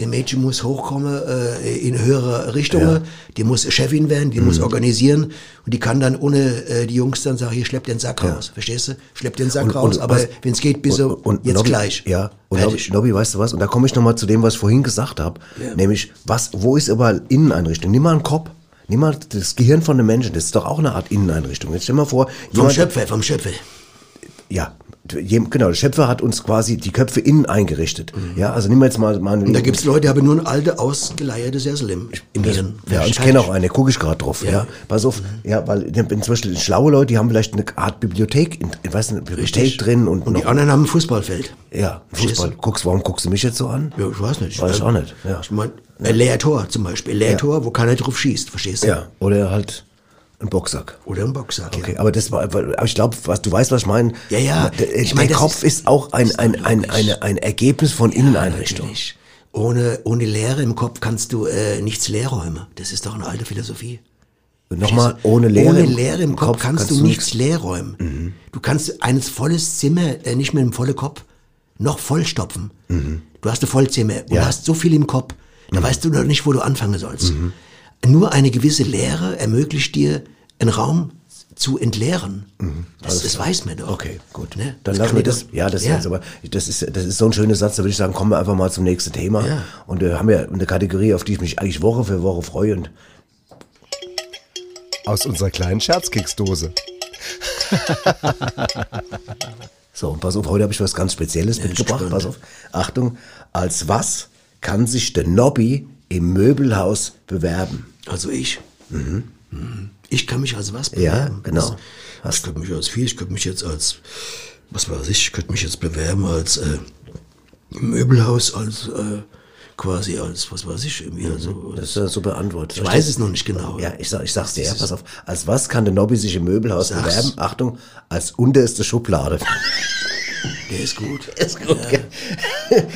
[SPEAKER 2] Ein Mädchen muss hochkommen äh, in höhere Richtungen. Die muss Chefin werden, die
[SPEAKER 3] Mhm.
[SPEAKER 2] muss organisieren. Und die kann dann ohne äh, die Jungs dann sagen, hier, schlepp den Sack raus. Verstehst du? Schlepp den Sack
[SPEAKER 3] Und-
[SPEAKER 2] raus.
[SPEAKER 3] und
[SPEAKER 2] aber wenn es geht, bis so jetzt
[SPEAKER 3] Nobby,
[SPEAKER 2] gleich.
[SPEAKER 3] Ja, und Nobby,
[SPEAKER 2] Fertig.
[SPEAKER 3] Nobby, weißt du was? Und da komme ich nochmal zu dem, was ich vorhin gesagt habe.
[SPEAKER 2] Ja.
[SPEAKER 3] Nämlich, was, wo ist überall Inneneinrichtung? Nimm mal einen Kopf. Nimm mal das Gehirn von einem Menschen. Das ist doch auch eine Art Inneneinrichtung. Jetzt stell mal vor,
[SPEAKER 2] Vom Schöpfer, vom Schöpfer.
[SPEAKER 3] ja, genau, der Schöpfer hat uns quasi die Köpfe innen eingerichtet. Ja, also nimm jetzt mal, mal
[SPEAKER 2] Und da gibt's Leute, die haben nur ein alte, ausgeleierte Sessel im, im Hirn.
[SPEAKER 3] Ja, ich kenne auch eine, gucke ich gerade drauf. Ja. Pass auf, ja, weil ich bin zum Beispiel schlaue Leute, die haben vielleicht eine Art Bibliothek, in, ich weiß nicht, Bibliothek
[SPEAKER 2] Richtig.
[SPEAKER 3] drin und,
[SPEAKER 2] Und die anderen haben ein Fußballfeld.
[SPEAKER 3] ja, Fußball.
[SPEAKER 2] du?
[SPEAKER 3] Guckst, warum guckst du mich jetzt so an?
[SPEAKER 2] Ja, ich weiß nicht.
[SPEAKER 3] Weiß ich auch nicht, ja.
[SPEAKER 2] Ich mein, ein Leertor zum Beispiel. Ein Leertor, wo keiner drauf schießt, verstehst du?
[SPEAKER 3] Ja, oder halt ein Boxsack.
[SPEAKER 2] Oder ein Boxsack.
[SPEAKER 3] Okay,
[SPEAKER 2] Ja.
[SPEAKER 3] aber das war, aber ich glaube, was du weißt, was ich meine.
[SPEAKER 2] Ja, ja.
[SPEAKER 3] Der,
[SPEAKER 2] Ich mein,
[SPEAKER 3] der Kopf
[SPEAKER 2] ist-
[SPEAKER 3] ist, auch ein, ein, ein, eine, ein Ergebnis von Inneneinrichtung.
[SPEAKER 2] Natürlich. Ohne, ohne Leere im Kopf kannst du äh, nichts leer räumen. Das ist doch eine alte Philosophie.
[SPEAKER 3] Nochmal, ohne Leere,
[SPEAKER 2] ohne
[SPEAKER 3] im-
[SPEAKER 2] Leere im Kopf, kannst, du nichts leer räumen. Du kannst ein volles Zimmer äh, nicht mit einem vollen Kopf noch vollstopfen. Du hast ein Vollzimmer und
[SPEAKER 3] Ja.
[SPEAKER 2] hast so viel im Kopf, da weißt du noch nicht, wo du anfangen sollst. Nur eine gewisse Leere ermöglicht dir, einen Raum zu entleeren. Das, das weiß man doch.
[SPEAKER 3] Okay, gut.
[SPEAKER 2] Ne?
[SPEAKER 3] Dann
[SPEAKER 2] Das
[SPEAKER 3] lassen wir das.
[SPEAKER 2] doch-
[SPEAKER 3] Ja, das
[SPEAKER 2] Ja.
[SPEAKER 3] ist aber das ist das ist so ein schöner Satz. Da würde ich sagen, kommen wir einfach mal zum nächsten Thema.
[SPEAKER 2] Ja.
[SPEAKER 3] Und wir haben ja eine Kategorie, auf die ich mich eigentlich Woche für Woche freue. Und
[SPEAKER 5] Aus unserer kleinen Scherzkeksdose. *laughs*
[SPEAKER 3] so, und pass auf, heute habe ich was ganz Spezielles mitgebracht.
[SPEAKER 2] gespannt.
[SPEAKER 3] Pass auf. Achtung, als was kann sich der Nobby im Möbelhaus bewerben?
[SPEAKER 2] Also ich. Mhm. Ich kann mich als was
[SPEAKER 3] Ja,
[SPEAKER 2] bewerben?
[SPEAKER 3] genau.
[SPEAKER 2] Was, ich könnte mich als viel, ich könnte mich jetzt als, was weiß ich, ich könnte mich jetzt bewerben als äh, im Möbelhaus, als äh, quasi als, was weiß ich, irgendwie. Also,
[SPEAKER 3] Mhm. Das ist super Antwort.
[SPEAKER 2] ich weiß es noch nicht genau.
[SPEAKER 3] Ja, ich, sag, ich sag's dir, ja, pass auf. Als was kann der Nobby sich im Möbelhaus
[SPEAKER 2] Sag's.
[SPEAKER 3] bewerben? Achtung, als unterste Schublade. *laughs*
[SPEAKER 2] Der ist gut. *laughs*
[SPEAKER 3] Ist gut, gell?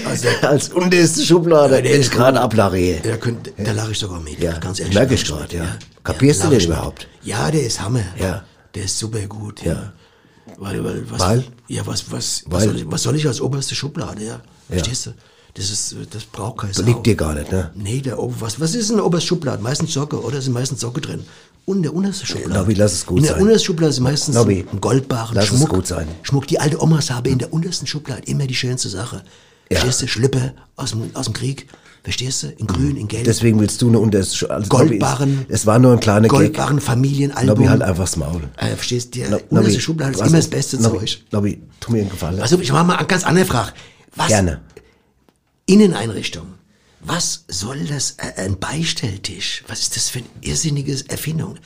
[SPEAKER 2] Also, *laughs*
[SPEAKER 3] als unterste Schublade,
[SPEAKER 2] Ja, der ist
[SPEAKER 3] gerade ablache.
[SPEAKER 2] da, könnt, da lache ich sogar mit,
[SPEAKER 3] Ja,
[SPEAKER 2] ganz ehrlich.
[SPEAKER 3] merk ich
[SPEAKER 2] mit,
[SPEAKER 3] ja. Kapierst du den überhaupt?
[SPEAKER 2] Ja, der ist Hammer.
[SPEAKER 3] Ja.
[SPEAKER 2] Der ist super gut,
[SPEAKER 3] Ja.
[SPEAKER 2] ja. Weil, weil, was,
[SPEAKER 3] Weil?
[SPEAKER 2] Ja, was, was, was, soll ich, was soll ich als oberste Schublade, ja? Verstehst du? Das ist, das braucht kein
[SPEAKER 3] Das liegt dir gar nicht, ne?
[SPEAKER 2] Nee, der, Ober- was, was ist in der obersten Schublade? Meistens Socke, oder? Sind meistens Socke drin. Und in der untersten Schublade.
[SPEAKER 3] Nobby, lass es gut
[SPEAKER 2] In der
[SPEAKER 3] sein.
[SPEAKER 2] untersten Schublade ist meistens
[SPEAKER 3] Nobby,
[SPEAKER 2] ein Goldbarren,
[SPEAKER 3] lass es
[SPEAKER 2] Schmuck.
[SPEAKER 3] gut sein.
[SPEAKER 2] Schmuck. Die alte Omas haben in der untersten Schublade immer die schönste Sache.
[SPEAKER 3] Ja.
[SPEAKER 2] Verstehst du? Schlüpper aus dem, aus dem Krieg. Verstehst du? In grün, in gelb.
[SPEAKER 3] Deswegen willst du eine unterste Schublade. Also
[SPEAKER 2] Goldbarren.
[SPEAKER 3] Nobby, es war nur ein kleiner Gag.
[SPEAKER 2] Goldbarren, Familienalbum.
[SPEAKER 3] Nobby, halt einfach das Maul.
[SPEAKER 2] Äh, verstehst du? Die
[SPEAKER 3] No-
[SPEAKER 2] unterste Schublade ist immer das beste
[SPEAKER 3] Nobby,
[SPEAKER 2] Zeug.
[SPEAKER 3] Nobby, tu mir einen Gefallen.
[SPEAKER 2] Also ich mache mal eine ganz andere Frage. Was
[SPEAKER 3] Gerne.
[SPEAKER 2] Inneneinrichtung. Was soll das? Äh, ein Beistelltisch? Was ist das für eine irrsinnige Erfindung?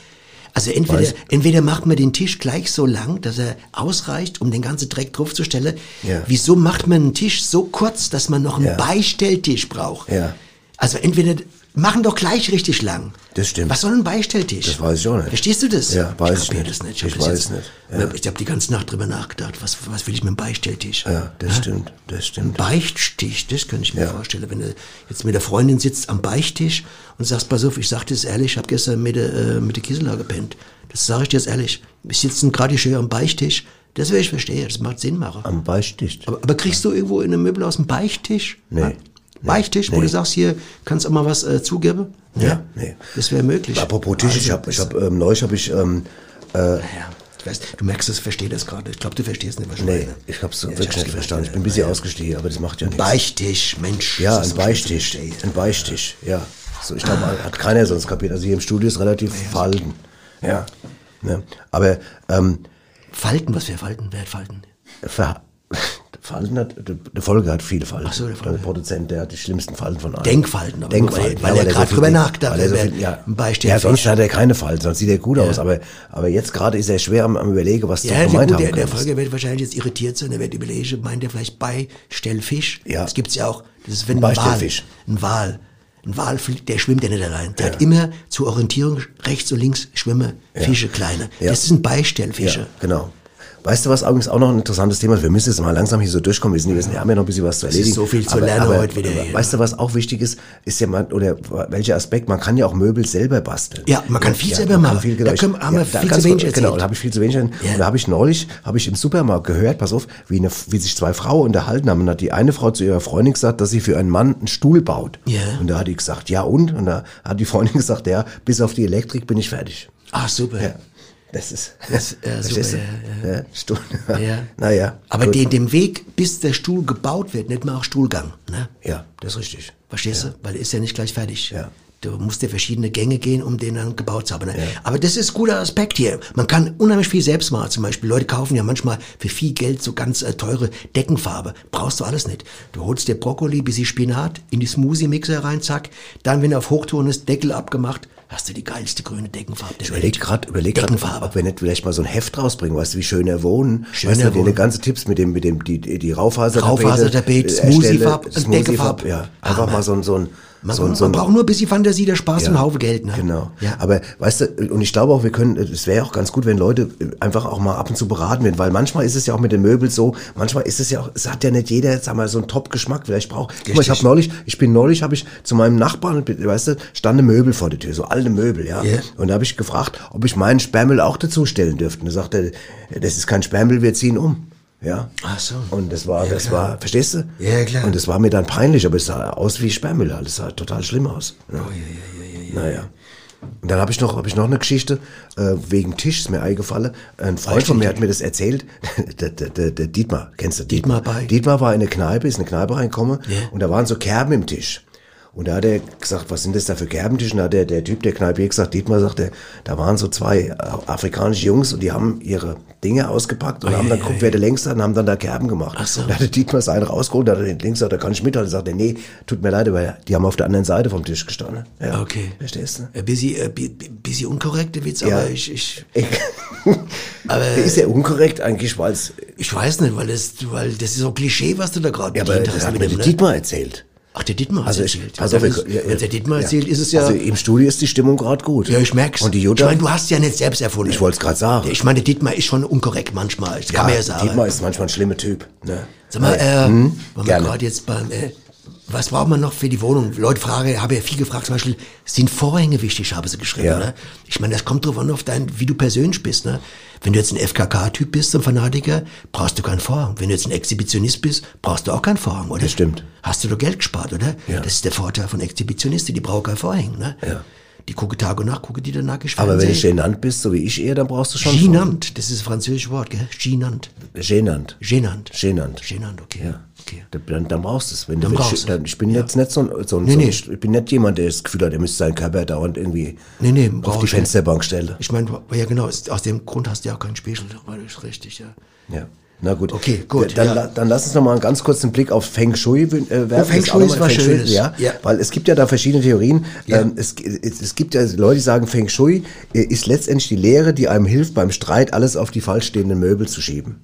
[SPEAKER 2] Also entweder,
[SPEAKER 3] Weiß-
[SPEAKER 2] entweder macht man den Tisch gleich so lang, dass er ausreicht, um den ganzen Dreck draufzustellen.
[SPEAKER 3] Ja.
[SPEAKER 2] Wieso macht man einen Tisch so kurz, dass man noch einen
[SPEAKER 3] Ja.
[SPEAKER 2] Beistelltisch braucht?
[SPEAKER 3] Ja.
[SPEAKER 2] Also entweder machen doch gleich richtig lang.
[SPEAKER 3] Das stimmt.
[SPEAKER 2] Was soll ein Beistelltisch?
[SPEAKER 3] Das weiß ich auch nicht.
[SPEAKER 2] Verstehst du das?
[SPEAKER 3] Ja, weiß ich
[SPEAKER 2] kapier
[SPEAKER 3] nicht.
[SPEAKER 2] Das nicht.
[SPEAKER 3] Ich
[SPEAKER 2] hab das
[SPEAKER 3] weiß
[SPEAKER 2] jetzt-
[SPEAKER 3] nicht. Ja.
[SPEAKER 2] Ich habe die ganze Nacht drüber nachgedacht. Was, was will ich mit einem Beistelltisch?
[SPEAKER 3] Ja, das stimmt, das
[SPEAKER 2] Ein
[SPEAKER 3] stimmt.
[SPEAKER 2] Beichttisch, das könnte ich mir
[SPEAKER 3] Ja.
[SPEAKER 2] vorstellen. Wenn du jetzt mit der Freundin sitzt am Beichttisch und sagst, pass auf, ich sag dir das ehrlich, ich habe gestern mit der, äh, mit der Gisela gepennt. Das sage ich dir jetzt ehrlich. Wir sitzen gerade schön am Beichttisch. Das will ich verstehen, das macht Sinn machen.
[SPEAKER 3] Am Beichttisch.
[SPEAKER 2] Aber, aber kriegst du irgendwo in einem Möbel aus dem Beichttisch?
[SPEAKER 3] Nee.
[SPEAKER 2] Ja? Beichttisch, wo
[SPEAKER 3] Nee.
[SPEAKER 2] du sagst, hier kannst du mal was äh, zugeben?
[SPEAKER 3] Ja, nee.
[SPEAKER 2] Das wäre möglich.
[SPEAKER 3] Apropos Tisch, ich
[SPEAKER 2] Also,
[SPEAKER 3] habe, ich hab, ähm, neulich habe ich, ähm,
[SPEAKER 2] ja, ich weiß, du merkst, ich verstehe das gerade. Ich glaube, du verstehst nicht, was ich
[SPEAKER 3] nee, ich habe es
[SPEAKER 2] Ja,
[SPEAKER 3] wirklich nicht verstanden. Ich
[SPEAKER 2] ja.
[SPEAKER 3] bin ein bisschen ausgestiegen, aber das macht ja nichts.
[SPEAKER 2] Beichttisch, Mensch.
[SPEAKER 3] Ja, ein
[SPEAKER 2] verstehen.
[SPEAKER 3] Ein Beichttisch, ja. So, ich glaube, hat keiner sonst kapiert. Also hier im Studio ist relativ verhalten. Ja. Ne? Aber ähm,
[SPEAKER 2] Falten, was für Falten? Wer hat Falten?
[SPEAKER 3] ver Falten hat, der Folge hat viele Falten.
[SPEAKER 2] Ach so, der Folge.
[SPEAKER 3] Produzent, der hat die schlimmsten Falten von allen.
[SPEAKER 2] Denkfalten, aber
[SPEAKER 3] Denkfalten.
[SPEAKER 2] weil- weil er
[SPEAKER 3] so
[SPEAKER 2] gerade drüber nachgedacht
[SPEAKER 3] weil er so
[SPEAKER 2] hat,
[SPEAKER 3] viel, ja.
[SPEAKER 2] Beispiel
[SPEAKER 3] ja, sonst hat er keine Falten, sonst sieht er gut aus. Aber, aber jetzt gerade ist er schwer am, am überlegen, was du
[SPEAKER 2] Ja,
[SPEAKER 3] gemeint
[SPEAKER 2] gut,
[SPEAKER 3] haben
[SPEAKER 2] der, der. Folger wird wahrscheinlich jetzt irritiert sein, er wird überlegen, meint er vielleicht Beistellfisch?
[SPEAKER 3] Ja.
[SPEAKER 2] Das gibt's ja auch. Das ist wenn
[SPEAKER 3] Ein
[SPEAKER 2] ein Wal,
[SPEAKER 3] Beistellfisch.
[SPEAKER 2] ein Wal, ein Wal, der schwimmt ja nicht allein. Der hat immer zur Orientierung rechts und links schwimmen Fische, kleine.
[SPEAKER 3] Ja.
[SPEAKER 2] Das sind Beistellfische.
[SPEAKER 3] Ja, genau. Weißt du, was übrigens auch noch ein interessantes Thema ist? Wir müssen jetzt mal langsam hier so durchkommen. Wir, sind, wir wir haben ja noch ein bisschen was zu
[SPEAKER 2] ist
[SPEAKER 3] erledigen.
[SPEAKER 2] so viel zu lernen heute wieder hier.
[SPEAKER 3] Weißt du, was auch wichtig ist? Ist ja man, oder welcher Aspekt? Man kann ja auch Möbel selber basteln.
[SPEAKER 2] Ja, man kann viel selber
[SPEAKER 3] man
[SPEAKER 2] machen.
[SPEAKER 3] Viel,
[SPEAKER 2] Da
[SPEAKER 3] genau,
[SPEAKER 2] können- haben wir
[SPEAKER 3] da
[SPEAKER 2] viel zu wenig
[SPEAKER 3] Genau,
[SPEAKER 2] erzählt.
[SPEAKER 3] da habe ich viel zu wenig.
[SPEAKER 2] Ja.
[SPEAKER 3] Und da habe ich neulich, habe ich im Supermarkt gehört, pass auf, wie, eine, wie sich zwei Frauen unterhalten haben. Und da hat die eine Frau zu ihrer Freundin gesagt, dass sie für einen Mann einen Stuhl baut.
[SPEAKER 2] Ja.
[SPEAKER 3] Und da hat die gesagt, ja und? Und da hat die Freundin *laughs* gesagt, ja, bis auf die Elektrik bin ich fertig.
[SPEAKER 2] Ach, super.
[SPEAKER 3] Ja. Das ist,
[SPEAKER 2] Das- ja,
[SPEAKER 3] verstehst
[SPEAKER 2] super,
[SPEAKER 3] du?
[SPEAKER 2] ja,
[SPEAKER 3] ja. Stuhl.
[SPEAKER 2] Ja. *laughs*
[SPEAKER 3] Naja.
[SPEAKER 2] Aber den, dem Weg, bis der Stuhl gebaut wird, nicht mal auch Stuhlgang. Ne?
[SPEAKER 3] Ja, das ist richtig.
[SPEAKER 2] Verstehst du? Weil er ist ja nicht gleich fertig.
[SPEAKER 3] Ja.
[SPEAKER 2] Du musst ja verschiedene Gänge gehen, um den dann gebaut zu haben. Ne? Aber das ist ein guter Aspekt hier. Man kann unheimlich viel selbst machen. Zum Beispiel, Leute kaufen ja manchmal für viel Geld so ganz äh, teure Deckenfarbe. Brauchst du alles nicht. Du holst dir Brokkoli, bisschen Spinat, in die Smoothie-Mixer rein, zack. Dann, wenn er auf Hochtouren ist, Deckel abgemacht, hast du die geilste grüne Deckenfarbe der
[SPEAKER 3] Ich überleg grad, überleg grad, ob wir nicht vielleicht mal so ein Heft rausbringen, weißt du, wie schöner wohnen.
[SPEAKER 2] Schöner
[SPEAKER 3] weißt du,
[SPEAKER 2] wohnen.
[SPEAKER 3] die ganze Tipps mit dem, mit dem, die, die Raufasertapete.
[SPEAKER 2] Raufasertapete,
[SPEAKER 3] äh,
[SPEAKER 2] Smoothie-Farb und
[SPEAKER 3] Smoothie-Farb,
[SPEAKER 2] Deckenfarb.
[SPEAKER 3] Ja, einfach
[SPEAKER 2] Hammer.
[SPEAKER 3] mal so ein, so ein,
[SPEAKER 2] Man,
[SPEAKER 3] so ein, so
[SPEAKER 2] man
[SPEAKER 3] ein
[SPEAKER 2] braucht nur ein bisschen Fantasie, der Spaß und einen Haufen Geld. Ne?
[SPEAKER 3] Genau.
[SPEAKER 2] Ja.
[SPEAKER 3] Aber weißt du, und ich glaube auch, wir können, es wäre auch ganz gut, wenn Leute einfach auch mal ab und zu beraten werden, weil manchmal ist es ja auch mit den Möbeln so, manchmal ist es ja auch, es hat ja nicht jeder, sag mal, so einen Top-Geschmack. Vielleicht braucht, guck mal, ich habe neulich, ich bin neulich, habe ich zu meinem Nachbarn, weißt du, stand eine Möbel vor der Tür, so alte Möbel, ja.
[SPEAKER 2] Ja.
[SPEAKER 3] Und da habe ich gefragt, ob ich meinen Sperrmüll auch dazu stellen dürfte. Und er sagte, das ist kein Sperrmüll, wir ziehen um. Ja.
[SPEAKER 2] Ach so.
[SPEAKER 3] Und das war,
[SPEAKER 2] Ja,
[SPEAKER 3] das
[SPEAKER 2] klar.
[SPEAKER 3] war, verstehst du?
[SPEAKER 2] Ja, klar.
[SPEAKER 3] Und das war mir dann peinlich, aber es sah aus wie Sperrmüll, alles sah total schlimm aus.
[SPEAKER 2] Oh,
[SPEAKER 3] Ja. Naja. Und dann habe ich noch, habe ich noch eine Geschichte äh, wegen Tisch, ist mir eingefallen. Ein Freund von mir hat mir das erzählt. *laughs* der, der, der, der Dietmar, kennst du
[SPEAKER 2] Dietmar bei?
[SPEAKER 3] Dietmar war in eine Kneipe, ist in eine Kneipe reingekommen
[SPEAKER 2] Ja.
[SPEAKER 3] und da waren so Kerben im Tisch. Und da hat er gesagt, was sind das da für Kerbentisch? Und da hat der, der Typ der Kneipe gesagt, Dietmar sagte, da waren so zwei äh, afrikanische Jungs und die haben ihre Dinge ausgepackt und haben dann geguckt, wer der längste hat und haben dann da Kerben gemacht.
[SPEAKER 2] Ach so.
[SPEAKER 3] Da hat der Dietmar seinen rausgeholt, da hat er den links gesagt, da kann ich mithalten. Sagt er, nee, tut mir leid, aber die haben auf der anderen Seite vom Tisch gestanden. Ja.
[SPEAKER 2] Okay.
[SPEAKER 3] Verstehst du?
[SPEAKER 2] Ein bisschen, äh, bi- bi- bisschen unkorrekter Witz,
[SPEAKER 3] Ja.
[SPEAKER 2] aber ich, ich, *laughs*
[SPEAKER 3] aber *laughs* ist ja unkorrekt eigentlich, weil es,
[SPEAKER 2] ich weiß nicht, weil das, weil das ist so Klischee, was du da gerade
[SPEAKER 3] ja, aber
[SPEAKER 2] bedient
[SPEAKER 3] das
[SPEAKER 2] hast
[SPEAKER 3] hat
[SPEAKER 2] mit
[SPEAKER 3] mir
[SPEAKER 2] dem, ne?
[SPEAKER 3] Dietmar erzählt.
[SPEAKER 2] Ach, der Dietmar hat
[SPEAKER 3] Also
[SPEAKER 2] es
[SPEAKER 3] ich,
[SPEAKER 2] erzählt.
[SPEAKER 3] also
[SPEAKER 2] Wenn
[SPEAKER 3] wir- ja,
[SPEAKER 2] der Dietmar
[SPEAKER 3] ja.
[SPEAKER 2] erzählt, ist es ja...
[SPEAKER 3] Also im Studio ist die Stimmung gerade gut.
[SPEAKER 2] ja, ich merk's.
[SPEAKER 3] Und die
[SPEAKER 2] ich
[SPEAKER 3] Jutta,
[SPEAKER 2] meine, du hast ja nicht selbst erfunden.
[SPEAKER 3] Ich wollt's grad sagen.
[SPEAKER 2] Ich meine, der Dietmar ist schon unkorrekt manchmal. Das kann man ja sagen.
[SPEAKER 3] Dietmar ist manchmal ein schlimmer Typ. Ne?
[SPEAKER 2] Sag mal, äh,
[SPEAKER 3] Hm?
[SPEAKER 2] wenn wir gerade jetzt beim, äh, was braucht man noch für die Wohnung? Leute fragen, habe ja viel gefragt, zum Beispiel, sind Vorhänge wichtig, habe sie geschrieben,
[SPEAKER 3] Ja.
[SPEAKER 2] ne? Ich meine, das kommt drauf an, auf dein, wie du persönlich bist, ne? Wenn du jetzt ein FKK-Typ bist, ein Fanatiker, brauchst du keinen Vorhang. Wenn du jetzt ein Exhibitionist bist, brauchst du auch keinen Vorhang, oder?
[SPEAKER 3] Das stimmt.
[SPEAKER 2] Hast du doch Geld gespart, oder?
[SPEAKER 3] Ja.
[SPEAKER 2] Das ist der Vorteil von Exhibitionisten, die brauchen keinen Vorhang, ne?
[SPEAKER 3] Ja.
[SPEAKER 2] Die gucken Tag und Nacht, gucken die dann nackig
[SPEAKER 3] Aber wenn du genannt bist, so wie ich eher, dann brauchst du schon.
[SPEAKER 2] Genannt, das ist ein französisches Wort, gell? Genannt.
[SPEAKER 3] Genannt.
[SPEAKER 2] Genannt.
[SPEAKER 3] Genannt.
[SPEAKER 2] Genannt, okay.
[SPEAKER 3] Ja.
[SPEAKER 2] Okay.
[SPEAKER 3] Dann, dann brauchst du es. Wenn
[SPEAKER 2] Dann
[SPEAKER 3] du,
[SPEAKER 2] brauchst
[SPEAKER 3] dann, ich bin jetzt nicht so ein, so
[SPEAKER 2] Nee,
[SPEAKER 3] so
[SPEAKER 2] nee.
[SPEAKER 3] ich bin nicht jemand, der das Gefühl hat, er müsste seinen Körper dauernd irgendwie
[SPEAKER 2] Nee, nee,
[SPEAKER 3] auf die
[SPEAKER 2] ich nicht.
[SPEAKER 3] Fensterbank stellen.
[SPEAKER 2] Ich meine, ja genau, ist- aus dem Grund hast du ja auch keinen Spiegel, weil das ist richtig, ja.
[SPEAKER 3] Ja. Na gut.
[SPEAKER 2] Okay, gut,
[SPEAKER 3] Dann,
[SPEAKER 2] ja.
[SPEAKER 3] dann lass uns noch mal einen ganz kurzen Blick auf Feng Shui äh, werfen.
[SPEAKER 2] Oh, Feng
[SPEAKER 3] ist
[SPEAKER 2] Shui ist
[SPEAKER 3] mal-
[SPEAKER 2] was
[SPEAKER 3] Feng
[SPEAKER 2] Schönes.
[SPEAKER 3] Ja,
[SPEAKER 2] Ja.
[SPEAKER 3] weil es gibt ja da verschiedene Theorien.
[SPEAKER 2] Ja.
[SPEAKER 3] Ähm, es, es, es gibt ja Leute, die sagen, Feng Shui äh, ist letztendlich die Lehre, die einem hilft, beim Streit alles auf die falsch stehenden Möbel zu schieben.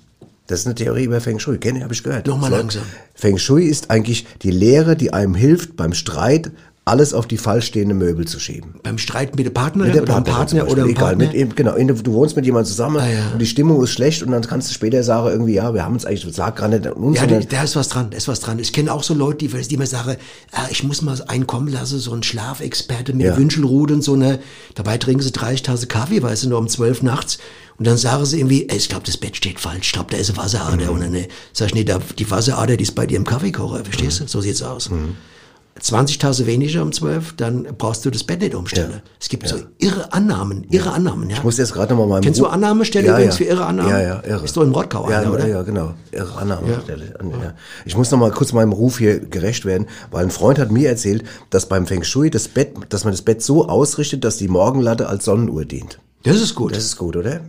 [SPEAKER 3] Das ist eine Theorie über Feng Shui. Kenne, habe ich gehört.
[SPEAKER 2] Nochmal
[SPEAKER 3] So.
[SPEAKER 2] langsam.
[SPEAKER 3] Feng Shui ist eigentlich die Lehre, die einem hilft, beim Streit alles auf die falsch stehenden Möbel zu schieben.
[SPEAKER 2] Beim Streit mit der Partnerin
[SPEAKER 3] Mit der
[SPEAKER 2] oder Partner
[SPEAKER 3] zum
[SPEAKER 2] oder
[SPEAKER 3] egal,
[SPEAKER 2] Partner?
[SPEAKER 3] mit, genau, du wohnst mit jemandem zusammen
[SPEAKER 2] Ah, ja.
[SPEAKER 3] und die Stimmung ist schlecht und dann kannst du später sagen irgendwie, ja, wir haben uns eigentlich, sag gerade nicht an uns,
[SPEAKER 2] Ja, da, da ist was dran, da ist was dran. Ich kenne auch so Leute, die, die mir sagen, ah, ich muss mal einen kommen lassen, so ein Schlafexperte mit
[SPEAKER 3] Ja.
[SPEAKER 2] Wünschelrute und so eine. Dabei trinken sie 30 Tassen Kaffee, weißt du, nur um 12 nachts. Und dann sagen sie irgendwie, ey, ich glaube, das Bett steht falsch, ich glaube, da ist eine Wasserader.
[SPEAKER 3] Mhm.
[SPEAKER 2] Und dann sag ich, nee, da, die Wasserader, die ist bei dir im Kaffeekocher, verstehst du?
[SPEAKER 3] Mhm.
[SPEAKER 2] So sieht's aus. 20 Tasse weniger um 12, dann brauchst du das Bett nicht umstellen.
[SPEAKER 3] Ja.
[SPEAKER 2] Es gibt so irre Annahmen, irre Annahmen, ja.
[SPEAKER 3] ich muss jetzt gerade noch mal meinem
[SPEAKER 2] Kennst du Annahmestelle
[SPEAKER 3] ja,
[SPEAKER 2] übrigens
[SPEAKER 3] ja.
[SPEAKER 2] für irre Annahmen?
[SPEAKER 3] Ja, ja, irre.
[SPEAKER 2] Ist doch in Rottgau
[SPEAKER 3] ja,
[SPEAKER 2] oder?
[SPEAKER 3] Ja, ja, genau. Irre Annahmestelle. Ja. Ich muss noch mal kurz meinem Ruf hier gerecht werden, weil ein Freund hat mir erzählt, dass beim Feng Shui das Bett, dass man das Bett so ausrichtet, dass die Morgenlatte als Sonnenuhr dient.
[SPEAKER 2] Das ist gut.
[SPEAKER 3] Das ist gut, oder?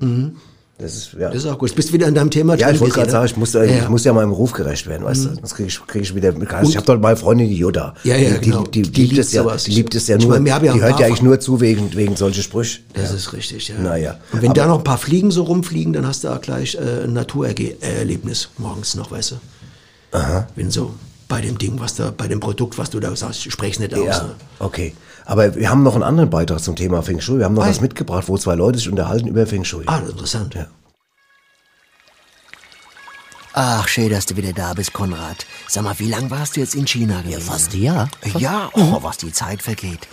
[SPEAKER 3] Das ist, ja.
[SPEAKER 2] Das ist auch gut. Jetzt bist du wieder in deinem Thema
[SPEAKER 3] Ja, ich wollte gerade
[SPEAKER 2] Gesine.
[SPEAKER 3] sagen, ich muss, da,
[SPEAKER 2] Ja,
[SPEAKER 3] ich
[SPEAKER 2] ja.
[SPEAKER 3] muss ja meinem Ruf gerecht werden, weißt du? Sonst kriege ich, krieg ich wieder. Ich habe doch meine Freundin die Yoda.
[SPEAKER 2] Ja, ja,
[SPEAKER 3] die,
[SPEAKER 2] genau.
[SPEAKER 3] die, die,
[SPEAKER 2] Die
[SPEAKER 3] liebt es ja,
[SPEAKER 2] sowas.
[SPEAKER 3] die liebt es ja
[SPEAKER 2] Ich
[SPEAKER 3] nur.
[SPEAKER 2] meine, ja
[SPEAKER 3] die hört ja eigentlich nur zu wegen, wegen solche Sprüche.
[SPEAKER 2] Das
[SPEAKER 3] ja.
[SPEAKER 2] ist richtig, ja.
[SPEAKER 3] Naja.
[SPEAKER 2] Und wenn
[SPEAKER 3] Aber-
[SPEAKER 2] da noch ein paar Fliegen so rumfliegen, dann hast du auch gleich äh, ein Naturerlebnis morgens noch, weißt du? Aha. Wenn so bei dem Ding, was da, bei dem Produkt, was du da sagst, ich spreche nicht aus.
[SPEAKER 3] Ja,
[SPEAKER 2] Ne?
[SPEAKER 3] okay. Aber wir haben noch einen anderen Beitrag zum Thema Feng Shui. Wir haben noch
[SPEAKER 2] Ei.
[SPEAKER 3] was mitgebracht, wo zwei Leute sich unterhalten über Feng Shui.
[SPEAKER 2] Ah, interessant.
[SPEAKER 3] Ja.
[SPEAKER 10] Ach, schön, dass du wieder da bist, Konrad. Sag mal, wie lang warst du jetzt in China gewesen?
[SPEAKER 11] fast ein Jahr.
[SPEAKER 10] Ja, oh, was die Zeit vergeht.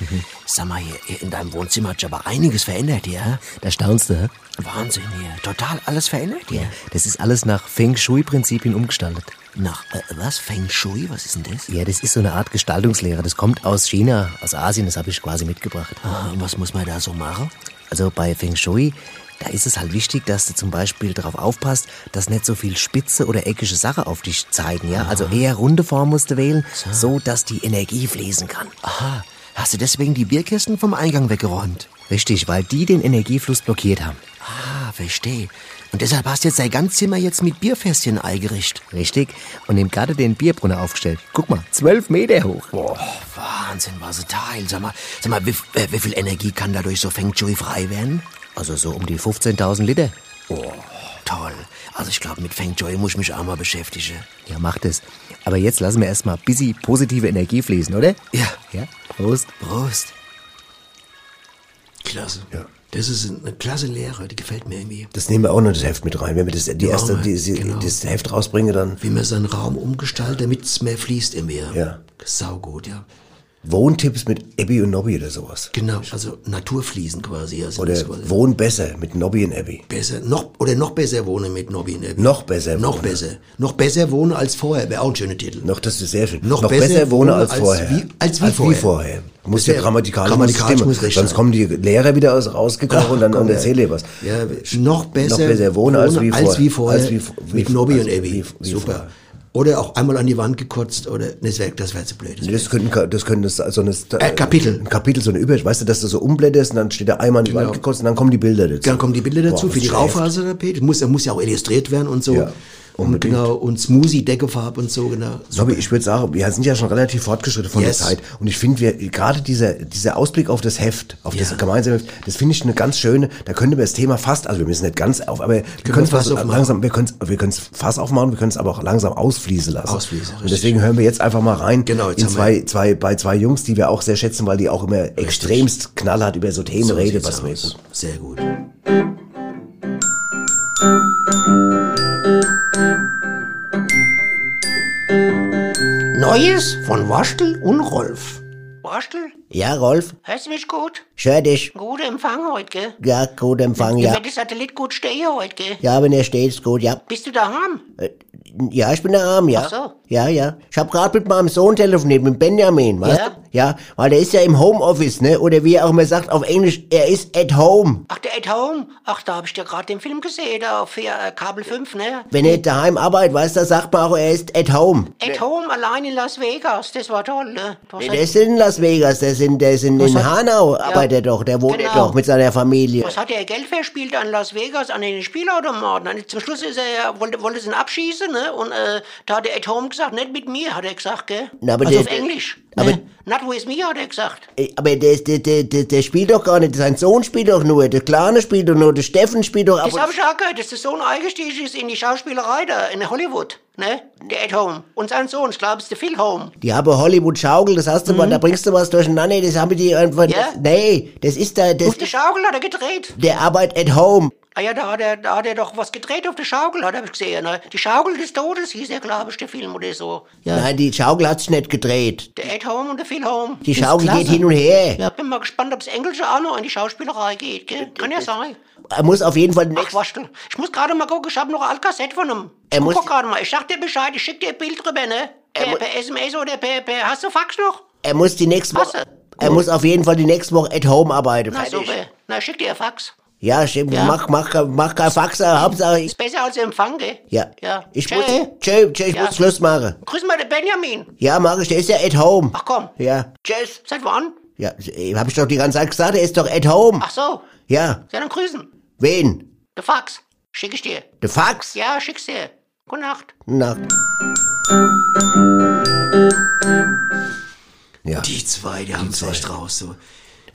[SPEAKER 10] Sag mal, hier, in deinem Wohnzimmer hat sich aber einiges verändert hier.
[SPEAKER 11] Da staunst du, hä?
[SPEAKER 10] Wahnsinn hier. Total alles verändert hier.
[SPEAKER 11] Das ist alles nach Feng Shui-Prinzipien umgestaltet.
[SPEAKER 10] Nach, äh, was? Feng Shui? Was ist denn das?
[SPEAKER 11] Ja, das ist so eine Art Gestaltungslehre. Das kommt aus China, aus Asien, das habe ich quasi mitgebracht.
[SPEAKER 10] Ah, und was muss man da so machen?
[SPEAKER 11] Also bei Feng Shui, da ist es halt wichtig, dass du zum Beispiel darauf aufpasst, dass nicht so viel spitze oder eckige Sachen auf dich zeigen, ja? Also eher runde Form musst du wählen, so dass die Energie fließen kann.
[SPEAKER 10] Aha. Hast du deswegen die Bierkisten vom Eingang weggeräumt?
[SPEAKER 11] Richtig, weil die den Energiefluss blockiert haben.
[SPEAKER 10] Ah, verstehe. Und deshalb hast du jetzt dein ganzes Zimmer jetzt mit Bierfässchen eingerichtet.
[SPEAKER 11] Richtig? Und im Garten den Bierbrunnen aufgestellt. Guck mal, zwölf Meter hoch.
[SPEAKER 10] Boah, Wahnsinn, was ein Teil. Sag mal, sag mal wie, äh, wie viel Energie kann dadurch so Feng Shui frei werden?
[SPEAKER 11] Also so um die 15.000 Liter.
[SPEAKER 10] Toll. Also ich glaube, mit Feng Shui muss ich mich auch mal beschäftigen.
[SPEAKER 11] Ja, macht es. Aber jetzt lassen wir erstmal busy positive Energie fließen, oder?
[SPEAKER 10] Ja.
[SPEAKER 11] Ja, Prost.
[SPEAKER 10] Prost.
[SPEAKER 2] Klasse. Ja. Das ist eine klasse Lehre, die gefällt mir irgendwie.
[SPEAKER 3] Das nehmen wir auch noch das Heft mit rein. Wenn wir das, die erste, die, die,
[SPEAKER 2] genau.
[SPEAKER 3] das Heft rausbringen, dann
[SPEAKER 2] Wie man seinen Raum umgestaltet, damit es mehr fließt im Meer.
[SPEAKER 3] Ja.
[SPEAKER 2] Sau gut, ja.
[SPEAKER 3] Wohntipps mit Abby und Nobby oder sowas.
[SPEAKER 2] Genau, also Naturfließen quasi. Also
[SPEAKER 3] Oder
[SPEAKER 2] quasi
[SPEAKER 3] Wohn besser mit Nobby und Abby.
[SPEAKER 2] besser, noch, oder noch besser wohnen mit Nobby und Abby.
[SPEAKER 3] Noch besser
[SPEAKER 2] Noch
[SPEAKER 3] wohnen.
[SPEAKER 2] besser. Noch besser wohnen als vorher, wäre auch ein schöner Titel.
[SPEAKER 3] Noch, das ist sehr schön.
[SPEAKER 2] Noch
[SPEAKER 3] Noch,
[SPEAKER 2] besser
[SPEAKER 3] besser, wohnen als,
[SPEAKER 2] als
[SPEAKER 3] vorher.
[SPEAKER 2] wie- als wie vorher.
[SPEAKER 3] Muss
[SPEAKER 2] Das
[SPEAKER 3] ja grammatikalisch,
[SPEAKER 2] grammatikalisch
[SPEAKER 3] muss,
[SPEAKER 2] muss
[SPEAKER 3] stimmen.
[SPEAKER 2] recht
[SPEAKER 3] Sonst kommen die Lehrer wieder aus, rausgekrochen und dann
[SPEAKER 2] komm,
[SPEAKER 3] und erzählen dir was.
[SPEAKER 2] Ja, noch besser,
[SPEAKER 3] noch besser wohnen als wie,
[SPEAKER 2] als wie vorher.
[SPEAKER 3] Als wie, wie,
[SPEAKER 2] mit Nobby und Abby. Super.
[SPEAKER 3] vorher.
[SPEAKER 2] Oder auch einmal an die Wand gekotzt oder das wäre das wär zu blöd. Das
[SPEAKER 3] Das könnten, das könnten das, also eine,
[SPEAKER 2] Äh, Kapitel.
[SPEAKER 3] Ein Kapitel, so eine Über, weißt du, dass du so umblätterst und dann steht da einmal an die Wand gekotzt und dann kommen die Bilder dazu.
[SPEAKER 2] Dann kommen die Bilder dazu
[SPEAKER 3] Boah,
[SPEAKER 2] für die
[SPEAKER 3] heftig.
[SPEAKER 2] Raufasertapete. Muss, muss ja auch illustriert werden und so.
[SPEAKER 3] Ja,
[SPEAKER 2] und
[SPEAKER 3] unbedingt.
[SPEAKER 2] genau, und Smoothie-Deckefarbe und so, genau.
[SPEAKER 3] Nobby, ich würde sagen, wir sind ja schon relativ fortgeschritten von
[SPEAKER 2] Yes.
[SPEAKER 3] der Zeit. Und ich finde, wir, gerade dieser, dieser Ausblick auf das Heft, auf
[SPEAKER 2] Ja.
[SPEAKER 3] das gemeinsame Heft, das finde ich eine ganz schöne, da können wir das Thema fast, also wir müssen nicht ganz auf, aber wir können
[SPEAKER 2] wir
[SPEAKER 3] es fast
[SPEAKER 2] aufmachen.
[SPEAKER 3] langsam, wir können es, wir können es Fass aufmachen, wir können es aber auch langsam ausfließen lassen.
[SPEAKER 2] Ausfließen,
[SPEAKER 3] Und
[SPEAKER 2] richtig.
[SPEAKER 3] deswegen hören wir jetzt einfach mal rein
[SPEAKER 2] Genau,
[SPEAKER 3] in zwei, zwei, bei zwei Jungs, die wir auch sehr schätzen, weil die auch immer extremst knallhart über so Themen
[SPEAKER 2] So
[SPEAKER 3] reden, was gut.
[SPEAKER 2] Sehr gut.
[SPEAKER 12] Neues von Waschtel und Rolf.
[SPEAKER 6] Waschtel,
[SPEAKER 11] Ja, Rolf?
[SPEAKER 6] hörst du mich gut?
[SPEAKER 11] Ich hör dich.
[SPEAKER 6] Guter Empfang heute, gell?
[SPEAKER 11] Ja, gut Empfang,
[SPEAKER 6] Ja. Wird der Satellit gut stehen heute, gell?
[SPEAKER 11] Ja, wenn er steht, ist gut, ja.
[SPEAKER 6] Bist du daheim?
[SPEAKER 11] Äh,
[SPEAKER 3] ja, ich bin der Arm, ja.
[SPEAKER 6] Ach so.
[SPEAKER 3] Ja, ja. Ich habe gerade mit meinem Sohn telefoniert, mit Benjamin, weißt
[SPEAKER 6] Ja?
[SPEAKER 3] du? Ja, weil der ist ja im Homeoffice, ne? Oder wie er auch immer sagt auf Englisch, er ist at home.
[SPEAKER 6] Ach, der At Home? Ach, da hab ich dir gerade den Film gesehen, da auf äh, Kabel 5, ne?
[SPEAKER 3] Wenn er daheim arbeitet, weißt du, da sagt man auch, er ist at home.
[SPEAKER 6] At Home allein in Las Vegas, das war toll, ne? Du hast
[SPEAKER 3] Der ist in Las Vegas, der ist in, der ist in, in
[SPEAKER 6] hat-
[SPEAKER 3] Hanau, arbeitet er doch, der wohnt
[SPEAKER 6] Genau.
[SPEAKER 3] doch mit seiner Familie.
[SPEAKER 6] Was hat er Geld verspielt an Las Vegas, an den Spielautomaten? Und zum Schluss ist er, ja- wollte, wollte sie ihn abschießen, ne? Und äh, da hat der At Home gesagt, nicht mit mir, hat er gesagt, gell?
[SPEAKER 3] Na, aber
[SPEAKER 6] also
[SPEAKER 3] der-
[SPEAKER 6] auf Englisch.
[SPEAKER 3] aber-
[SPEAKER 6] ne? Not with me, hat er gesagt.
[SPEAKER 3] Ey, Aber der, der, der, der, spielt doch gar nicht, sein Sohn spielt doch nur, der Kleine spielt doch nur, der Steffen spielt doch
[SPEAKER 6] Das habe ich auch gehört, dass der Sohn eingestiegen ist in die Schauspielerei da, in Hollywood, ne? Der At Home. Und sein Sohn, ich glaube, ist der Phil Home.
[SPEAKER 3] Die haben Hollywood Schaukel, das hast du mal, da bringst du was durcheinander, das haben die einfach,
[SPEAKER 6] Mhm. Ja?
[SPEAKER 3] das, nee, das ist da, das
[SPEAKER 6] Auf der Schaukel hat er gedreht.
[SPEAKER 3] der Arbeit at home.
[SPEAKER 6] Ah ja, da hat er, da hat er doch was gedreht auf der Schaukel, hat er gesehen, ne? Die Schaukel des Todes hieß er, glaube ich, der Film oder so. Ja.
[SPEAKER 3] Nein, die Schaukel hat sich nicht gedreht.
[SPEAKER 6] Der At Home und der Phil Home.
[SPEAKER 3] Die Schaukel geht hin und her.
[SPEAKER 6] Ja, bin mal gespannt, ob das Englische auch noch in die Schauspielerei geht, gell? Kann ja sein.
[SPEAKER 3] Er muss auf jeden Fall
[SPEAKER 6] Ach, Waschtel. Ich muss gerade mal gucken, ich habe noch ein Altkassett von ihm.
[SPEAKER 3] Er
[SPEAKER 6] Ich
[SPEAKER 3] muss-
[SPEAKER 6] guck gerade mal. Ich sag dir Bescheid, ich schick dir ein Bild drüber, ne? Per, per SMS oder per, per... Hast du Fax noch?
[SPEAKER 3] er muss die nächste? Woche, er muss auf jeden Fall die nächste Woche at home arbeiten.
[SPEAKER 6] Na, super. Na, schick dir ein Fax.
[SPEAKER 3] Ja, stimmt,
[SPEAKER 6] Ja.
[SPEAKER 3] mach, mach, mach kein Fax, aber Hauptsache, ich,
[SPEAKER 6] Ist besser als Empfang, gell?
[SPEAKER 3] ja.
[SPEAKER 6] Ja.
[SPEAKER 3] Ich
[SPEAKER 6] Tschö.
[SPEAKER 3] muss, tschö, tschö, ich
[SPEAKER 6] Ja.
[SPEAKER 3] muss Schluss machen.
[SPEAKER 6] Grüß mal den Benjamin.
[SPEAKER 3] Ja, mach ich, der ist ja at home.
[SPEAKER 6] Ach komm.
[SPEAKER 3] Ja.
[SPEAKER 6] Tschüss. Seit wann?
[SPEAKER 3] Ja, äh, hab ich doch die ganze Zeit gesagt, er ist doch at home.
[SPEAKER 6] Ach so.
[SPEAKER 3] Ja.
[SPEAKER 6] Ja, dann grüßen.
[SPEAKER 3] Wen?
[SPEAKER 6] Der Fax. Schick ich dir.
[SPEAKER 3] Der Fax?
[SPEAKER 6] Ja, schick's dir. Gute Nacht.
[SPEAKER 3] Nacht. Ja.
[SPEAKER 2] Die zwei, die haben es echt raus. So.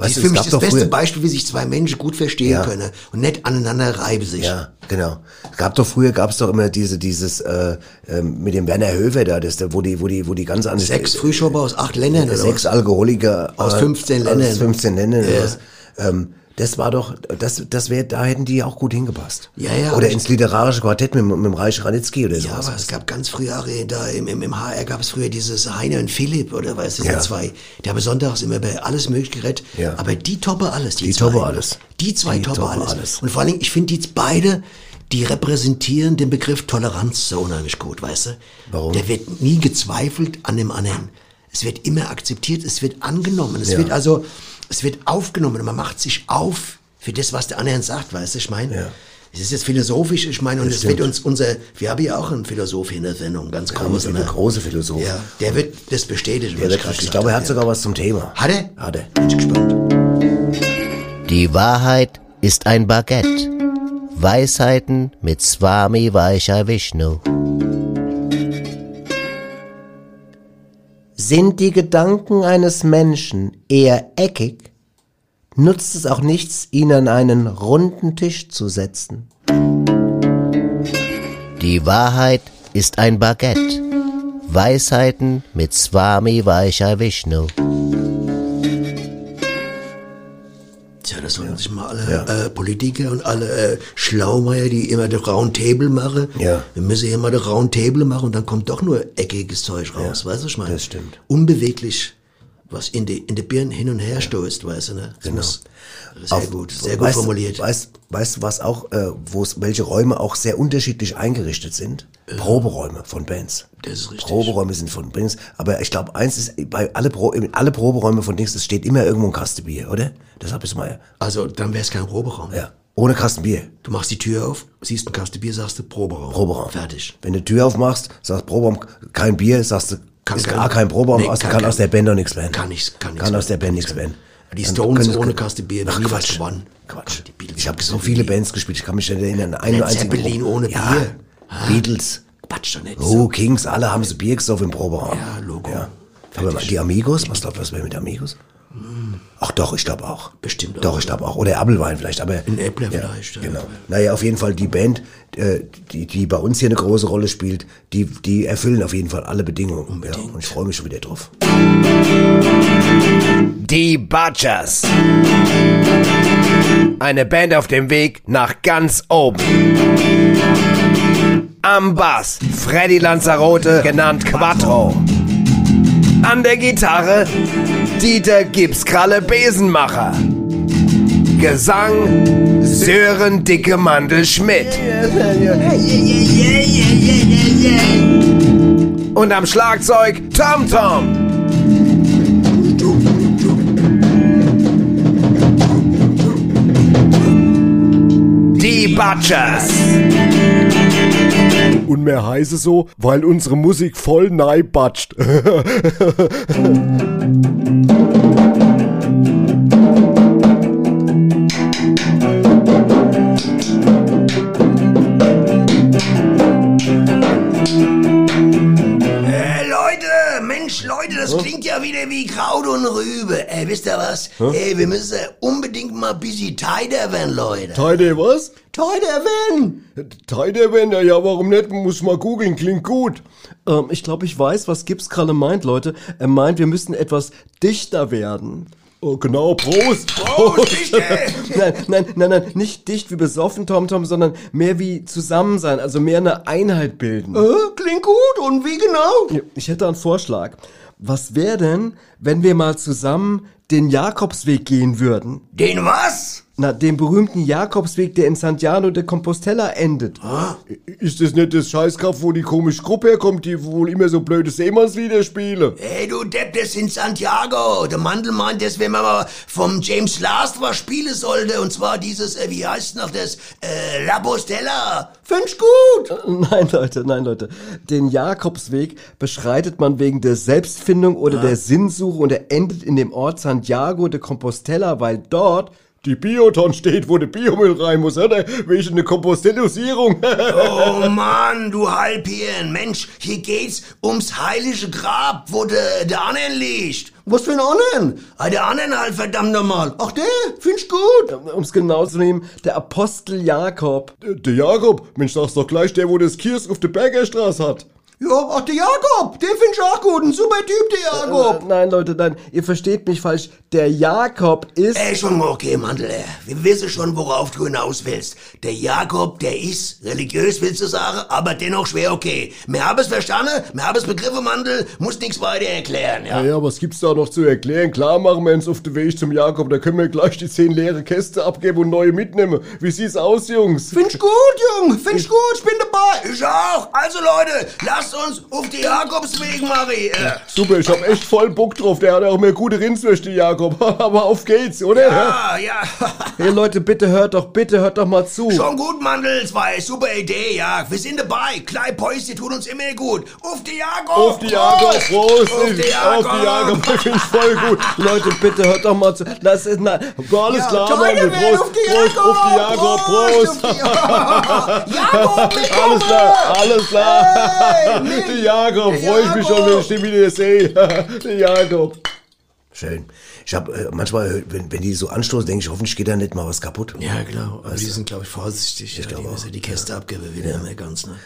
[SPEAKER 3] Weißt
[SPEAKER 2] das ist für
[SPEAKER 3] es
[SPEAKER 2] mich
[SPEAKER 3] gab
[SPEAKER 2] das beste
[SPEAKER 3] früher-
[SPEAKER 2] Beispiel, wie sich zwei Menschen gut verstehen
[SPEAKER 3] Ja.
[SPEAKER 2] können und nicht aneinander reiben sich.
[SPEAKER 3] Ja, genau. Es gab doch früher gab's doch immer diese dieses äh, ähm, mit dem Werner Höfer da, das da, wo die wo die wo die ganz andere
[SPEAKER 2] Sechs Frühschober aus acht Ländern oder
[SPEAKER 3] sechs? Alkoholiker
[SPEAKER 2] Aus
[SPEAKER 3] äh,
[SPEAKER 2] 15
[SPEAKER 3] Aus
[SPEAKER 2] Ländern.
[SPEAKER 3] 15 Ländern. oder
[SPEAKER 2] Ja.
[SPEAKER 3] was. Ähm, das war doch, das, das wäre, da hätten die auch gut hingepasst.
[SPEAKER 2] Ja, ja,
[SPEAKER 3] Oder ins literarische Quartett mit, mit dem Reich Ranitzky oder
[SPEAKER 2] Ja,
[SPEAKER 3] sowas.
[SPEAKER 2] aber es gab ganz frühe Jahre, da im, im, im HR gab es früher dieses Heine und Philipp, oder weißt du,
[SPEAKER 3] Ja.
[SPEAKER 2] ja. zwei. Die haben sonntags immer bei alles mögliche gerettet.
[SPEAKER 3] Ja.
[SPEAKER 2] Aber die toppe alles, die,
[SPEAKER 3] Die
[SPEAKER 2] zwei.
[SPEAKER 3] toppe alles.
[SPEAKER 2] Die zwei
[SPEAKER 3] Die
[SPEAKER 2] toppe
[SPEAKER 3] toppe
[SPEAKER 2] alles.
[SPEAKER 3] alles.
[SPEAKER 2] Und vor allen Dingen, ich finde die beide, die repräsentieren den Begriff Toleranz so unheimlich gut, weißt du?
[SPEAKER 3] Warum?
[SPEAKER 2] Der wird nie gezweifelt an dem anderen. Es wird immer akzeptiert, es wird angenommen, es
[SPEAKER 3] Ja.
[SPEAKER 2] wird also, es wird aufgenommen und man macht sich auf für das, was der andere sagt, weißt du, ich meine.
[SPEAKER 3] Ja.
[SPEAKER 2] Es ist jetzt philosophisch, ich meine, und
[SPEAKER 3] Das
[SPEAKER 2] es wird uns unser, wir haben ja auch einen Philosoph in der Sendung, ganz groß.
[SPEAKER 3] ein großer Philosoph.
[SPEAKER 2] Ja, der wird das bestätigen.
[SPEAKER 3] Der
[SPEAKER 2] was
[SPEAKER 3] wird, ich
[SPEAKER 2] gesagt
[SPEAKER 3] glaube, er hat
[SPEAKER 2] habe,
[SPEAKER 3] sogar was zum Thema.
[SPEAKER 2] Hat er?
[SPEAKER 3] Hat er.
[SPEAKER 2] Bin ich gespannt.
[SPEAKER 13] Die Wahrheit ist ein Baguette. Weisheiten mit Swami Vaishya Vishnu.
[SPEAKER 3] Sind die Gedanken eines Menschen eher eckig, nutzt es auch nichts, ihn an einen runden Tisch zu setzen.
[SPEAKER 13] Die Wahrheit ist ein Baguette. Weisheiten mit Swami Vaishya Vishnu.
[SPEAKER 2] Tja, das sollen sich mal alle äh, Politiker und alle äh, Schlaumeier, die immer das Roundtable machen.
[SPEAKER 3] Ja.
[SPEAKER 2] Wir müssen hier mal das Roundtable machen und dann kommt doch nur eckiges Zeug raus, weißt du, was ich meine?
[SPEAKER 3] das stimmt.
[SPEAKER 2] Unbeweglich, was in die, in die Birnen hin und her stößt, weißt du, ne? Das muss, sehr
[SPEAKER 3] Auf-
[SPEAKER 2] gut, sehr gut
[SPEAKER 3] weißt,
[SPEAKER 2] formuliert.
[SPEAKER 3] Weißt, weißt du, was auch, äh, welche Räume auch sehr unterschiedlich eingerichtet sind? Proberäume von Bands.
[SPEAKER 2] Das ist richtig.
[SPEAKER 3] Proberäume sind von Bands. Aber ich glaube, eins ist, bei alle, Pro, alle Proberäume von Dings, es steht immer irgendwo ein Kasten Bier, oder? Das hab ich mal.
[SPEAKER 2] Also, dann wäre es kein Proberaum.
[SPEAKER 3] Ja. Ohne Kasten Bier.
[SPEAKER 2] Du machst die Tür auf, siehst ein Kasten Bier, sagst du Proberaum.
[SPEAKER 3] Proberaum.
[SPEAKER 2] Fertig.
[SPEAKER 3] Wenn du die Tür aufmachst, sagst Proberaum, kein Bier, sagst du,
[SPEAKER 2] Kann
[SPEAKER 3] ist
[SPEAKER 2] kein-
[SPEAKER 3] gar kein Proberaum,
[SPEAKER 2] Nee,
[SPEAKER 3] aus,
[SPEAKER 2] kann
[SPEAKER 3] kann, aus der Band doch nichts werden.
[SPEAKER 2] Kann nichts, kann nichts
[SPEAKER 3] Kann aus der Band
[SPEAKER 2] kann
[SPEAKER 3] nichts werden.
[SPEAKER 2] Die Stones
[SPEAKER 3] sie-
[SPEAKER 2] ohne Kasten Bier,
[SPEAKER 3] Ach,
[SPEAKER 2] nie was
[SPEAKER 3] Quatsch.
[SPEAKER 2] gewonnen.
[SPEAKER 3] Quatsch. Ich habe so
[SPEAKER 2] so
[SPEAKER 3] viele
[SPEAKER 2] Bier.
[SPEAKER 3] Bands gespielt, ich kann mich nicht erinnern. Einen
[SPEAKER 2] Led Zeppelin ohne
[SPEAKER 3] ja.
[SPEAKER 2] Bier.
[SPEAKER 3] Beatles,
[SPEAKER 2] Quatsch doch nicht.
[SPEAKER 3] Oh, Kings, alle haben sie Bier gesoffen im Proberaum.
[SPEAKER 2] Ja, Logo.
[SPEAKER 3] Aber die Amigos, was glaubt, was wäre mit Amigos? Ach doch, ich glaube auch.
[SPEAKER 2] Bestimmt auch,
[SPEAKER 3] Doch, ich glaube auch. Oder Appelwein vielleicht, aber.
[SPEAKER 2] Ein Äppler vielleicht, ja.
[SPEAKER 3] Genau. Naja, auf jeden Fall die Band, äh, die, die bei uns hier eine große Rolle spielt, die, die erfüllen auf jeden Fall alle Bedingungen. Ja, und ich freue mich schon wieder drauf. Die Butchers. Eine Band auf dem Weg nach ganz oben. Am Bass Freddy Lanzarote, genannt Quattro. An der Gitarre Dieter Gipskralle Besenmacher. Gesang Sören Dicke Mandel Schmidt. Und am Schlagzeug Tom Tom. Die Butchers.
[SPEAKER 14] Und mehr heiße so, weil unsere Musik voll neibatscht. *laughs*
[SPEAKER 2] das klingt ja wieder wie Kraut und Rübe. Ey, wisst ihr was? Ey, wir müssen unbedingt mal ein bisschen tighter werden, Leute.
[SPEAKER 14] Teide was?
[SPEAKER 2] Tighter werden!
[SPEAKER 14] Teide wenn ja, ja, warum nicht? Muss mal googeln, klingt gut.
[SPEAKER 15] Ähm, ich glaube, ich weiß, was Gibbs gerade meint, Leute. Er meint, wir müssen etwas dichter werden.
[SPEAKER 14] Oh, genau, Prost.
[SPEAKER 2] Prost, Dichte! *laughs*
[SPEAKER 15] Nein, nein, nein, nein, nicht dicht wie besoffen, Tom Tom, sondern mehr wie zusammen sein, also mehr eine Einheit bilden.
[SPEAKER 2] Äh, klingt gut, und wie genau?
[SPEAKER 15] Ich hätte einen Vorschlag. Was wäre denn, wenn wir mal zusammen den Jakobsweg gehen würden?
[SPEAKER 2] Den was?
[SPEAKER 15] Na, den berühmten Jakobsweg, der in Santiago de Compostela endet.
[SPEAKER 14] Ist das nicht das Scheißkampf, wo die komische Gruppe herkommt, die wohl immer so blöde Seemannslieder spielen?
[SPEAKER 2] Ey, du Depp, das sind Santiago. Der Mandel meint, dass wenn man mal vom James Last was spielen sollte, und zwar dieses, äh, wie heißt noch das, äh, La Bostella. Find's gut.
[SPEAKER 15] Nein, Leute, nein, Leute. Den Jakobsweg beschreitet man wegen der Selbstfindung oder der Sinnsuche und er endet in dem Ort Santiago de Compostela, weil dort
[SPEAKER 14] Die Bioton steht, wo der Biomüll rein muss, oder? Wegen eine Kompostellisierung. *laughs*
[SPEAKER 2] Oh Mann, du Halbhirn. Mensch, hier geht's ums heilige Grab, wo der, der Annen liegt. Was für ein Annen? Ah, der Annen halt, verdammt nochmal. Ach, der? Find's gut.
[SPEAKER 15] um es genau zu nehmen, der Apostel Jakob.
[SPEAKER 14] der Jakob, Mensch, sag's doch gleich der, wo das Kiosk auf der Bergerstraße hat.
[SPEAKER 2] Ja, ach, der Jakob. Den find ich auch gut. Ein super Typ, der Jakob.
[SPEAKER 15] Äh, nein, Leute, nein, ihr versteht mich falsch. Der Jakob ist...
[SPEAKER 2] Ey, schon mal okay, Mandel. ey. Wir wissen schon, worauf du hinaus willst. Der Jakob, der ist religiös, willst du sagen, aber dennoch schwer okay. Wir haben es verstanden, wir haben es begriffen, Mandel, muss nichts weiter erklären, ja.
[SPEAKER 14] Ja, ja, was gibt's da noch zu erklären? Klar machen wir uns auf den Weg zum Jakob, da können wir gleich die zehn leere Käste abgeben und neue mitnehmen. Wie sieht's aus, Jungs?
[SPEAKER 2] Find's gut, Jung, find's gut, ich bin dabei. Ich auch. Also, Leute, lasst uns auf die Jakobsweg, Marie.
[SPEAKER 14] Super, ich hab echt voll Bock drauf. Der hat auch mehr gute Rindswürste, Jakob. *laughs* Aber auf geht's, oder?
[SPEAKER 2] ja, ja. *laughs*
[SPEAKER 15] Hey Leute, bitte hört doch, bitte hört doch mal zu.
[SPEAKER 2] Schon gut, Mandel, es war super Idee, ja. Wir sind dabei. Kleine Päuschen tun uns immer gut. Auf die Jakob.
[SPEAKER 14] Auf die Jakob, Prost!
[SPEAKER 2] Auf die Jakob.
[SPEAKER 14] Auf die Jakob, *laughs* finde ich voll gut.
[SPEAKER 15] Leute, bitte hört doch mal zu. Das ist na,
[SPEAKER 14] Alles
[SPEAKER 2] Ja,
[SPEAKER 14] klar,
[SPEAKER 2] werden
[SPEAKER 14] Prost,
[SPEAKER 2] auf die
[SPEAKER 14] Prost,
[SPEAKER 2] Jakob.
[SPEAKER 14] auf die Jakob, Prost!
[SPEAKER 2] Prost, auf die- Jakob.
[SPEAKER 14] Alles klar, alles klar.
[SPEAKER 2] Hey,
[SPEAKER 14] Die Jakob,
[SPEAKER 2] Der
[SPEAKER 14] freue ich mich schon, wenn ich den wieder sehe. *laughs* Der Jakob.
[SPEAKER 3] Schön. Ich habe äh, manchmal, äh, wenn, wenn die so anstoßen, denke ich, hoffentlich geht da nicht mal was kaputt.
[SPEAKER 1] Ja, genau. Aber die sind, glaube ich, vorsichtig. Ich
[SPEAKER 3] glaube
[SPEAKER 1] glaube
[SPEAKER 3] auch.
[SPEAKER 1] Die, die Käste abgeben wieder immer ganz, ne?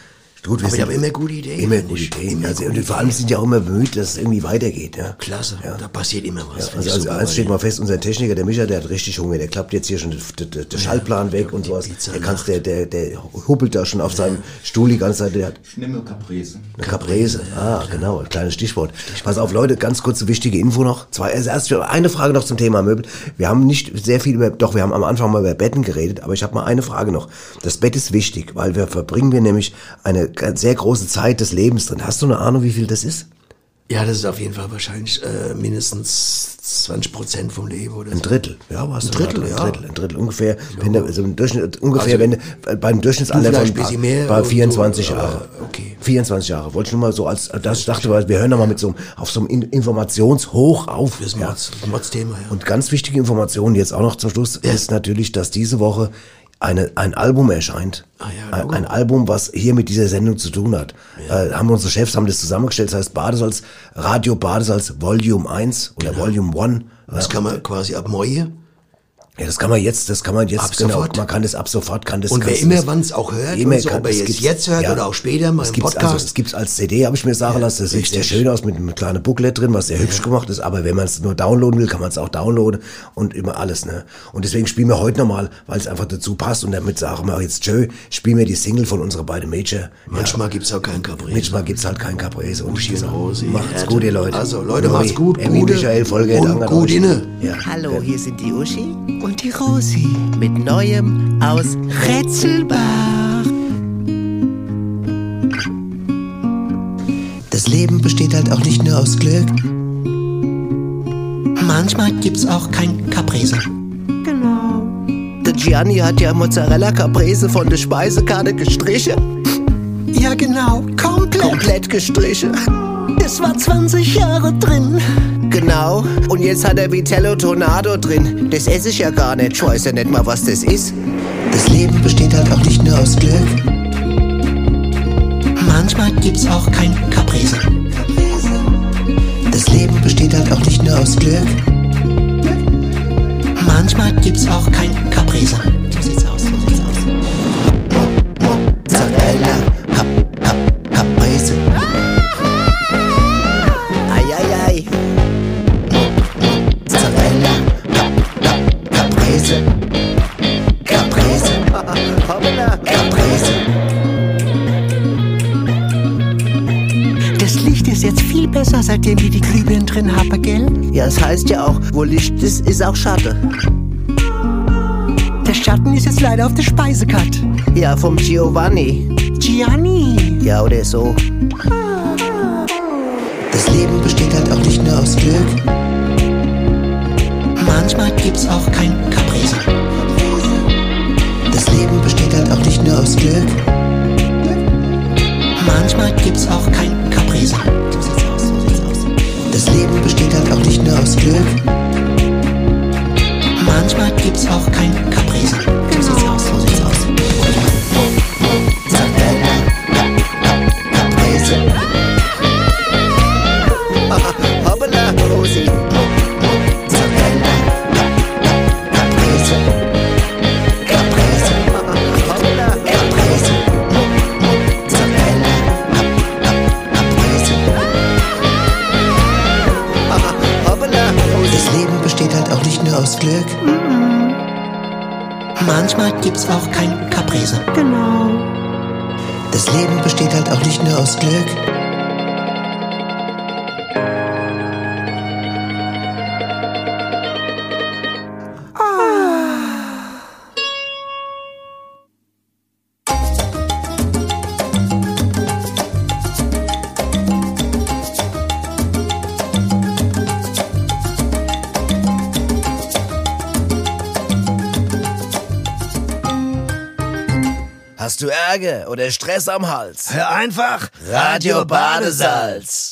[SPEAKER 3] Gut, wir
[SPEAKER 1] Aber
[SPEAKER 3] sind-
[SPEAKER 1] haben immer gute Ideen.
[SPEAKER 3] Immer gute. Ideen.
[SPEAKER 1] Immer
[SPEAKER 3] Also,
[SPEAKER 1] gute
[SPEAKER 3] und vor allem sind ja auch immer bemüht, dass es irgendwie weitergeht. Ja.
[SPEAKER 1] Klasse. Da passiert immer was. finde
[SPEAKER 3] Also, also eins steht mal fest, unser Techniker, der Micha, der hat richtig Hunger. Der klappt jetzt hier schon den, den, den Schallplan weg und sowas. Der, kannst, der, der, der huppelt da schon auf seinem Stuhl die ganze Zeit. Der hat
[SPEAKER 16] Ich nehme Caprese.
[SPEAKER 3] eine Caprese. Ah, genau, ein kleines Stichwort. Pass auf, Leute, ganz kurze wichtige Info noch. Zwei, also erst eine Frage noch zum Thema Möbel. Wir haben nicht sehr viel über, doch, wir haben am Anfang mal über Betten geredet, aber ich habe mal eine Frage noch. Das Bett ist wichtig, weil wir verbringen wir nämlich eine sehr große Zeit des Lebens drin. Hast du eine Ahnung, wie viel das ist?
[SPEAKER 1] Ja, das ist auf jeden Fall wahrscheinlich äh, mindestens 20 Prozent vom Leben oder so.
[SPEAKER 3] Ein Drittel, ja, was?
[SPEAKER 1] Ein Drittel, ja.
[SPEAKER 3] Ein Drittel, ein Drittel ungefähr. Wenn der, also im Durchschnitt, ungefähr,
[SPEAKER 1] Also,
[SPEAKER 3] wenn du, äh, beim Durchschnittsalter von
[SPEAKER 1] ein bisschen mehr
[SPEAKER 3] bei
[SPEAKER 1] und so,
[SPEAKER 3] 24
[SPEAKER 1] aber
[SPEAKER 3] Jahre.
[SPEAKER 1] okay.
[SPEAKER 3] 24 Jahre. Wollte ich nur mal so als, das ich dachte, weil wir hören da mal mit so einem- auf so einem In- Informationshoch auf.
[SPEAKER 1] Das ist
[SPEAKER 3] ja.
[SPEAKER 1] Mods, Mods-Thema, ja.
[SPEAKER 3] Und ganz wichtige Information jetzt auch noch zum Schluss ist natürlich, dass diese Woche eine, ein Album erscheint.
[SPEAKER 1] Ah ja,
[SPEAKER 3] ein, ein Album, was hier mit dieser Sendung zu tun hat. Äh, haben unsere Chefs haben das zusammengestellt. Das heißt Badesalz, Radio Badesalz Volume 1 oder
[SPEAKER 1] Genau.
[SPEAKER 3] Volume 1.
[SPEAKER 1] Das kann man quasi ab morgen.
[SPEAKER 3] Ja, das kann man jetzt, das kann man jetzt,
[SPEAKER 1] Ab
[SPEAKER 3] genau,
[SPEAKER 1] sofort.
[SPEAKER 3] man kann das ab sofort, kann das.
[SPEAKER 1] Und wer immer
[SPEAKER 3] das-
[SPEAKER 1] wann es auch hört,
[SPEAKER 3] immer
[SPEAKER 1] und so,
[SPEAKER 3] kann-
[SPEAKER 1] ob er
[SPEAKER 3] das
[SPEAKER 1] jetzt jetzt hört oder auch später mal
[SPEAKER 3] das
[SPEAKER 1] im Podcast.
[SPEAKER 3] Also, es gibt's als CD, habe ich mir sagen lassen. Das sieht sehr
[SPEAKER 1] richtig.
[SPEAKER 3] schön aus mit einem kleinen Booklet drin, was sehr hübsch gemacht ist. Aber wenn man es nur downloaden will, kann man es auch downloaden und immer alles. Ne? Und deswegen spielen wir heute nochmal, weil es einfach dazu passt. Und damit sagen wir jetzt tschö, spielen wir die Single von unserer beiden Major.
[SPEAKER 1] Manchmal gibt's auch kein Caprese.
[SPEAKER 3] Manchmal gibt's halt kein Caprese. Und
[SPEAKER 1] Uschi und Rosi.
[SPEAKER 3] Macht's gut, ihr Leute.
[SPEAKER 1] Also, Leute,
[SPEAKER 3] Nori,
[SPEAKER 1] macht's gut.
[SPEAKER 3] Emmy,
[SPEAKER 1] Gute
[SPEAKER 3] Michael, Folge,
[SPEAKER 1] und gut inne.
[SPEAKER 3] Ja.
[SPEAKER 4] Hallo, hier sind die Uschi
[SPEAKER 17] Und die Rosi.
[SPEAKER 4] mit Neuem aus
[SPEAKER 17] Rätselbach.
[SPEAKER 3] Das Leben besteht halt auch nicht nur aus Glück.
[SPEAKER 6] Manchmal gibt's auch kein Caprese.
[SPEAKER 4] Genau.
[SPEAKER 3] Der Gianni hat ja Mozzarella Caprese von der Speisekarte gestrichen.
[SPEAKER 6] Ja, genau. Komplett.
[SPEAKER 3] Komplett gestrichen.
[SPEAKER 6] Das war 20 Jahre drin.
[SPEAKER 3] Genau. Und jetzt hat er Vitello Tornado drin. Das esse ich ja gar nicht. Ich weiß ja nicht mal, was das ist. Das Leben besteht halt auch nicht nur aus Glück.
[SPEAKER 6] Manchmal gibt's auch kein Caprese.
[SPEAKER 3] Das Leben besteht halt auch nicht nur aus Glück.
[SPEAKER 6] Manchmal gibt's auch kein Caprese. So sieht's aus.
[SPEAKER 3] Es heißt ja auch, wo Licht ist, ist auch Schatten.
[SPEAKER 6] Der Schatten ist jetzt leider auf der Speisekarte.
[SPEAKER 3] Ja, vom Giovanni.
[SPEAKER 6] Gianni.
[SPEAKER 3] Ja, oder so. Das Leben besteht halt auch nicht nur aus Glück.
[SPEAKER 6] Manchmal gibt's auch kein Caprese.
[SPEAKER 3] Das Leben besteht halt auch nicht nur aus Glück.
[SPEAKER 6] Manchmal gibt's auch kein Caprese.
[SPEAKER 3] Das Leben besteht halt auch nicht nur aus Glück.
[SPEAKER 6] Manchmal gibt's auch kein Caprese. Gibt's auch kein Caprese.
[SPEAKER 4] Genau.
[SPEAKER 3] Das Leben besteht halt auch nicht nur aus Glück. Ärger oder Stress am Hals?
[SPEAKER 2] Hör einfach
[SPEAKER 3] Radio Badesalz.